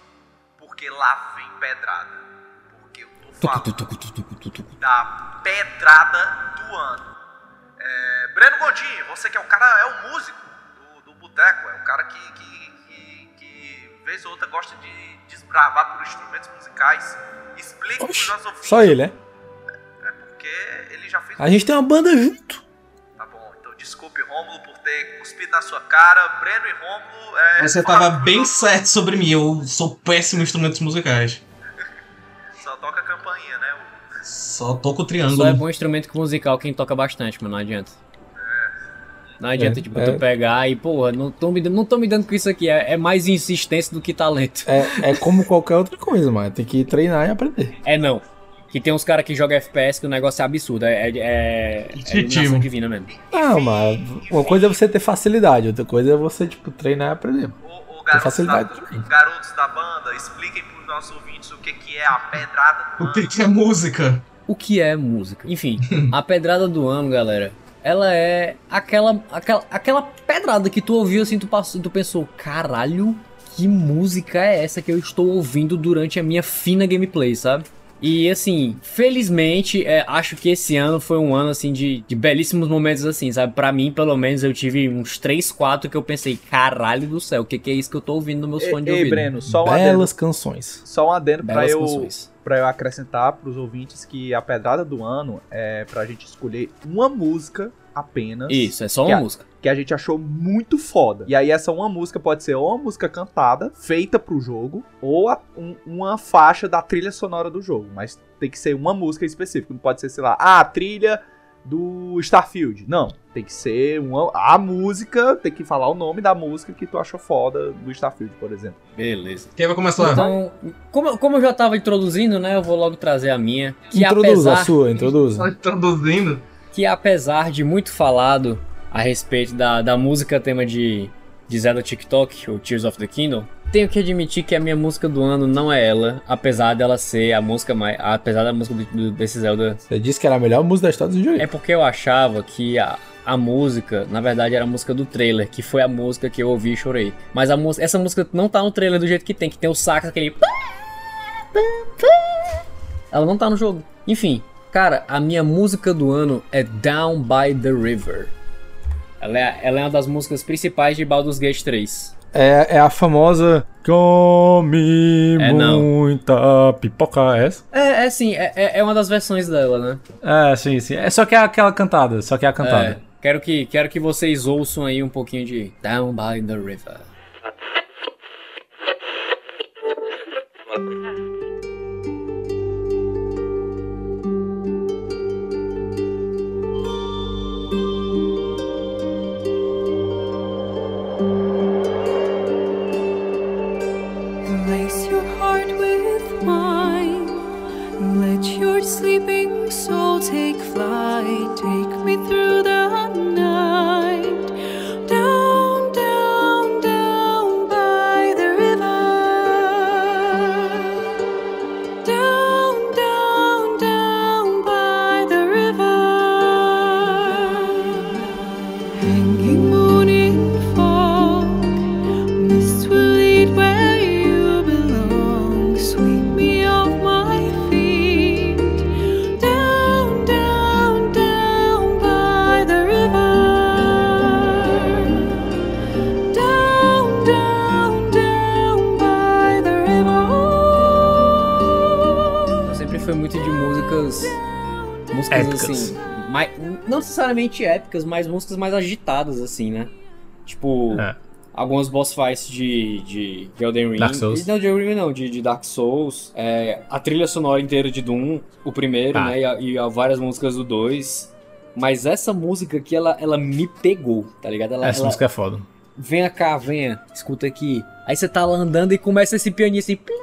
porque lá vem pedrada. Porque eu tô falando da pedrada do ano. É, Breno Gondim, você que é o cara, é o músico do, do boteco, é o cara que, que, que, que vez ou outra gosta de desbravar por instrumentos musicais. Explique para os nossos ouvintes. só ele, né? É porque ele já fez. A gente tem uma banda junto. Tá bom, então desculpe Rômulo por ter cuspido na sua cara. Breno e Rômulo. É, Você tava bem certo sobre mim, eu sou péssimo em instrumentos musicais. Só toca a campainha, né? o- Só toco o Só é triângulo. bom instrumento musical quem toca bastante, mas não adianta. Não adianta, É, tipo, é. tu pegar e, porra, não tô me, dando- não tô me dando com isso aqui. É, é mais insistência do que talento. É, é como qualquer outra coisa, mano. Tem que treinar e aprender. É não. Que tem uns caras que jogam FPS que o negócio é absurdo. É, é, é, é divina mesmo. Não, mas uma coisa é você ter facilidade, outra coisa é você, tipo, treinar e aprender. O, o garotos, facilidade da, garotos da banda, expliquem pros nossos ouvintes o que, que é a pedrada do O que, que é música? O que é música? Enfim, <laughs> a pedrada do ano, galera, ela é aquela, aquela, aquela pedrada que tu ouviu assim, tu, passou, tu pensou, caralho, que música é essa que eu estou ouvindo durante a minha fina gameplay, sabe? E assim, felizmente, é, acho que esse ano foi um ano assim de, de belíssimos momentos assim, sabe? Pra mim, pelo menos, eu tive uns 3, 4 que eu pensei, caralho do céu, o que, que é isso que eu tô ouvindo nos meus fones de Ei, ouvido? Breno, só um adendo, Belas canções. só um adendo pra Belas eu, canções. pra eu acrescentar pros ouvintes que a pedrada do ano é pra gente escolher uma música apenas. Isso, é só Que uma a- música. que a gente achou muito foda. E aí essa uma música pode ser ou uma música cantada, feita pro jogo, ou a- um- uma faixa da trilha sonora do jogo. Mas tem que ser uma música específica. Não pode ser, sei lá, ah, a trilha do Starfield. Não, tem que ser uma, a música, tem que falar o nome da música que tu achou foda do Starfield, por exemplo. Beleza. Quem vai começar? Então, como, eu- como eu já tava introduzindo, né, eu vou logo trazer a minha. Que Introduza apesar, a sua, introduza. Tá introduzindo. Que apesar de muito falado a respeito da, da música tema de, de Zelda TikTok, ou Tears of the Kingdom, tenho que admitir que a minha música do ano não é ela, apesar dela ser a música mais. Apesar da música do- do- desse Zelda. Você disse que era a melhor música da história do videogame. É porque eu achava que a, a música, na verdade, era a música do trailer, que foi a música que eu ouvi e chorei. Mas a essa música não tá no trailer do jeito que tem, que tem o sax, aquele. Ela não tá no jogo. Enfim, cara, a minha música do ano é Down by the River. Ela é, ela é uma das músicas principais de Baldur's Gate 3. É, é a famosa Come É, não. muita pipoca, é essa? É, é sim, é, é- é uma das versões dela, né? É, sim, sim. É só que é aquela cantada, só que é a cantada. É, quero, que, quero que vocês ouçam aí um pouquinho de Down by the River. fly, take músicas. Músicas Épicas. assim. Mais, não necessariamente épicas, mas músicas mais agitadas, assim, né? Tipo. É. Algumas boss fights de, de, de Elden Ring. Dark Souls. Não, de Elden Ring não, de, de Dark Souls. É, a trilha sonora inteira de Doom, o primeiro, Ah. né? E, a- e a várias músicas do 2. Mas essa música aqui, ela, ela me pegou, tá ligado? Ela, Essa ela- música é foda. Venha cá, venha, escuta aqui. Aí você tá lá andando e começa esse pianinho assim. plim.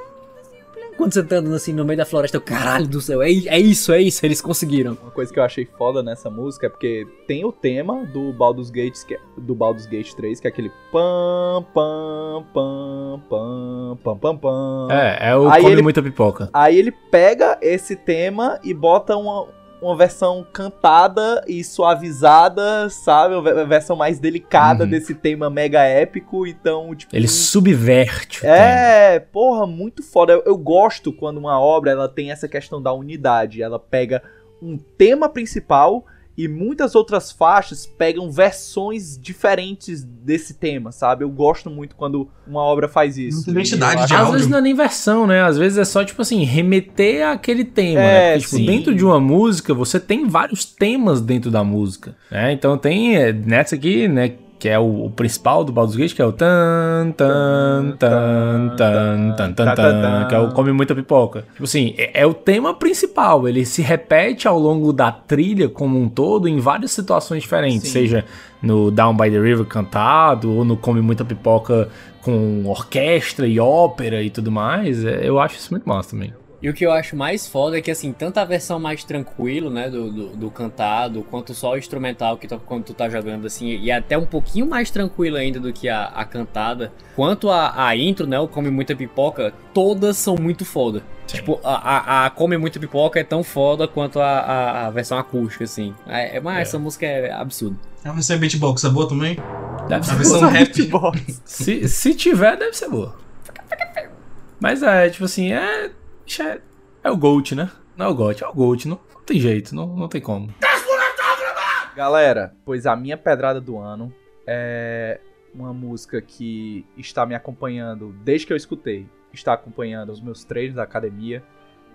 Quando você tá andando assim no meio da floresta, eu, caralho do céu, é, é isso, é isso, eles conseguiram. Uma coisa que eu achei foda nessa música é porque tem o tema do Baldur's Gate, que é, do Baldur's Gate 3, que é aquele pam pam pam pam pam pam pam. É, é o Aí Come ele- Muita Pipoca. Aí ele pega esse tema e bota uma, uma versão cantada e suavizada, sabe? Uma ve- versão mais delicada Uhum. desse tema mega épico. Então, tipo. Ele subverte o tema. É, porra, muito foda. Eu, eu gosto quando uma obra ela tem essa questão da unidade. Ela pega um tema principal e muitas outras faixas pegam versões diferentes desse tema, sabe? Eu gosto muito quando uma obra faz isso. Muita identidade de Às áudio. vezes não é nem versão, né? Às vezes é só, tipo assim, remeter àquele tema, É, né? Porque, tipo, dentro de uma música, você tem vários temas dentro da música, né? Então tem, é, nessa aqui, né, que é o, o principal do Baldur's Gate, que é o tan, tan, tan, tan, tan, tan, tan, que é o Come Muita Pipoca. Tipo assim, é, é o tema principal, ele se repete ao longo da trilha como um todo em várias situações diferentes, Sim. seja no Down by the River cantado, ou no Come Muita Pipoca com orquestra e ópera e tudo mais, é, eu acho isso muito massa também. E o que eu acho mais foda é que, assim, tanto a versão mais tranquilo, né, do, do, do cantado, quanto só o instrumental que tu, quando tu tá jogando, assim, e até um pouquinho mais tranquilo ainda do que a, a cantada, quanto a, a intro, né, o Come Muita Pipoca, todas são muito foda. Tipo, a, a, a Come Muita Pipoca é tão foda quanto a, a, a versão acústica, assim. É, é- mas É. essa música é absurda. A versão beatbox é boa também? Deve ser A versão boa. rap. Se, se tiver, deve ser boa. <laughs> Mas é, tipo assim, é. É, é o GOAT, né? Não é o GOAT, é o GOAT. Não, não tem jeito, não, não tem como. Galera, pois a minha pedrada do ano é uma música que está me acompanhando desde que eu escutei. Está acompanhando os meus treinos da academia,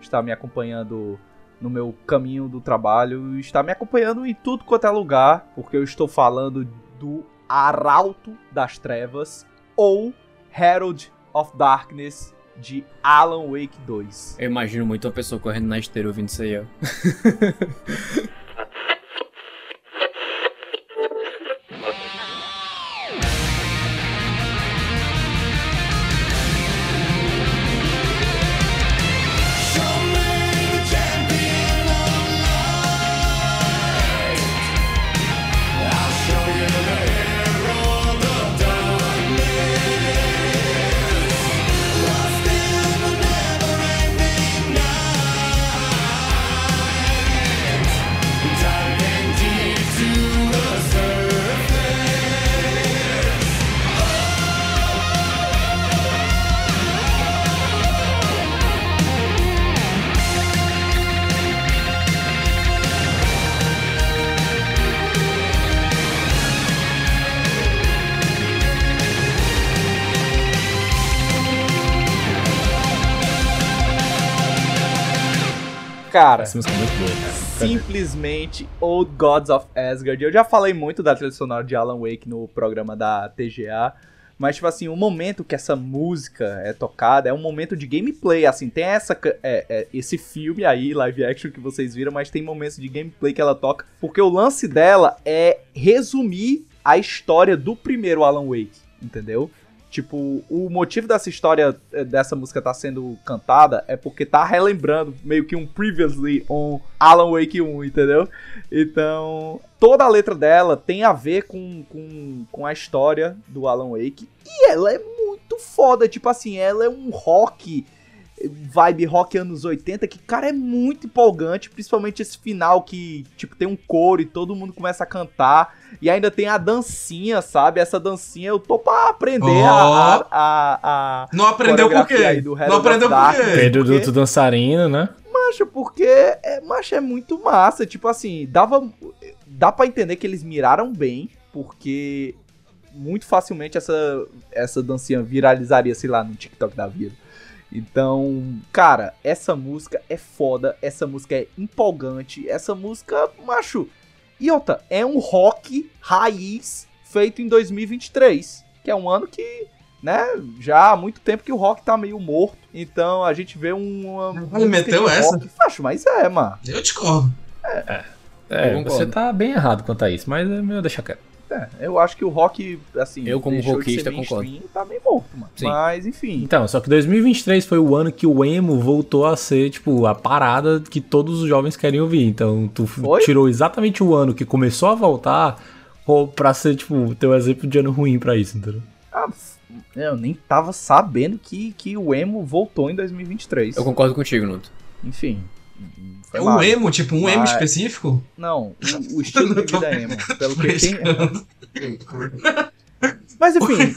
está me acompanhando no meu caminho do trabalho, está me acompanhando em tudo quanto é lugar, porque eu estou falando do Arauto das Trevas ou Herald of Darkness de Alan Wake 2. Eu imagino muito uma pessoa correndo na esteira ouvindo isso aí, ó. <laughs> Cara, Essa música é muito boa, cara. simplesmente Old Gods of Asgard. Eu já falei muito da trilha sonora de Alan Wake no programa da TGA, mas tipo assim, o momento que essa música é tocada é um momento de gameplay, assim, tem essa é- é, esse filme aí, live action que vocês viram, mas tem momentos de gameplay que ela toca, porque o lance dela é resumir a história do primeiro Alan Wake, entendeu? Tipo, o motivo dessa história, eh, dessa música tá sendo cantada é porque tá relembrando meio que um previously on Alan Wake 1, entendeu? Então, toda a letra dela tem a ver com, com, com a história do Alan Wake. E ela é muito foda, tipo assim, ela é um rock, vibe rock anos 80, que, cara, é muito empolgante, principalmente esse final que, tipo, tem um coro e todo mundo começa a cantar. E ainda tem a dancinha, sabe? Essa dancinha eu tô pra aprender Ó. a, a, a, a Não aprendeu por quê? Não aprendeu por quê? Pedro porque- Duto dançarino, né? Macho, porque é, macho, é muito massa. Tipo assim, dava. Dá pra entender que eles miraram bem, porque muito facilmente essa, essa dancinha viralizaria, sei lá, no TikTok da vida. Então, cara, essa música é foda, essa música é empolgante, essa música, macho. E outra, é um rock raiz feito em 2023, que é um ano que, né, já há muito tempo que o rock tá meio morto. Então a gente vê uma. música meteu essa? rock. Macho, mas é, mano. Eu discordo. É, Eu concordo. você tá bem errado quanto a isso, mas é melhor deixar quieto. É, eu acho que o rock, assim, Eu, como rockista, concordo. tá meio morto, mano. Sim. Mas, enfim. Então, só que 2023 foi o ano que o emo voltou a ser, tipo, a parada que todos os jovens querem ouvir. Então, tu Foi? tirou exatamente o ano que começou a voltar pra ser, tipo, teu exemplo de ano ruim pra isso, entendeu? Ah, eu nem tava sabendo que, que o emo voltou em 2023. Eu concordo contigo, Nuto. Enfim. É um mal. emo, tipo, um emo Mas- específico? Não, o, <laughs> estilo de vida é emo. Pelo que tem. <laughs> Mas <laughs> enfim,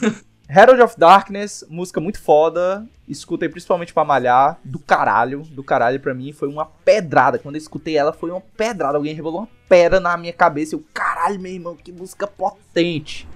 Herald of Darkness, música muito foda. Escutei principalmente pra malhar. Do caralho. Do caralho pra mim foi uma pedrada. Quando eu escutei ela, foi uma pedrada. Alguém rebolou uma pedra na minha cabeça. Eu, caralho, meu irmão, que música potente.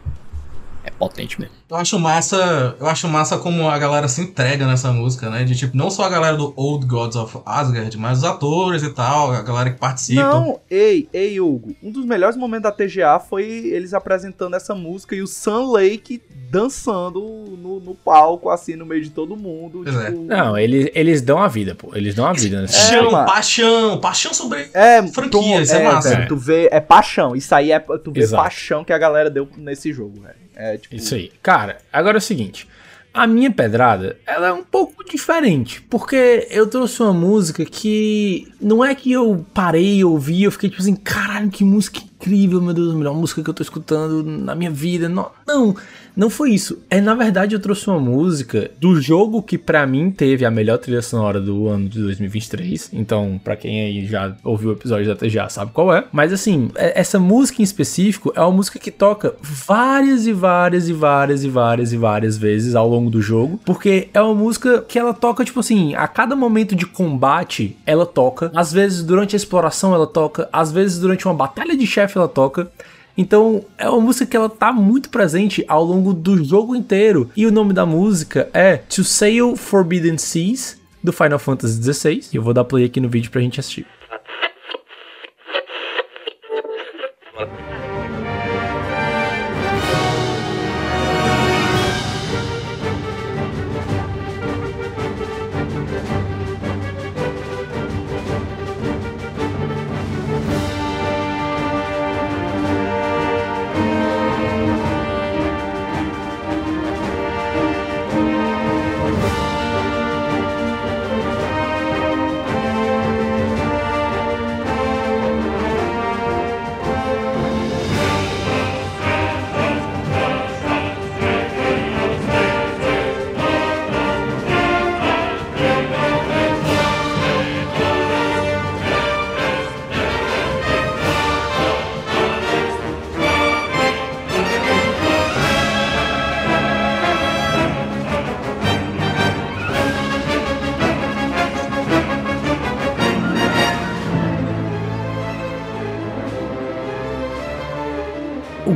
É potente mesmo. Eu acho massa, eu acho massa como a galera se entrega nessa música, né? De tipo, não só a galera do Old Gods of Asgard, mas os atores e tal, a galera que participa. Não, ei, ei, Hugo. Um dos melhores momentos da TGA foi eles apresentando essa música e o Sun Lake dançando no, no palco, assim, no meio de todo mundo. É. tipo... Não, eles, eles dão a vida, pô. Eles dão a vida nesse Paixão, mano. paixão, paixão sobre. É, Franquias, tu- é massa. velho, Tu vê, é paixão. Isso aí é, tu vê Exato. paixão que a galera deu nesse jogo, velho. É tipo. Isso aí. Cara, agora é o seguinte. A minha pedrada, ela é um pouco diferente, porque eu trouxe uma música que não é que eu parei, ouvi, eu fiquei tipo assim, caralho, que música incrível, meu Deus, a melhor música que eu tô escutando na minha vida. Não, não, não foi isso. É, na verdade, eu trouxe uma música do jogo que pra mim teve a melhor trilha sonora do ano de 2023. Então, pra quem aí já ouviu o episódio até já sabe qual é. Mas assim, é- essa música em específico é uma música que toca várias e várias e várias e várias e várias vezes ao longo do jogo, porque é uma música que ela toca tipo assim, a cada momento de combate ela toca, às vezes durante a exploração ela toca, às vezes durante uma batalha de chefe ela toca. Então, é uma música que ela tá muito presente ao longo do jogo inteiro. E o nome da música é To Sail Forbidden Seas, do Final Fantasy XVI. E eu vou dar play aqui no vídeo pra gente assistir.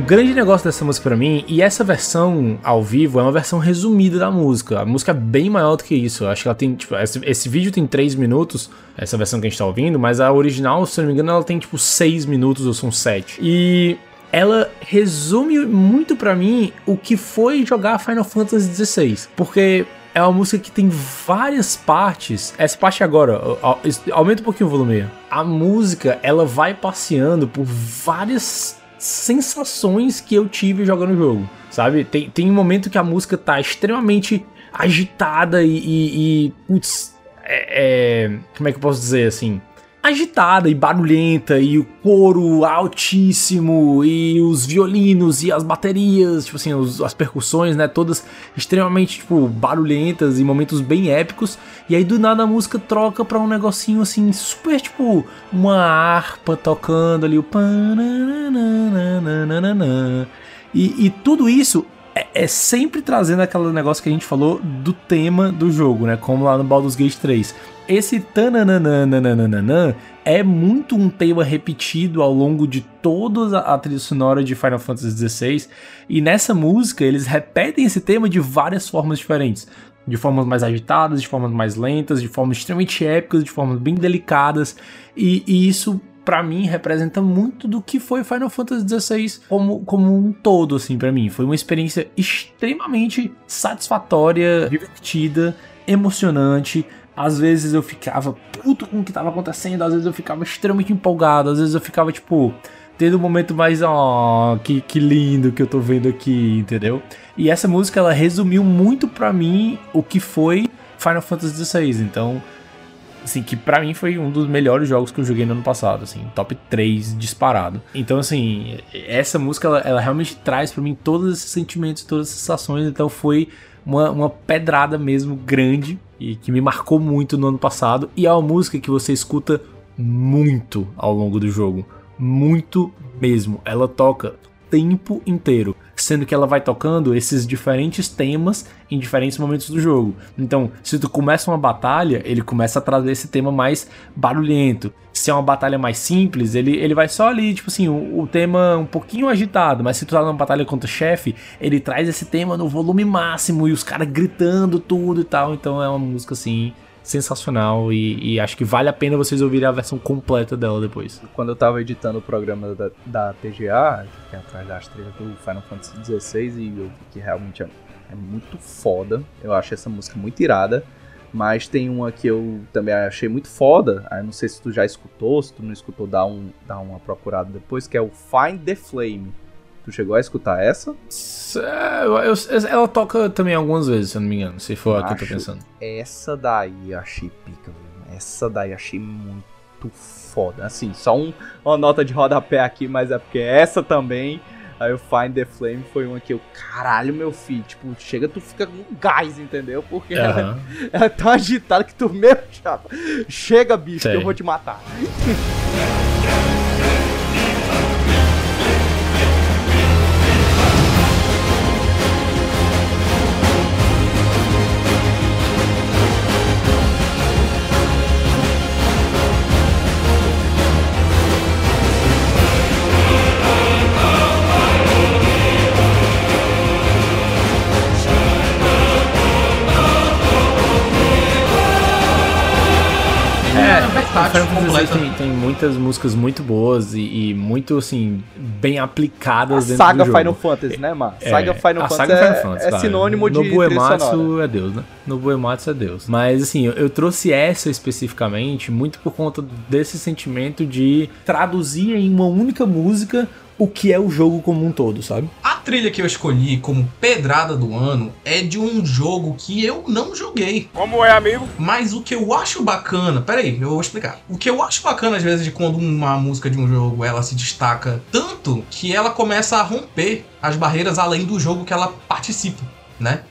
Grande negócio dessa música pra mim, e essa versão ao vivo é uma versão resumida da música. A música é bem maior do que isso. Eu acho que ela tem, tipo, esse, esse vídeo tem 3 minutos, essa versão que a gente tá ouvindo, mas a original, se eu não me engano, ela tem tipo 6 minutos ou são 7. E ela resume muito pra mim o que foi jogar Final Fantasy XVI, porque é uma música que tem várias partes. Essa parte agora, au- aumenta um pouquinho o volume. A música, ela vai passeando por várias sensações que eu tive jogando o jogo, sabe? Tem, tem um momento que a música tá extremamente agitada e, e, e, putz, é, é- como é que eu posso dizer assim? Agitada e barulhenta, e o coro altíssimo, e os violinos e as baterias, tipo assim, os- as percussões, né? Todas extremamente, tipo, barulhentas e momentos bem épicos. E aí do nada a música troca pra um negocinho assim, super tipo, uma harpa tocando ali, o. E, e tudo isso é, é sempre trazendo aquele negócio que a gente falou do tema do jogo, né? Como lá no Baldur's Gate 3. Esse tanananananananã é muito um tema repetido ao longo de toda a trilha sonora de Final Fantasy XVI. E nessa música eles repetem esse tema de várias formas diferentes. De formas mais agitadas, de formas mais lentas, de formas extremamente épicas, de formas bem delicadas. E, e isso, pra mim, representa muito do que foi Final Fantasy XVI como, como um todo, assim, pra mim. Foi uma experiência extremamente satisfatória, divertida, emocionante. Às vezes eu ficava puto com o que tava acontecendo, às vezes eu ficava extremamente empolgado, às vezes eu ficava, tipo, tendo um momento mais, ó, que, que lindo que eu tô vendo aqui, entendeu? E essa música, ela resumiu muito pra mim o que foi Final Fantasy XVI, então, assim, que pra mim foi um dos melhores jogos que eu joguei no ano passado, assim, top 3 disparado. Então, assim, essa música, ela, ela realmente traz pra mim todos esses sentimentos, todas essas sensações, então foi uma, uma pedrada mesmo grande e que me marcou muito no ano passado. E é uma música que você escuta muito ao longo do jogo. Muito mesmo. Ela toca tempo inteiro. Sendo que ela vai tocando esses diferentes temas em diferentes momentos do jogo. Então, se tu começa uma batalha, ele começa a trazer esse tema mais barulhento. Se é uma batalha mais simples, ele, ele vai só ali, tipo assim, o, o tema um pouquinho agitado. Mas se tu tá numa batalha contra o chefe, ele traz esse tema no volume máximo e os caras gritando tudo e tal. Então é uma música assim sensacional e, e acho que vale a pena vocês ouvirem a versão completa dela depois. Quando eu tava editando o programa da, da TGA, que é atrás das trilhas do Final Fantasy XVI, e eu vi que realmente é, é muito foda. Eu acho essa música muito irada. Mas tem uma que eu também achei muito foda. Aí não sei se tu já escutou, se tu não escutou, dá, um, dá uma procurada depois, que é o Find the Flame. Tu chegou a escutar essa? Ela toca também algumas vezes, se eu não me engano, se for a que eu tô pensando. Essa daí eu achei pica, velho. Essa daí eu achei muito foda. Assim, só um- uma nota de rodapé aqui, mas é porque essa também. Aí o Find the Flame foi uma que eu, caralho, meu filho, tipo, chega, tu fica com gás, entendeu? Porque ela, Aham. <laughs> ela é tão agitada que tu mesmo, chapa. Chega, bicho, Sei. que eu vou te matar. <laughs> completa. tem, tem muitas músicas muito boas e, e muito, assim, bem A aplicadas dentro saga do jogo. Final Fantasy, né, mano? É, Saga Final a Fantasy saga é, Final Fantasy, é tá. sinônimo de sonora. Ematsu é Deus, né? Nobuo Ematsu é Deus. Mas, assim, eu, eu trouxe essa especificamente muito por conta desse sentimento de traduzir em uma única música o que é o jogo como um todo, sabe? A trilha que eu escolhi como pedrada do ano é de um jogo que eu não joguei. Como é, amigo? Mas o que eu acho bacana, peraí, eu vou explicar. O que eu acho bacana às vezes de quando uma música de um jogo ela se destaca tanto que ela começa a romper as barreiras além do jogo que ela participa, né?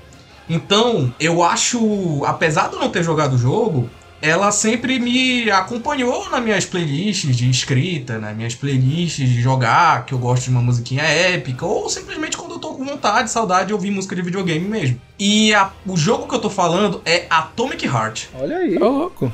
Então, eu acho, apesar de eu não ter jogado o jogo, ela sempre me acompanhou nas minhas playlists de escrita, nas minhas playlists de jogar, que eu gosto de uma musiquinha épica, ou simplesmente quando eu tô com vontade, saudade de ouvir música de videogame mesmo. E a- o jogo que eu tô falando é Atomic Heart. Olha aí. Ô, louco.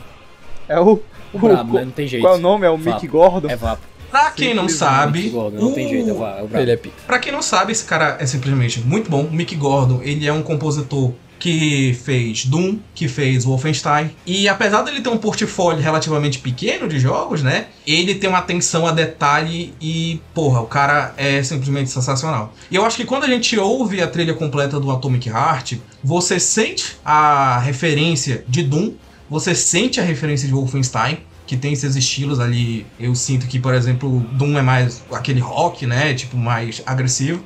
É o. o- Brabo, né? Não tem jeito. qual é o nome? É o. Mick Gordon? É vapo. Pra quem não sabe, Gordon, não tem o- jeito, é é o brabo. Ele é pica. Pra quem não sabe, esse cara é simplesmente muito bom. O Mick Gordon, ele é um compositor que fez Doom, que fez Wolfenstein. E apesar dele ter um portfólio relativamente pequeno de jogos, né? Ele tem uma atenção a detalhe e, porra, o cara é simplesmente sensacional. E eu acho que quando a gente ouve a trilha completa do Atomic Heart, você sente a referência de Doom, você sente a referência de Wolfenstein, que tem esses estilos ali. Eu sinto que, por exemplo, Doom é mais aquele rock, né? Tipo, mais agressivo.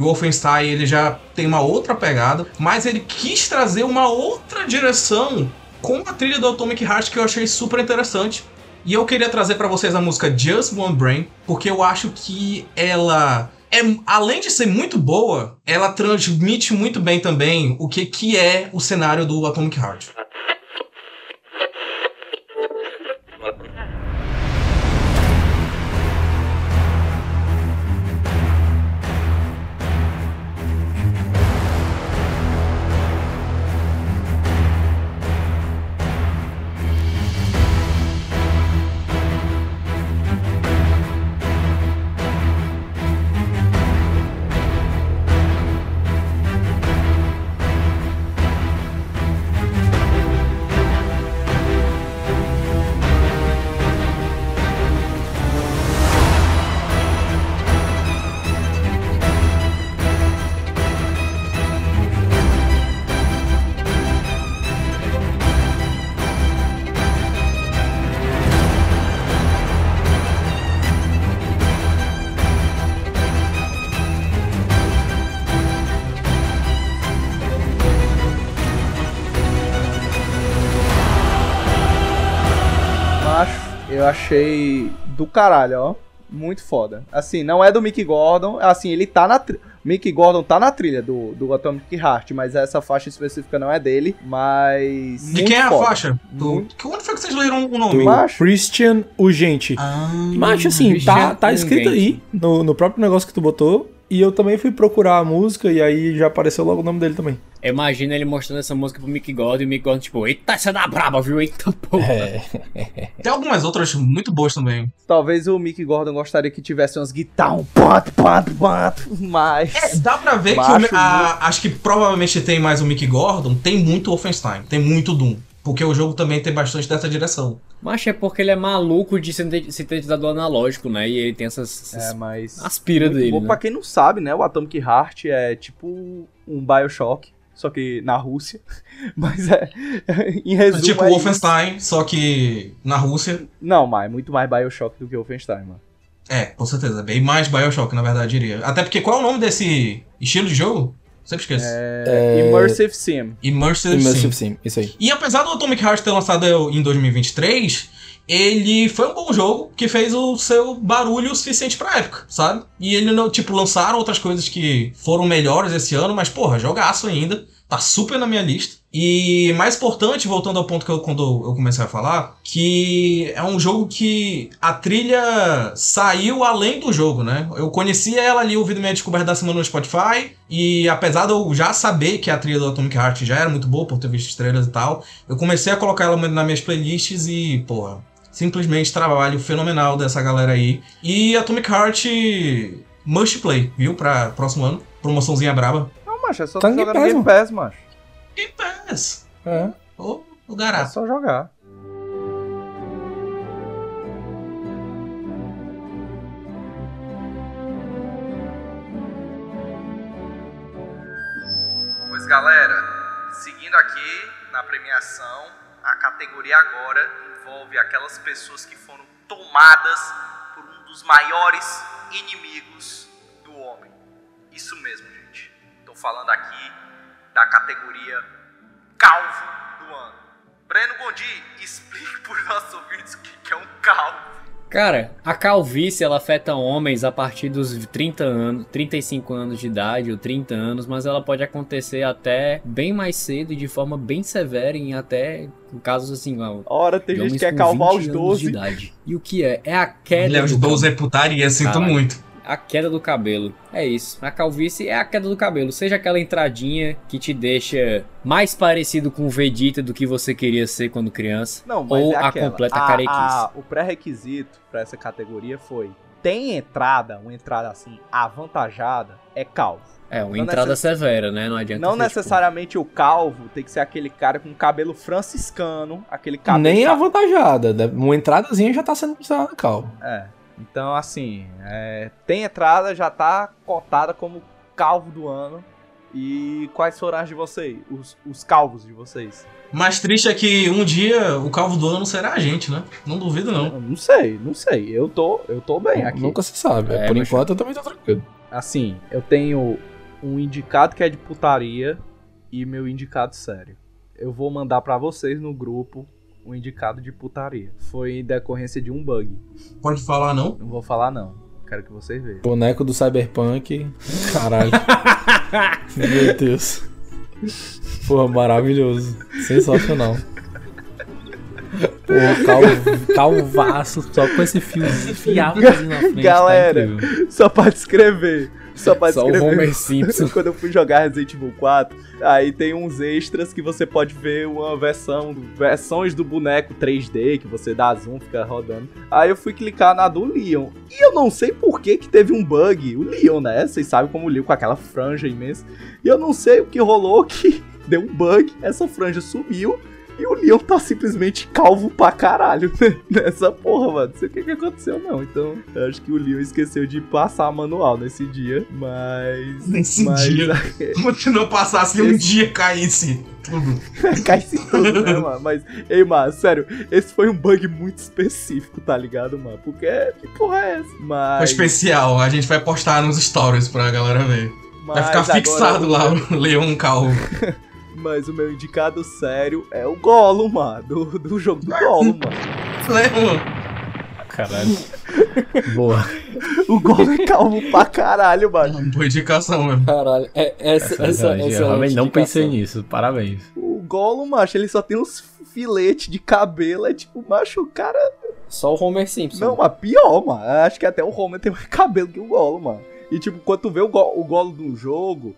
O Wolfenstein ele já tem uma outra pegada, mas ele quis trazer uma outra direção com a trilha do Atomic Heart que eu achei super interessante. E eu queria trazer pra vocês a música Just One Brain, porque eu acho que ela é além de ser muito boa, ela transmite muito bem também o que que é o cenário do Atomic Heart. Eu achei do caralho, ó. Muito foda. Assim, não é do Mick Gordon. Assim, ele tá na. Tri... Mick Gordon tá na trilha do, do Atomic Heart, mas essa faixa específica não é dele. Mas. De muito quem é a foda. faixa? Do... Que- Onde foi que vocês leram o nome? Macho. Christian Urgente. Ah, Mas, assim, Christian tá, tá escrito aí no, no próprio negócio que tu botou. E eu também fui procurar a música e aí já apareceu logo o nome dele também. Imagina ele mostrando essa música pro Mick Gordon e o Mick Gordon, tipo, eita, essa é da braba, viu? Eita porra. É. Tem algumas outras muito boas também. Talvez o Mick Gordon gostaria que tivesse umas guitarras. um Pat, pat, pat, mas. É, dá pra ver que o, a- acho que provavelmente tem mais o Mick Gordon, tem muito Wolfenstein, tem muito Doom. Porque o jogo também tem bastante dessa direção. Mas é porque ele é maluco de sinte- sintetizador analógico, né? E ele tem essas. É, essas mas. aspira dele. bom. né? Pra quem não sabe, né? O Atomic Heart é tipo um Bioshock. Só que na Rússia. <laughs> Mas é. <laughs> Em resumo. tipo é isso. Wolfenstein, só que na Rússia. Não, mas é muito mais Bioshock do que Wolfenstein, mano. É, com certeza. Bem mais Bioshock, na verdade, diria. Até porque qual é o nome desse estilo de jogo? Sempre esqueço. É, Immersive Sim. Immersive, Immersive Sim. Sim, isso aí. E apesar do Atomic Heart ter lançado em 2023, ele foi um bom jogo que fez o seu barulho suficiente pra época, sabe? E ele não, tipo, lançaram outras coisas que foram melhores esse ano, mas porra, jogaço ainda. Tá super na minha lista. E mais importante, voltando ao ponto que eu quando eu comecei a falar, que é um jogo que a trilha saiu além do jogo, né? Eu conhecia ela ali, ouvindo minha descoberta da semana no Spotify, e apesar de eu já saber que a trilha do Atomic Heart já era muito boa por ter visto estrelas e tal, eu comecei a colocar ela nas minhas playlists e, porra, simplesmente trabalho fenomenal dessa galera aí. E Atomic Heart must play, viu? Pra próximo ano. Promoçãozinha braba. Não, macho, é só Tá jogar Game Pass, Pass, macho. Game Pass. É. Ô, o É garato. só jogar. Pois galera, seguindo aqui na premiação, a categoria agora envolve aquelas pessoas que foram tomadas por um dos maiores inimigos do homem. Isso mesmo, gente. Tô falando aqui da categoria calvo do ano. Breno Gondi, <laughs> explique por nossos ouvintes o que é um calvo. Cara, a calvície ela afeta homens a partir dos 30 anos, 35 anos de idade ou 30 anos, mas ela pode acontecer até bem mais cedo e de forma bem severa em até casos assim, ó, Ora, tem gente que é com calvo 20 aos anos de 12. idade. E o que é? É a queda Ele é os do 12 é putaria, sinto Caralho. muito. A queda do cabelo. É isso. A calvície é a queda do cabelo. Seja aquela entradinha que te deixa mais parecido com o Vegeta do que você queria ser quando criança. Não, mas ou é a completa A- carequice. a- o pré-requisito pra essa categoria foi: tem entrada, uma entrada assim, avantajada, é calvo. É, uma não entrada necess- severa, né? Não adianta Não ser, tipo, necessariamente o calvo tem que ser aquele cara com cabelo franciscano, aquele cabelo. Nem avantajada. né? Uma entradazinha já tá sendo considerada calvo. É. Então, assim, é, tem entrada, já tá cotada como calvo do ano. E quais foram as de vocês? Os, os calvos de vocês? Mais triste é que um dia o calvo do ano será a gente, né? Não duvido, não. Eu não sei, não sei. Eu tô, eu tô bem aqui. Nunca se sabe. É, Por enquanto eu também tô tranquilo. Assim, eu tenho um indicado que é de putaria e meu indicado sério. Eu vou mandar pra vocês no grupo um indicado de putaria. Foi em decorrência de um bug. Pode falar, não? Não vou falar não. Quero que vocês vejam. Boneco do Cyberpunk. Caralho. <laughs> Meu Deus. Porra, maravilhoso. Sensacional. Porra, calvo, calvaço, só com esse fiozinho enfiado ali na frente. Galera, tá. Só pra descrever. Só pra Só o descrever. Homer Simpson. <laughs> Quando eu fui jogar Resident Evil 4, aí tem uns extras que você pode ver uma versão, versões do boneco 3D, que você dá zoom, fica rodando. Aí eu fui clicar na do Leon. E eu não sei por que que teve um bug. O Leon, né? Vocês sabem como o Leon com aquela franja imensa. E eu não sei o que rolou que <laughs> deu um bug, essa franja sumiu. E o Leon tá simplesmente calvo pra caralho <laughs> nessa porra, mano. Não sei o que, que aconteceu, não. Então, eu acho que o Leon esqueceu de passar manual nesse dia. Mas. Nesse mas, dia. <laughs> Como se não passasse um dia caísse tudo. <laughs> Cai-se tudo, né, mano? Mas, ei, mano, sério, esse foi um bug muito específico, tá ligado, mano? Porque, que porra é essa? Foi Mas. especial, a gente vai postar nos stories pra galera ver. Vai mas ficar agora fixado lá o Leão Calvo. Mas o meu indicado sério é o Gollum, mano. Do, do jogo do Gollum, mano. Caralho. <laughs> Boa. O Gollum é calvo pra caralho, mano. Boa indicação, mano. Caralho, é, essa, essa, essa, Verdade, eu realmente não pensei nisso. Parabéns. O Gollum, macho, ele só tem uns filetes de cabelo. É tipo, macho, o cara. Só o Homer Simpson. Não, mas pior, mano. Acho que até o Homer tem mais <laughs> cabelo que o Gollum, mano. E tipo, quando tu vê o, Go o Gollum no jogo,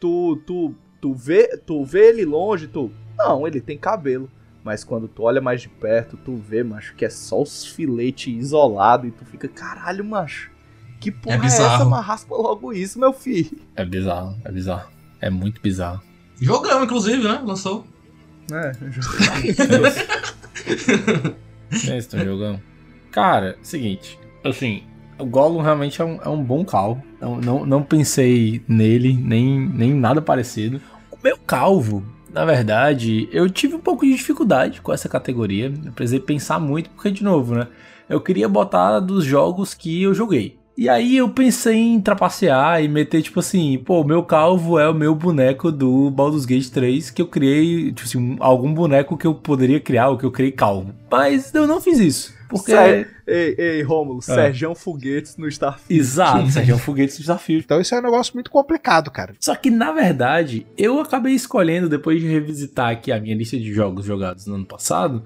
tu, tu, tu, vê, tu vê ele longe, tu. Não, ele tem cabelo. Mas quando tu olha mais de perto, tu vê, macho, que é só os filetes isolados e tu fica, caralho, macho. Que porra é, bizarro. essa, mano? Raspa logo isso, meu filho. É bizarro, é bizarro. É muito bizarro. Jogão, inclusive, né? Lançou. É, Vocês <laughs> estão jogando? Cara, seguinte. Assim, o Gollum realmente é um, é um bom calvo. Não, não, não pensei nele, nem, nem nada parecido. O meu calvo, na verdade, eu tive um pouco de dificuldade com essa categoria. Eu precisei pensar muito, porque, de novo, né? Eu queria botar dos jogos que eu joguei. E aí eu pensei em trapacear e meter, tipo assim, pô, meu calvo é o meu boneco do Baldur's Gate 3, que eu criei, tipo assim, um- algum boneco que eu poderia criar, ou que eu criei calvo. Mas eu não fiz isso. Porque. Sé- Ei, ei, Rômulo, É. Serjão Foguetes no Starfield. Exato, Sérgio, é um foguete do desafio. Então isso é um negócio muito complicado, cara. Só que, na verdade, eu acabei escolhendo, depois de revisitar aqui a minha lista de jogos jogados no ano passado,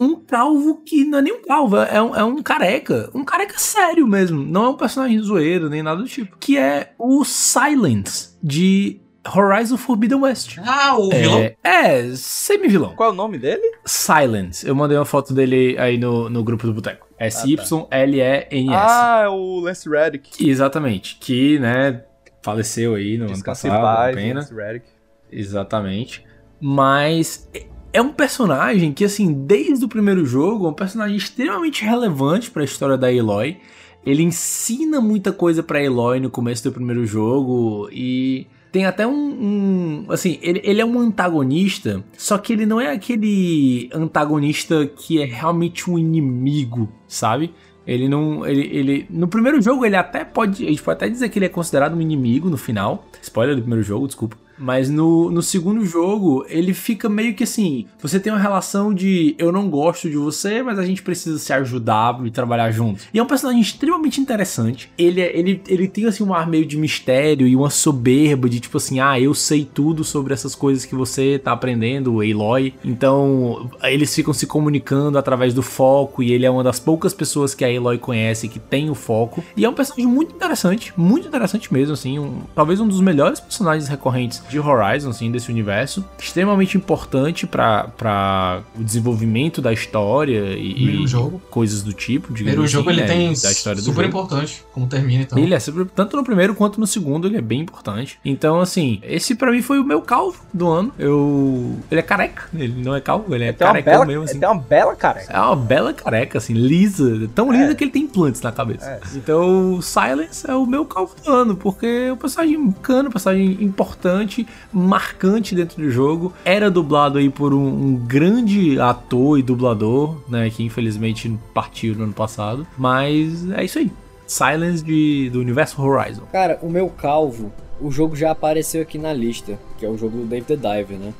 um calvo que não é nem um calvo, é um, é um careca. Um careca sério mesmo. Não é um personagem zoeiro, nem nada do tipo. Que é o Silence, de Horizon Forbidden West. Ah, o vilão? É, é semi-vilão. Qual é o nome dele? Silence. Eu mandei uma foto dele aí no, no grupo do Boteco. S-Y-L-E-N-S. Ah, é o Lance Reddick. Exatamente. Que, né, faleceu aí no ano Descanse passado, paz, pena. Lance Reddick. Exatamente. Mas é um personagem que, assim, desde o primeiro jogo, é um personagem extremamente relevante para a história da Aloy. Ele ensina muita coisa pra Aloy no começo do primeiro jogo e tem até um. um- assim, ele, ele é um antagonista, só que ele não é aquele antagonista que é realmente um inimigo, sabe? Ele não. Ele, ele. No primeiro jogo, ele até pode. A gente pode até dizer que ele é considerado um inimigo no final. Spoiler do primeiro jogo, desculpa. Mas no, no segundo jogo, ele fica meio que assim: você tem uma relação de eu não gosto de você, mas a gente precisa se ajudar e trabalhar juntos. E é um personagem extremamente interessante. Ele, é- ele, ele tem assim um ar meio de mistério e uma soberba de tipo assim: ah, eu sei tudo sobre essas coisas que você tá aprendendo, Aloy. Então eles ficam se comunicando através do foco e ele é uma das poucas pessoas que a Aloy conhece que tem o foco. E é um personagem muito interessante, muito interessante mesmo, assim, um- talvez um dos melhores personagens recorrentes de Horizon, assim, desse universo. Extremamente importante para o desenvolvimento da história e, e jogo. coisas do tipo. Primeiro jogo assim, ele né, tem da história do super jogo. importante, como termina então. Ele é super, tanto no primeiro quanto no segundo, ele é bem importante. Então, assim, esse pra mim foi o meu calvo do ano. Eu. Ele é careca, ele não é calvo, ele é bela, mesmo, assim. tem uma bela careca. É uma bela careca, assim, lisa. Tão lisa que ele tem implantes na cabeça. É. Então, o Silence é o meu calvo do ano, porque é um personagem bacana, um personagem importante, marcante dentro do jogo. Era dublado aí por um, um grande ator e dublador, né, que infelizmente partiu no ano passado. Mas é isso aí. Silence de, do universo Horizon. Cara, o meu calvo, o jogo já apareceu aqui na lista, que é o jogo do Dave the Diver, né?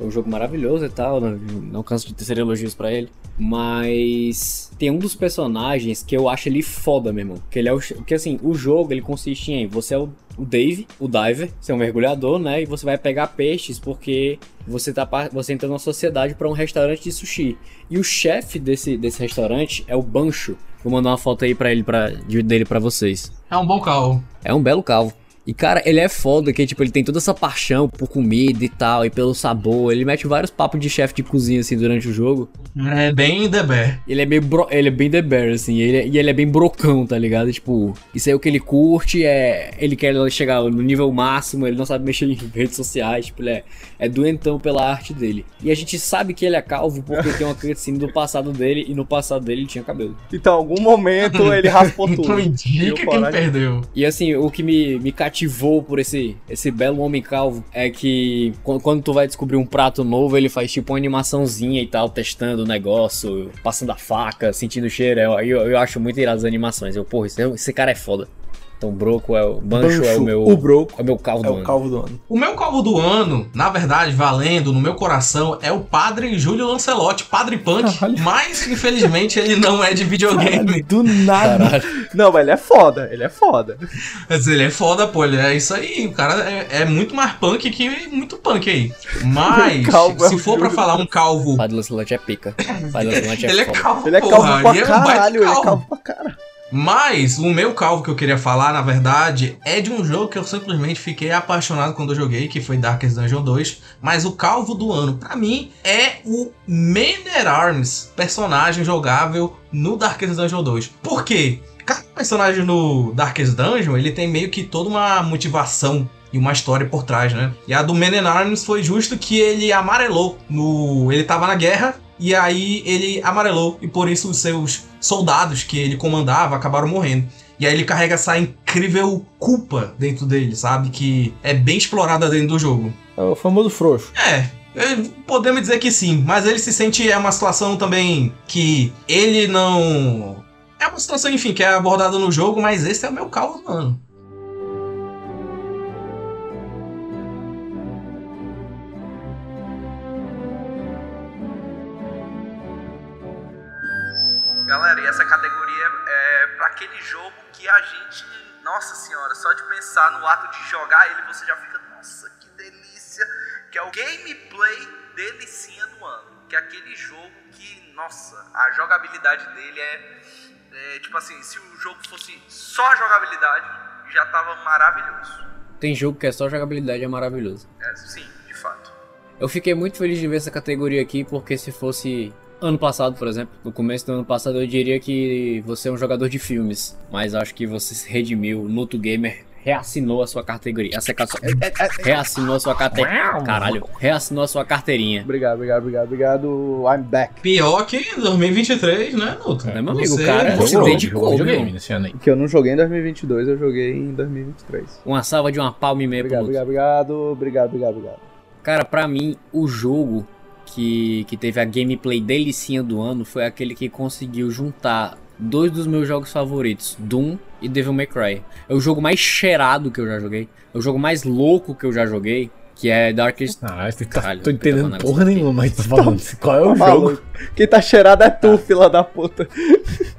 É um jogo maravilhoso e tal, não, não canso de tecer elogios pra ele. Mas tem um dos personagens que eu acho ele foda, meu irmão. Que ele é o. Que assim, o jogo ele consiste em você é o, o Dave, o diver, você é um mergulhador, né? E você vai pegar peixes porque você tá você entra numa sociedade pra um restaurante de sushi. E o chefe desse, desse restaurante é o Bancho. Vou mandar uma foto aí para ele para dele pra vocês. É um bom calvo. É um belo calvo. E, cara, ele é foda, que, tipo, ele tem toda essa paixão por comida e tal, e pelo sabor. Ele mete vários papos de chefe de cozinha, assim, durante o jogo. É bem The Bear. Ele é bem, bro- ele é bem The Bear, assim, ele é- e ele é bem brocão, tá ligado? Tipo, isso aí é o que ele curte, é... Ele quer chegar no nível máximo, ele não sabe mexer em <laughs> redes sociais, tipo, ele é, é doentão pela arte dele. E a gente sabe que ele é calvo porque tem uma cutscene do passado dele, e no passado dele ele tinha cabelo. Então, em algum momento ele raspou <laughs> tudo. Então indica Viu, que ele coragem? perdeu. E assim, o que me, me cativou por esse, esse belo homem calvo é que quando, tu vai descobrir um prato novo, ele faz tipo uma animaçãozinha e tal, testando o negócio, passando a faca, sentindo o cheiro. Eu, eu, eu acho muito irado as animações. Eu, porra, esse, esse cara é foda. Então, Broco é o. Bancho, é o Bancho, meu. o Broco é o meu calvo É do o ano. calvo do ano. O meu calvo do ano, na verdade, valendo no meu coração, é o padre Júlio Lancelotti, padre punk, Caralho. mas infelizmente ele não é de videogame. Do nada. Caralho. Não, mas ele é foda, ele é foda. Mas ele é foda, pô, ele é isso aí, o cara é, é muito mais punk que muito punk aí. Mas, <laughs> Calvo é se for pra falar um calvo, Padre Lancelot é pica. Padre Lancelot é ele é foda. calvo, Ele é porra, calvo pra ele é caralho, ele é calvo. calvo pra caralho. Mas o meu calvo que eu queria falar, na verdade, é de um jogo que eu simplesmente fiquei apaixonado quando eu joguei, que foi Darkest Dungeon 2. Mas o calvo do ano, pra mim, é o Maner Arms, personagem jogável no Darkest Dungeon 2. Por quê? Cada personagem no Darkest Dungeon, ele tem meio que toda uma motivação e uma história por trás, né? E a do Men Arms foi justo que ele amarelou no... Ele tava na guerra e aí ele amarelou e por isso os seus soldados que ele comandava acabaram morrendo. E aí ele carrega essa incrível culpa dentro dele, sabe? Que é bem explorada dentro do jogo. É o famoso frouxo. É, podemos dizer que sim, mas ele se sente é uma situação também que ele não É uma situação, enfim, que é abordada no jogo, mas esse é o meu caos do nossa senhora, só de pensar no ato de jogar ele, você já fica, nossa, que delícia, que é o gameplay delicinha do ano, que é aquele jogo que, nossa, a jogabilidade dele é, é tipo assim, se o jogo fosse só a jogabilidade, já tava maravilhoso. Tem jogo que é só jogabilidade, é maravilhoso. É, sim, de fato. Eu fiquei muito feliz de ver essa categoria aqui, porque se fosse ano passado, por exemplo, no começo do ano passado, eu diria que você é um jogador de filmes, mas acho que você se redimiu. Nuto Gamer reassinou a sua categoria. Essa ca- Reassinou a sua categoria. Caralho, reassinou a sua carteirinha. Obrigado, obrigado, obrigado, obrigado. I'm back. Pior que 2023, né, Nuto? É, meu amigo, Você- o cara você se Jogou, dedicou, aí. Que eu não joguei em 2022, eu joguei em 2023. Uma salva de uma palma e meia pro Obrigado, obrigado, obrigado, obrigado, obrigado, obrigado. Cara, pra mim, o jogo que, que teve a gameplay delicinha do ano foi aquele que conseguiu juntar dois dos meus jogos favoritos, Doom e Devil May Cry. É o jogo mais cheirado que eu já joguei, é o jogo mais louco que eu já joguei, que é Darkest... Ah, você tá, Caralho, tô entendendo tô porra nenhuma, mas tá falando. <laughs> Qual é o Tá jogo? maluco. Quem tá cheirado é tu, fila da puta.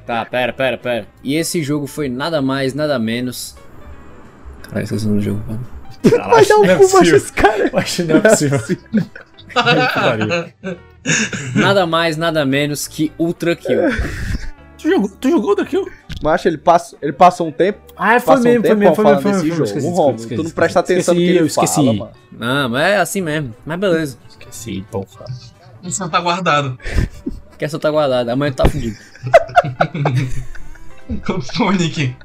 Tá, pera, pera, pera. E esse jogo foi nada mais, nada menos... Caralho, esqueci o nome do jogo. mano. Vai dar um é cu, esse cara. Acho que não é possível. Nada mais, nada menos que Ultra Kill. <laughs> tu, jogou, tu jogou daquilo? Macho, ele, passa, ele passou um tempo Ah, foi Passou um mesmo, foi mesmo, foi mesmo, foi mesmo. jogo. Esqueci, O esqueci, Romulo, esqueci, tu não esqueci. presta atenção no que Esqueci, ele eu esqueci. fala, mano. Não, mas é assim mesmo. Mas beleza. Esqueci, porra. Isso tá guardado. <laughs> Que essa tá guardada. Amanhã tá fudido. <laughs> O Sonic.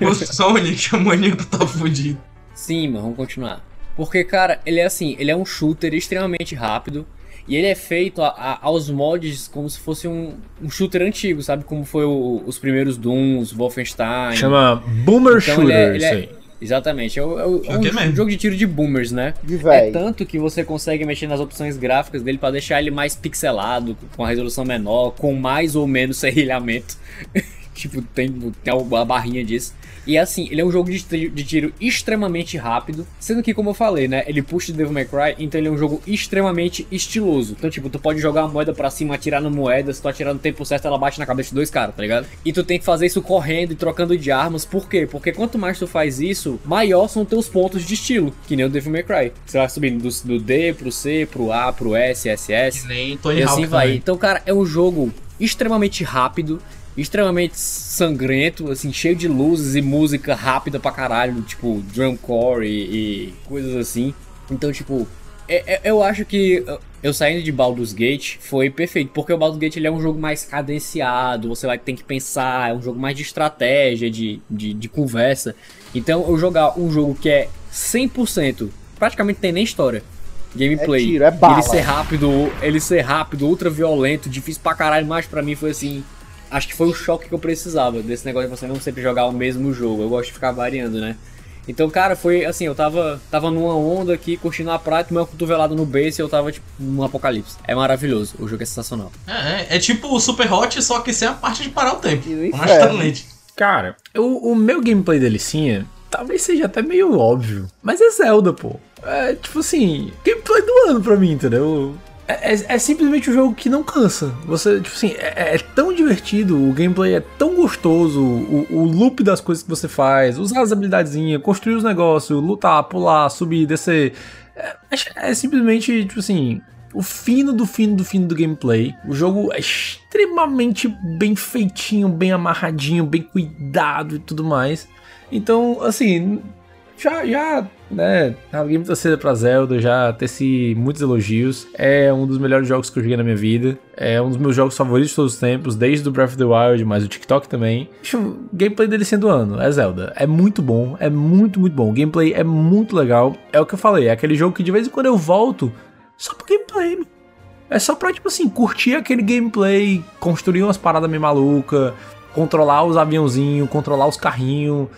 O Sonic, tá fudido. Sim, mas vamos continuar. Porque, cara, ele é assim, ele é um shooter extremamente rápido. E ele é feito a- a- aos mods como se fosse um, um shooter antigo, sabe? Como foi o- os primeiros Dooms, Wolfenstein. Chama Boomer Então Shooter, ele é- ele isso é- aí. Exatamente, é, é é É um mesmo? jogo de tiro de boomers, né? De É tanto que você consegue mexer nas opções gráficas dele pra deixar ele mais pixelado, com a resolução menor, com mais ou menos <laughs> serrilhamento. <laughs> tipo, tem, tem a barrinha disso. E assim, ele é um jogo de, tri- de tiro extremamente rápido, sendo que, como eu falei, né, ele puxa de Devil May Cry, então ele é um jogo extremamente estiloso. Então, tipo, tu pode jogar uma moeda pra cima, atirar na moeda, se tu atirar no tempo certo, ela bate na cabeça de dois caras, tá ligado? E tu tem que fazer isso correndo e trocando de armas, por quê? Porque quanto mais tu faz isso, maior são teus pontos de estilo, que nem o Devil May Cry. Você vai subindo do, do D pro C, pro A, pro S, SS. Nem Tony E assim Hawk vai. também. Então, cara, é um jogo extremamente rápido, extremamente sangrento, assim, cheio de luzes e música rápida pra caralho, tipo drumcore e, e coisas assim. Então, tipo, é- é- eu acho que eu saindo de Baldur's Gate foi perfeito, porque o Baldur's Gate ele é um jogo mais cadenciado, você vai ter que pensar, é um jogo mais de estratégia, de, de, de conversa. Então, eu jogar um jogo que é 100%, praticamente tem nem história. Gameplay. É tiro, é bala. Ele ser rápido, ele ser rápido, ultra violento, difícil pra caralho, mas pra mim foi assim. Acho que foi o choque que eu precisava desse negócio de você não sempre jogar o mesmo jogo. Eu gosto de ficar variando, né? Então, cara, foi assim, eu tava, tava numa onda aqui, curtindo a praia, tomei uma cotovelada no base e eu tava, tipo, num apocalipse. É maravilhoso, o jogo é sensacional. É, é, é tipo o Super Hot, só que sem a parte de parar o tempo. Honestamente. Cara, o, o meu gameplay delicinha talvez seja até meio óbvio, mas é Zelda, pô. É tipo assim, gameplay do ano pra mim, entendeu? É, é- é simplesmente um jogo que não cansa. Você, tipo assim, é, é tão divertido, o gameplay é tão gostoso, o, o loop das coisas que você faz, usar as habilidadezinhas, construir os negócios, lutar, pular, subir, descer. É, é simplesmente, tipo assim, o fino do fino do fino do gameplay. O jogo é extremamente bem feitinho, bem amarradinho, bem cuidado e tudo mais. Então, assim, já, já, né, alguém muita cedo pra Zelda, já teci muitos elogios. É um dos melhores jogos que eu joguei na minha vida. É um dos meus jogos favoritos de todos os tempos, desde o Breath of the Wild, mas o TikTok também. Bicho, gameplay dele sendo ano, é Zelda. É muito bom, é muito, muito bom. O gameplay é muito legal. É o que eu falei, é aquele jogo que de vez em quando eu volto só pro gameplay. É só pra, tipo assim, curtir aquele gameplay, construir umas paradas meio maluca, controlar os aviãozinhos, controlar os carrinhos.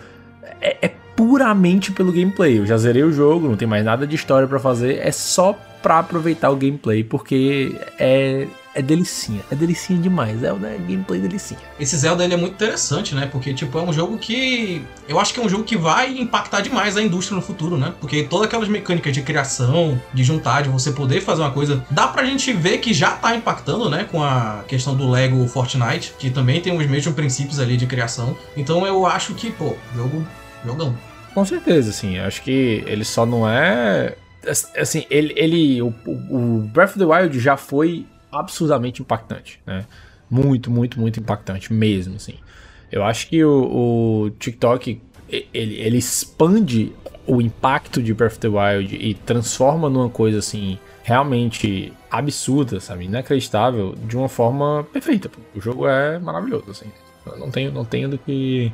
É, é puramente pelo gameplay. Eu já zerei o jogo, não tem mais nada de história pra fazer. É só pra aproveitar o gameplay, porque é é delicinha. É delicinha demais. Zelda é gameplay delicinha. Esse Zelda ele é muito interessante, né? Porque, tipo, é um jogo que. Eu acho que é um jogo que vai impactar demais a indústria no futuro, né? Porque todas aquelas mecânicas de criação, de juntar, de você poder fazer uma coisa. Dá pra gente ver que já tá impactando, né? Com a questão do Lego Fortnite, que também tem os mesmos princípios ali de criação. Então eu acho que, pô, jogo. Jogão. Com certeza, assim. Acho que ele só não é. Assim, ele. ele o, o Breath of the Wild já foi absurdamente impactante, né? Muito, muito, muito impactante mesmo, assim. Eu acho que o, o TikTok ele, ele expande o impacto de Breath of the Wild e transforma numa coisa assim realmente absurda, sabe, inacreditável, de uma forma perfeita. O jogo é maravilhoso, assim. Eu não tenho, não tenho do que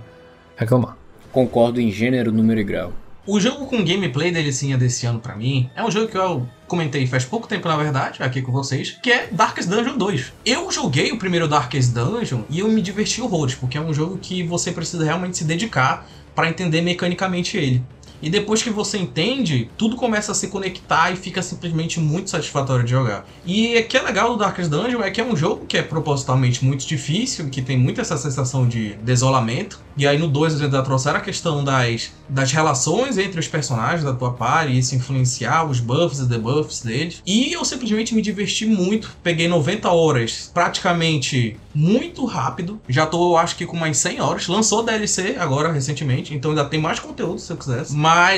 reclamar. Concordo em gênero, número e grau. O jogo com gameplay delicinha desse ano pra mim é um jogo que eu comentei faz pouco tempo, na verdade, aqui com vocês, que é Darkest Dungeon 2. Eu joguei o primeiro Darkest Dungeon e eu me diverti horrores, porque é um jogo que você precisa realmente se dedicar pra entender mecanicamente ele. E depois que você entende, tudo começa a se conectar e fica simplesmente muito satisfatório de jogar. E o que é legal do Darkest Dungeon é que é um jogo que é propositalmente muito difícil, que tem muito essa sensação de desolamento. E aí no 2 eles trouxeram a questão das, das relações entre os personagens da tua party, isso influenciar os buffs e debuffs deles. E eu simplesmente me diverti muito. Peguei 90 horas praticamente muito rápido. Já tô, acho que com mais 100 horas. Lançou DLC agora recentemente, então ainda tem mais conteúdo se eu quisesse.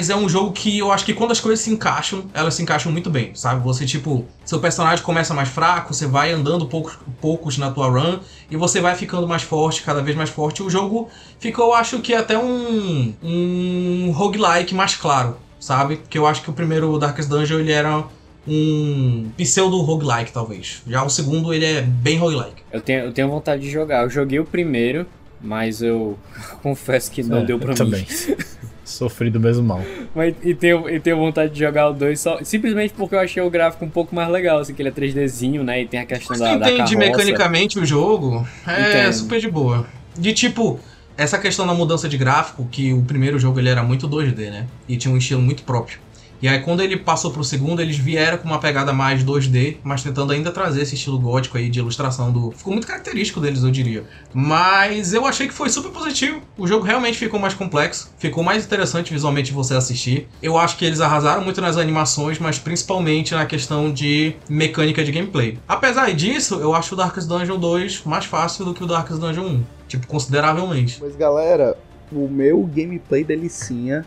É um jogo que eu acho que quando as coisas se encaixam, elas se encaixam muito bem, sabe? Você, tipo, seu personagem começa mais fraco, você vai andando poucos, poucos na tua run e você vai ficando mais forte, cada vez mais forte. O jogo ficou, eu acho que até um, um roguelike mais claro, sabe? Porque eu acho que o primeiro Darkest Dungeon ele era um pseudo roguelike, talvez. Já o segundo ele é bem roguelike. Eu tenho, eu tenho vontade de jogar. Eu joguei o primeiro, mas eu <laughs> confesso que não É, deu pra eu mim. também. <laughs> Sofri do mesmo mal. Mas, e, tenho, e tenho vontade de jogar o 2 só, simplesmente porque eu achei o gráfico um pouco mais legal, assim, que ele é 3Dzinho, né? E tem a questão da, da entende carroça. mecanicamente o jogo, é Entendo. super de boa. De tipo, essa questão da mudança de gráfico, que o primeiro jogo ele era muito 2D, né? E tinha um estilo muito próprio. E aí quando ele passou pro segundo, eles vieram com uma pegada mais 2D, mas tentando ainda trazer esse estilo gótico aí de ilustração do. Ficou muito característico deles, eu diria. Mas eu achei que foi super positivo. O jogo realmente ficou mais complexo, ficou mais interessante visualmente você assistir. Eu acho que eles arrasaram muito nas animações, mas principalmente na questão de mecânica de gameplay. Apesar disso, eu acho o Darkest Dungeon 2 mais fácil do que o Darkest Dungeon 1. Tipo, consideravelmente. Mas galera, o meu gameplay delicinha,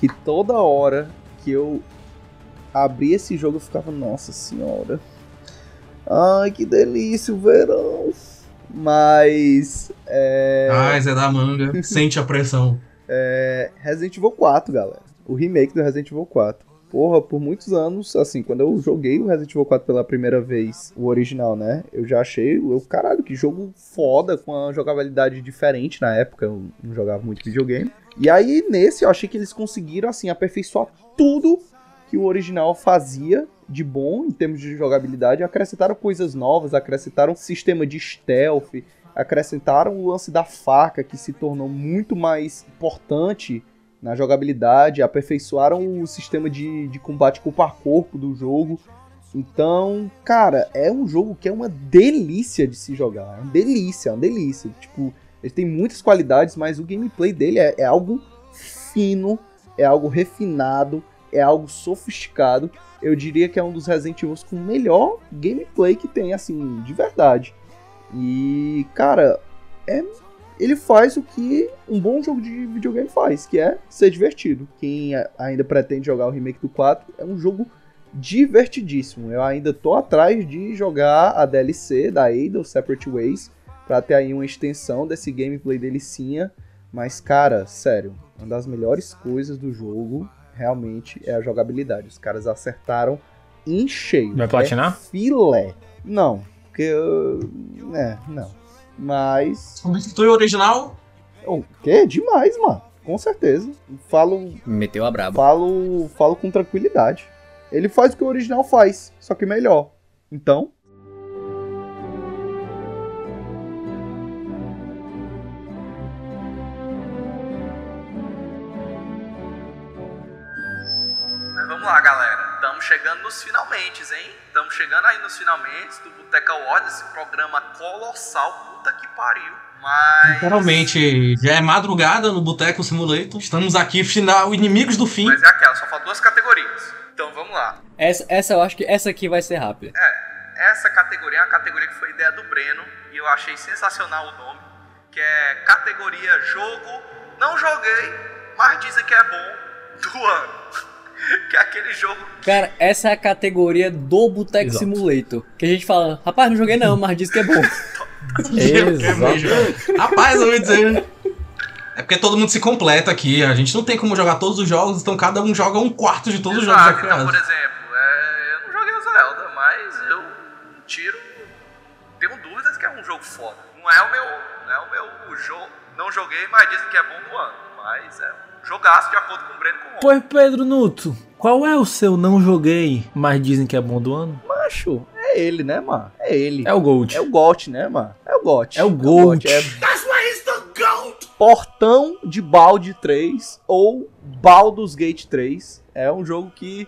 que toda hora que eu abri esse jogo eu ficava, nossa senhora. Ai, que delícia o verão. Mas é, Ah, Zé da manga, <laughs> sente a pressão. é Resident Evil 4, galera. O remake do Resident Evil 4. Porra, por muitos anos, assim, quando eu joguei o Resident Evil 4 pela primeira vez, o original, né? Eu já achei, eu, caralho, que jogo foda, com uma jogabilidade diferente na época, eu não jogava muito videogame. E aí, nesse, eu achei que eles conseguiram, assim, aperfeiçoar tudo que o original fazia de bom em termos de jogabilidade, acrescentaram coisas novas, acrescentaram sistema de stealth, acrescentaram o lance da faca, que se tornou muito mais importante na jogabilidade, aperfeiçoaram o sistema de, de combate corpo a corpo do jogo. Então, cara, é um jogo que é uma delícia de se jogar. É uma delícia, é uma delícia. Tipo, ele tem muitas qualidades, mas o gameplay dele é, é algo fino, é algo refinado, é algo sofisticado. Eu diria que é um dos Resident Evil com melhor gameplay que tem, assim, de verdade. E, cara, é ele faz o que um bom jogo de videogame faz, que é ser divertido. Quem ainda pretende jogar o remake do 4 é um jogo divertidíssimo. Eu ainda tô atrás de jogar a DLC da Ada, Separate Ways, pra ter aí uma extensão desse gameplay delicinha. Mas, cara, sério, uma das melhores coisas do jogo realmente é a jogabilidade. Os caras acertaram em cheio. Vai platinar? É filé. Não, porque. eu- É, não. Mas. O original? O quê? Demais, mano. Com certeza. Falo, Meteu a braba. falo, falo com tranquilidade. Ele faz o que o original faz, só que melhor. Então, nos finalmente, hein? Estamos chegando aí nos finalmente do Boteca Awards, esse programa colossal. Puta que pariu. Mas. Literalmente, já é madrugada no Boteco Simulator. Estamos aqui, final, inimigos do fim. Mas é aquela, só faltam duas categorias. Então vamos lá. Essa, essa eu acho que essa aqui vai ser rápida. É, essa categoria é uma categoria que foi ideia do Breno e eu achei sensacional o nome, que é categoria jogo não joguei, mas dizem que é bom do ano. Que é aquele jogo Cara, essa é a categoria do Boteco Exato. Simulator. Que a gente fala, rapaz, não joguei não, mas diz que é bom. <laughs> Exato. Rapaz, eu vou dizer. É porque todo mundo se completa aqui. A gente não tem como jogar todos os jogos, então cada um joga um quarto de todos os jogos Exato, então, por exemplo, é, eu não joguei o Zelda, mas eu tiro. Tenho dúvidas que é um jogo foda. Não é o meu. Não é o meu jogo. Não joguei, mas dizem que é bom do ano. Mas é um jogaço de acordo com o Breno com o Pois, Pedro Nuto, qual é o seu não joguei, mas dizem que é bom do ano? Macho, é ele, né, mano? É ele. É o Gold. É o GOT, né, mano? É o GOT. É o Gold. É... Portão de Balde 3 ou Baldur's Gate 3. É um jogo que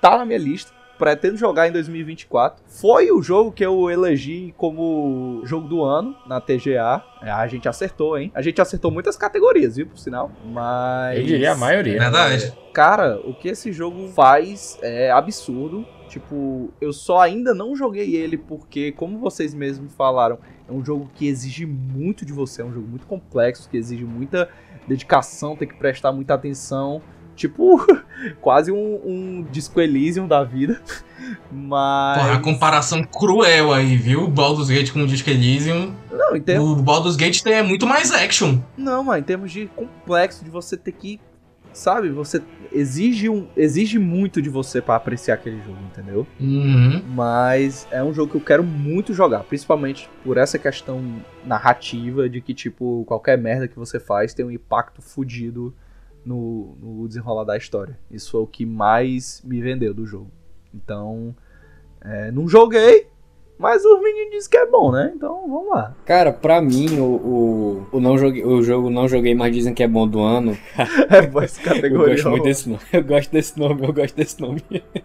tá na minha lista. Pretendo jogar em 2024. Foi o jogo que eu elegi como jogo do ano na TGA. É, A gente acertou, hein? A gente acertou muitas categorias, viu, por sinal. Mas. Eu diria a maioria. Verdade. Cara, o que esse jogo faz é absurdo. Tipo, eu só ainda não joguei ele porque, como vocês mesmos falaram, é um jogo que exige muito de você, é um jogo muito complexo, que exige muita dedicação, tem que prestar muita atenção. Tipo, <laughs> quase um, um Disco Elysium da vida. <laughs> Mas. Porra, a comparação cruel aí, viu? O Baldur's Gate com o Disco Elysium. Não, em termos- O Baldur's Gate tem é muito mais action. Não, mas em termos de complexo, de você ter que. Sabe, você exige, um, exige muito de você pra apreciar aquele jogo, entendeu? Uhum. Mas é um jogo que eu quero muito jogar, principalmente por essa questão narrativa de que, tipo, qualquer merda que você faz tem um impacto fudido no, no desenrolar da história. Isso é o que mais me vendeu do jogo. Então, é, não joguei, mas os meninos dizem que é bom, né? Então, vamos lá. Cara, pra mim, o, o, o, não joguei, o jogo não joguei, mas dizem que é bom do ano. <laughs> É boa essa Eu categoria. gosto muito desse nome. Eu gosto desse nome, eu gosto desse nome.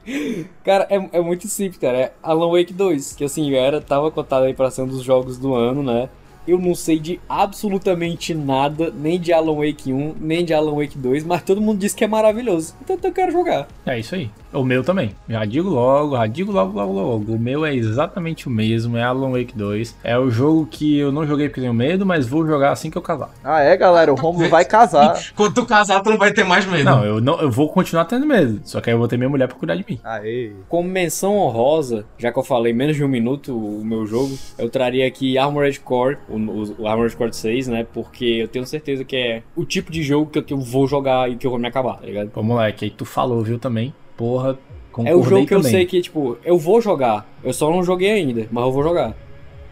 <laughs> cara, é, é muito simples, cara. É Alan Wake 2, que assim, era, tava cotado aí pra ser um dos jogos do ano, né? Eu não sei de absolutamente nada, nem de Alan Wake 1, nem de Alan Wake 2, mas todo mundo diz que é maravilhoso. Então eu quero jogar. É isso aí. O meu também. Já digo logo, já digo logo, logo, logo. O meu é exatamente o mesmo, é Alan Wake 2. É o jogo que eu não joguei porque tenho medo, mas vou jogar assim que eu casar. Ah, é, galera, o Romulo vai casar. <laughs> Quando tu casar, tu não vai ter mais medo. Não, eu não, eu vou continuar tendo medo. Só que aí eu vou ter minha mulher pra cuidar de mim. Aê. Como menção honrosa, já que eu falei menos de um minuto o meu jogo, eu traria aqui Armored Core, o, o, o Armored Core 6, né? Porque eu tenho certeza que é o tipo de jogo que eu, que eu vou jogar e que eu vou me acabar, tá ligado? Ô moleque, aí tu falou, viu, também? Porra, concordei É o jogo que eu também. sei que, tipo, eu vou jogar. Eu só não joguei ainda, mas eu vou jogar.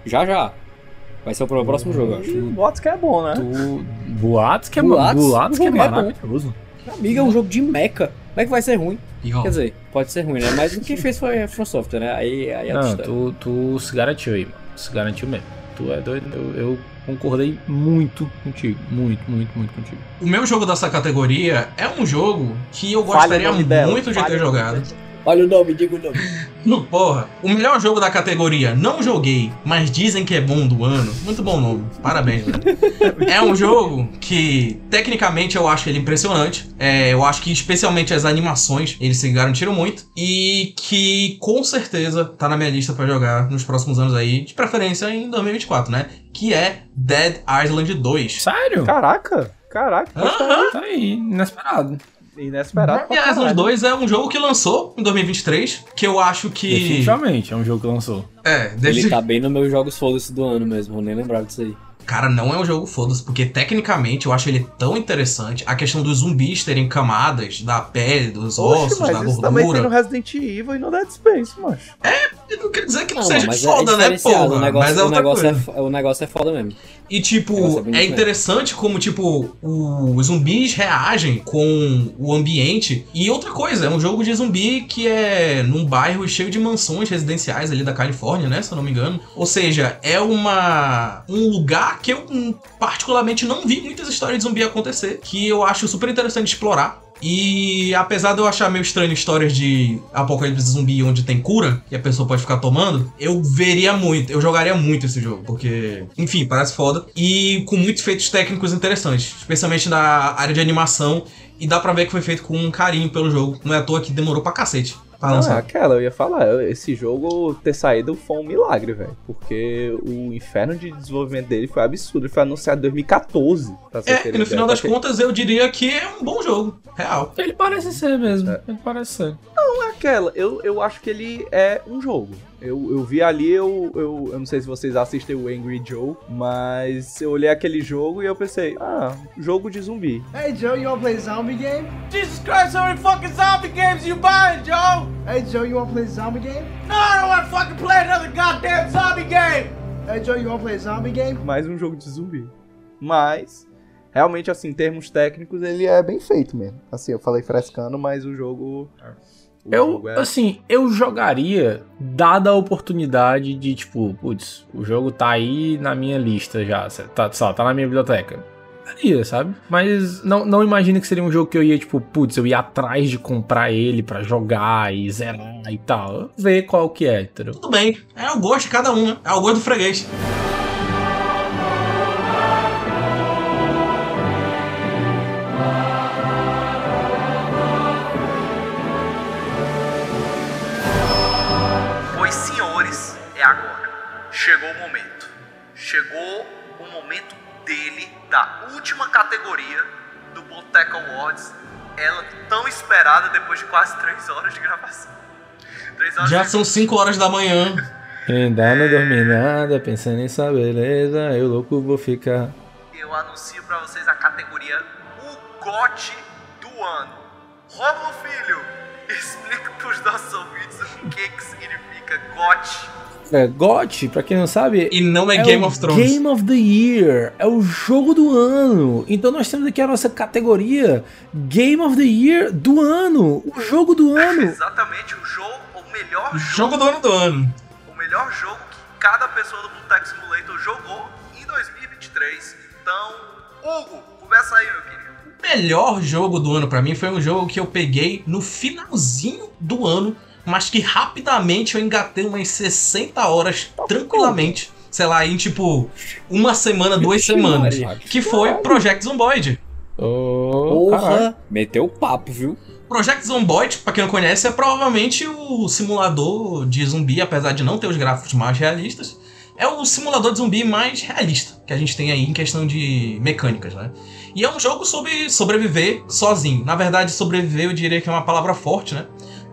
Já já. Vai ser o próximo jogo, eu acho. Bots que é bom, né? Tu... Boatos que é, Boatos? boatos O que é é bom. maravilhoso. Amiga, é um jogo de mecha. Como é que vai ser ruim? Pior. Quer dizer, pode ser ruim, né? Mas quem fez foi a From Software, né? Aí, aí é Não, tu, tu se garantiu aí, mano. Se garantiu mesmo. Tu é doido. Eu, eu concordei muito contigo. Muito, muito, muito contigo. O meu jogo dessa categoria é um jogo que eu gostaria dela, muito de fale ter jogado. Olha o nome, diga o nome. No, porra, o melhor jogo da categoria, não joguei, mas dizem que é bom do ano. Muito bom nome. Parabéns, velho. <laughs> É um jogo que, tecnicamente, eu acho ele impressionante. É, eu acho que, especialmente, as animações, eles se garantiram muito. E que, com certeza, tá na minha lista pra jogar nos próximos anos aí. De preferência em 2024, né? Que é Dead Island 2. Sério? Caraca, caraca. Aham. Tá aí, inesperado. Inesperado. Island caralho. 2 é um jogo que lançou em 2023, que eu acho que... Definitivamente é um jogo que lançou. É, Ele desde... tá bem nos meus jogos foda-se do ano mesmo, eu nem lembrava disso aí. Cara, não é um jogo foda-se, porque tecnicamente eu acho ele tão interessante. A questão dos zumbis terem camadas da pele, dos Oxe, ossos, da mas isso também tem no gordura. Resident Evil e no Dead Space, macho. Eu não quer dizer que não, Não, seja mas foda, é né, porra? o negócio, mas é o, negócio é, coisa. o negócio é foda mesmo. E, é tipo, é diferente. interessante como, tipo, o- os zumbis reagem com o ambiente. E outra coisa, é um jogo de zumbi que é num bairro cheio de mansões residenciais ali da Califórnia, né? Se eu não me engano. Ou seja, é uma um lugar que eu hum, particularmente não vi muitas histórias de zumbi acontecer. Que eu acho super interessante explorar. E apesar de eu achar meio estranho histórias de apocalipse zumbi onde tem cura e a pessoa pode ficar tomando, eu veria muito, eu jogaria muito esse jogo, porque, enfim, parece foda. E com muitos efeitos técnicos interessantes, especialmente na área de animação. E dá pra ver que foi feito com um carinho pelo jogo. Não é à toa que demorou pra cacete. Pra Não, é aquela, eu ia falar, esse jogo ter saído foi um milagre, velho. Porque o inferno de desenvolvimento dele foi absurdo. Ele foi anunciado em 2014. Pra É, e no ideia. final das contas eu diria que é um bom jogo, real. Ele parece ser mesmo. É. Ele parece ser. Não é aquela, eu, eu acho que ele é um jogo. Eu, eu vi ali, eu, eu, eu não sei se vocês assistem o Angry Joe, mas eu olhei aquele jogo e eu pensei, ah, jogo de zumbi. Hey Joe, you wanna play zombie game? Jesus Christ, how many fucking zombie games you buying, Joe? Hey Joe, you wanna play zombie game? No, I don't wanna fucking play another goddamn zombie game! Hey Joe, you wanna play a zombie game? Mais um jogo de zumbi. Mas, realmente, assim, em termos técnicos, ele é bem feito mesmo. Assim, eu falei frescando, mas o jogo. o Eu, é- assim, eu jogaria, dada a oportunidade de, tipo, putz, o jogo tá aí na minha lista já, tá, lá, tá na minha biblioteca. Daria, sabe? Mas não, não imagino que seria um jogo que eu ia, tipo, putz, eu ia atrás de comprar ele pra jogar e zerar e tal. Ver qual que é, entendeu? Tudo bem, é o gosto de cada um, né? É o gosto do freguês. Última categoria do Boteca Awards. Ela tão esperada depois de quase 3 horas de gravação. 3 horas Já de... são 5 horas da manhã. Ainda não dormi nada, pensando em sua beleza, eu louco vou ficar. Eu anuncio pra vocês a categoria O GOT do ano. Rômulo Filho, <laughs> explica pros nossos ouvintes o que, que significa GOT. É, GOT, pra quem não sabe, E não é, é Game o of Thrones. Game of the Year. É o jogo do ano. Então nós temos aqui a nossa categoria Game of the Year do ano. O jogo do ano. Exatamente, o jogo, o melhor jogo, Jogo do ano do ano. o melhor jogo que cada pessoa do Boteco Simulator jogou em 2023. Então, Hugo, começa aí, meu querido. O melhor jogo do ano pra mim foi um jogo que eu peguei no finalzinho do ano, mas que rapidamente eu engatei umas 60 horas tranquilamente. Sei lá, em tipo uma semana, duas semanas. Que foi Project Zomboid. Oh. Porra, meteu o papo, viu? Project Zomboid, pra quem não conhece, é provavelmente o simulador de zumbi, apesar de não ter os gráficos mais realistas. É o simulador de zumbi mais realista que a gente tem aí em questão de mecânicas, né? E é um jogo sobre sobreviver sozinho. Na verdade, sobreviver eu diria que é uma palavra forte, né?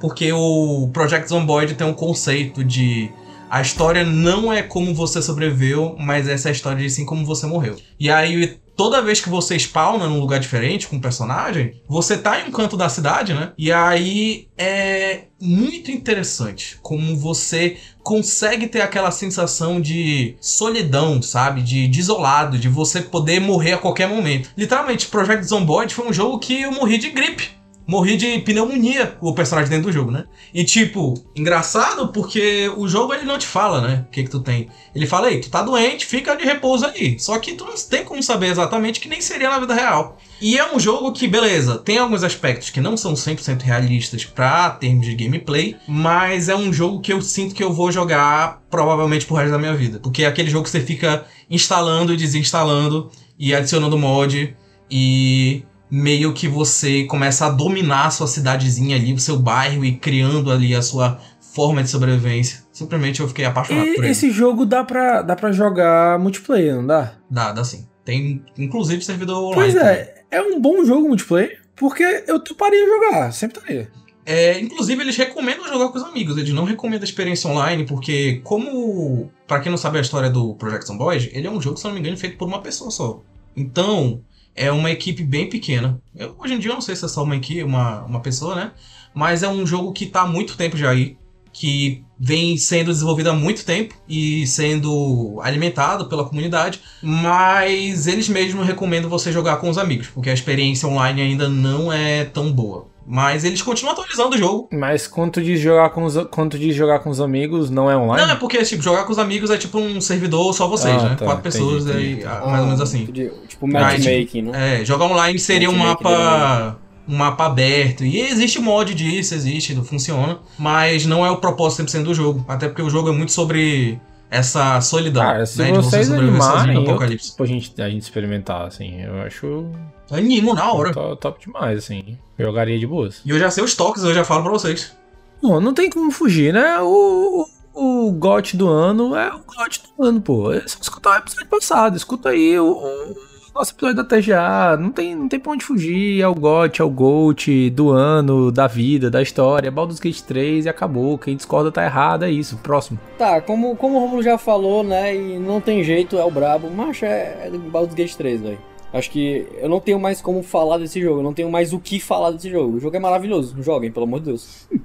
Porque o Project Zomboid tem um conceito de a história não é como você sobreviveu, mas essa é a história de sim como você morreu. E aí, toda vez que você spawna num lugar diferente com um personagem, você tá em um canto da cidade, né? E aí é muito interessante como você consegue ter aquela sensação de solidão, sabe? De, de isolado, de você poder morrer a qualquer momento. Literalmente, Project Zomboid foi um jogo que eu morri de gripe. Morri de pneumonia, o personagem dentro do jogo, né? E tipo, engraçado porque o jogo ele não te fala, né? O que que tu tem. Ele fala, ei, tu tá doente, fica de repouso aí. Só que tu não tem como saber exatamente que nem seria na vida real. E é um jogo que, beleza, tem alguns aspectos que não são 100% realistas pra termos de gameplay, mas é um jogo que eu sinto que eu vou jogar provavelmente pro resto da minha vida. Porque é aquele jogo que você fica instalando e desinstalando e adicionando mod e meio que você começa a dominar a sua cidadezinha ali, o seu bairro e criando ali a sua forma de sobrevivência. Simplesmente eu fiquei apaixonado por E ele. esse jogo dá pra, dá pra jogar multiplayer, não dá? Dá, dá sim. Tem inclusive servidor online. Pois também. é, é um bom jogo multiplayer, porque eu toparia jogar, sempre estaria. É, inclusive, eles recomendam jogar com os amigos. Eles não recomendam a experiência online, porque, como. Pra quem não sabe a história do Project Zomboid, ele é um jogo, se não me engano, feito por uma pessoa só. Então, é uma equipe bem pequena. Eu, hoje em dia eu não sei se é só uma equipe, uma, uma pessoa, né? Mas é um jogo que tá há muito tempo já aí. Que vem sendo desenvolvido há muito tempo e sendo alimentado pela comunidade. Mas eles mesmos recomendam você jogar com os amigos, porque a experiência online ainda não é tão boa. Mas eles continuam atualizando o jogo. Mas quando tu diz jogar com os, quando tu diz jogar com os amigos, não é online? Não, é porque, tipo, jogar com os amigos é tipo um servidor só vocês, Ah, né? tá, Quatro entendi, pessoas, entendi, aí, entendi. ah, mais ou menos assim. Tipo matchmaking, né? É, jogar online seria um mapa um mapa aberto. E existe mod disso, existe, não funciona. Mas não é o propósito 100% do jogo. Até porque o jogo é muito sobre essa solidão. Cara, se né, você vocês sozinho animarem, eu, apocalipse. tipo, a, gente, a gente experimentar, assim, eu acho Animo na hora. top, top demais, assim. Jogaria de boas. E eu já sei os toques, eu já falo pra vocês. Pô, não tem como fugir, né? O, o, o GOT do ano é o GOT do ano, pô. É só escutar o episódio passado. Escuta aí o, o nosso episódio da TGA. Não tem, não tem pra onde fugir. É o GOT, é o GOAT do ano, da vida, da história. É Baldur's Gate 3 e acabou. Quem discorda tá errado, é isso. Próximo. Tá, como, como o Romulo já falou, né, e não tem jeito, é o brabo, mas é, é Baldur's Gate 3, velho. Acho que eu não tenho mais como falar desse jogo, eu não tenho mais o que falar desse jogo. O jogo é maravilhoso, joguem, pelo amor de Deus. <laughs>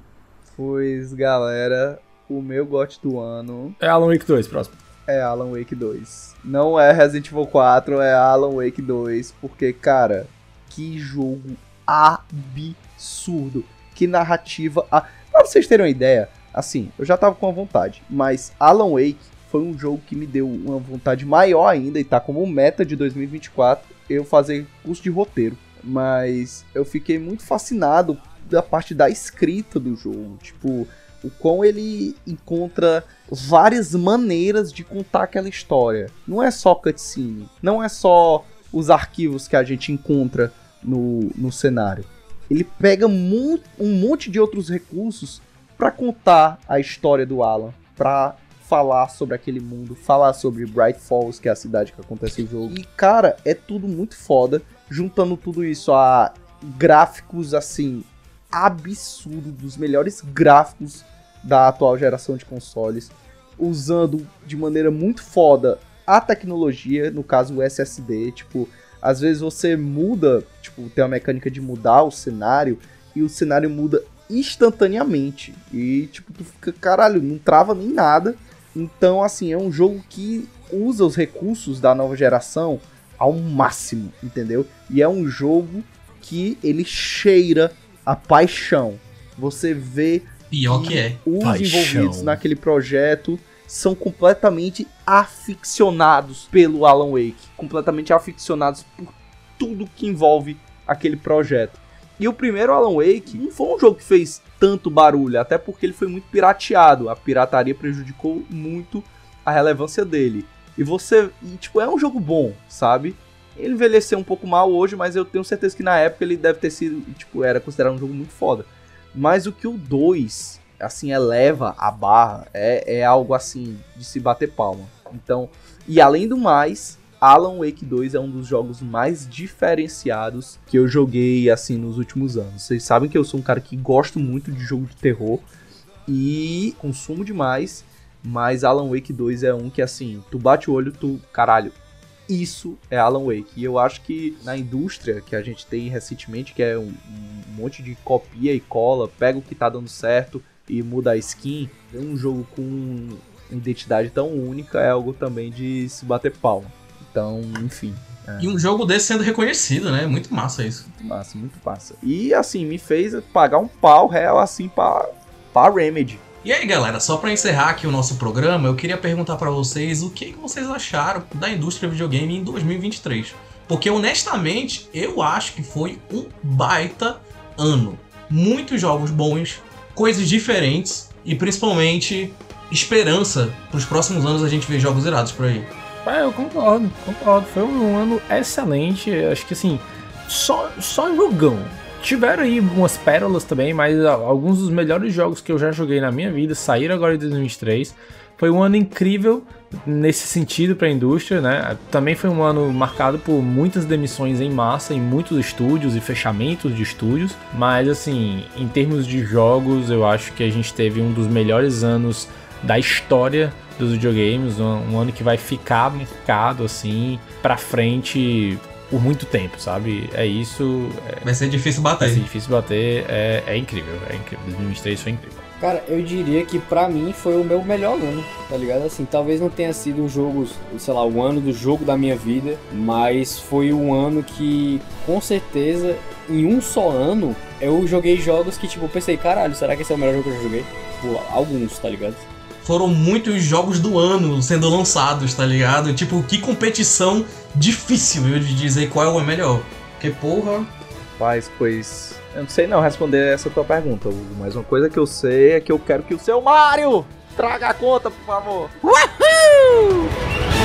Pois, galera, o meu GOT do ano É Alan Wake 2, próximo. É Alan Wake 2. Não é Resident Evil 4, é Alan Wake 2, porque, cara, que jogo absurdo. Que narrativa. A... Pra vocês terem uma ideia, assim, eu já tava com a vontade, mas Alan Wake foi um jogo que me deu uma vontade maior ainda e tá como meta de 2024 eu fazer curso de roteiro. Mas eu fiquei muito fascinado da parte da escrita do jogo. Tipo, o quão ele encontra várias maneiras de contar aquela história. Não é só cutscene, não é só os arquivos que a gente encontra no, no cenário. Ele pega mu- um monte de outros recursos pra contar a história do Alan, pra falar sobre aquele mundo, falar sobre Bright Falls, que é a cidade que acontece o jogo. E cara, é tudo muito foda, juntando tudo isso a gráficos assim absurdo, dos melhores gráficos da atual geração de consoles, usando de maneira muito foda a tecnologia, no caso o SSD, tipo, às vezes você muda, tipo, tem a mecânica de mudar o cenário e o cenário muda instantaneamente. E tipo, tu fica, caralho, não trava nem nada. Então, assim, é um jogo que usa os recursos da nova geração ao máximo, entendeu? E é um jogo que ele cheira a paixão. Você vê Pior que é. os Paixão. envolvidos naquele projeto são completamente aficionados pelo Alan Wake, completamente aficionados por tudo que envolve aquele projeto. E o primeiro Alan Wake não foi um jogo que fez tanto barulho, até porque ele foi muito pirateado. A pirataria prejudicou muito a relevância dele. E você, e, tipo, é um jogo bom, sabe? Ele envelheceu um pouco mal hoje, mas eu tenho certeza que na época ele deve ter sido, tipo, era considerado um jogo muito foda. Mas o que o 2, assim, eleva a barra é, é algo assim de se bater palma. Então, e além do mais, Alan Wake 2 é um dos jogos mais diferenciados que eu joguei assim nos últimos anos. Vocês sabem que eu sou um cara que gosto muito de jogo de terror e consumo demais, mas Alan Wake 2 é um que assim, tu bate o olho, tu, caralho, isso é Alan Wake. E eu acho que na indústria que a gente tem recentemente, que é um, um monte de copia e cola, pega o que tá dando certo e muda a skin, um jogo com identidade tão única é algo também de se bater palma. Então, enfim. É. E um jogo desse sendo reconhecido, né? Muito massa isso. Muito massa, muito massa. E assim, me fez pagar um pau real assim pra, pra Remedy. E aí, galera, só pra encerrar aqui o nosso programa, eu queria perguntar pra vocês o que vocês acharam da indústria videogame em 2023. Porque honestamente, eu acho que foi um baita ano. Muitos jogos bons, coisas diferentes e principalmente esperança pros próximos anos a gente ver jogos irados por aí. É, eu concordo, concordo. Foi um ano excelente. Acho que assim, só, só jogão. Tiveram aí algumas pérolas também, mas alguns dos melhores jogos que eu já joguei na minha vida saíram agora em 2023. Foi um ano incrível nesse sentido para a indústria, né? Também foi um ano marcado por muitas demissões em massa em muitos estúdios e fechamentos de estúdios, mas assim, em termos de jogos, eu acho que a gente teve um dos melhores anos da história dos videogames, um, um ano que vai ficar marcado assim para frente por muito tempo, sabe? É isso. É, Vai ser difícil bater. vai ser difícil bater, é, é incrível, é incrível. 2023 foi incrível. Cara, eu diria que pra mim foi o meu melhor ano, tá ligado? Assim, talvez não tenha sido um jogo, sei lá, o ano do jogo da minha vida, mas foi um ano que, com certeza, em um só ano, eu joguei jogos que, tipo, pensei, caralho, será que esse é o melhor jogo que eu já joguei? Tipo, alguns, tá ligado? Foram muitos jogos do ano sendo lançados, tá ligado? Tipo, que competição difícil viu, de dizer qual é o melhor. Porque, porra, Rapaz, pois. Eu não sei não responder essa tua pergunta, Hugo. Mas uma coisa que eu sei é que eu quero que o seu Mario traga a conta, por favor. Woohoo!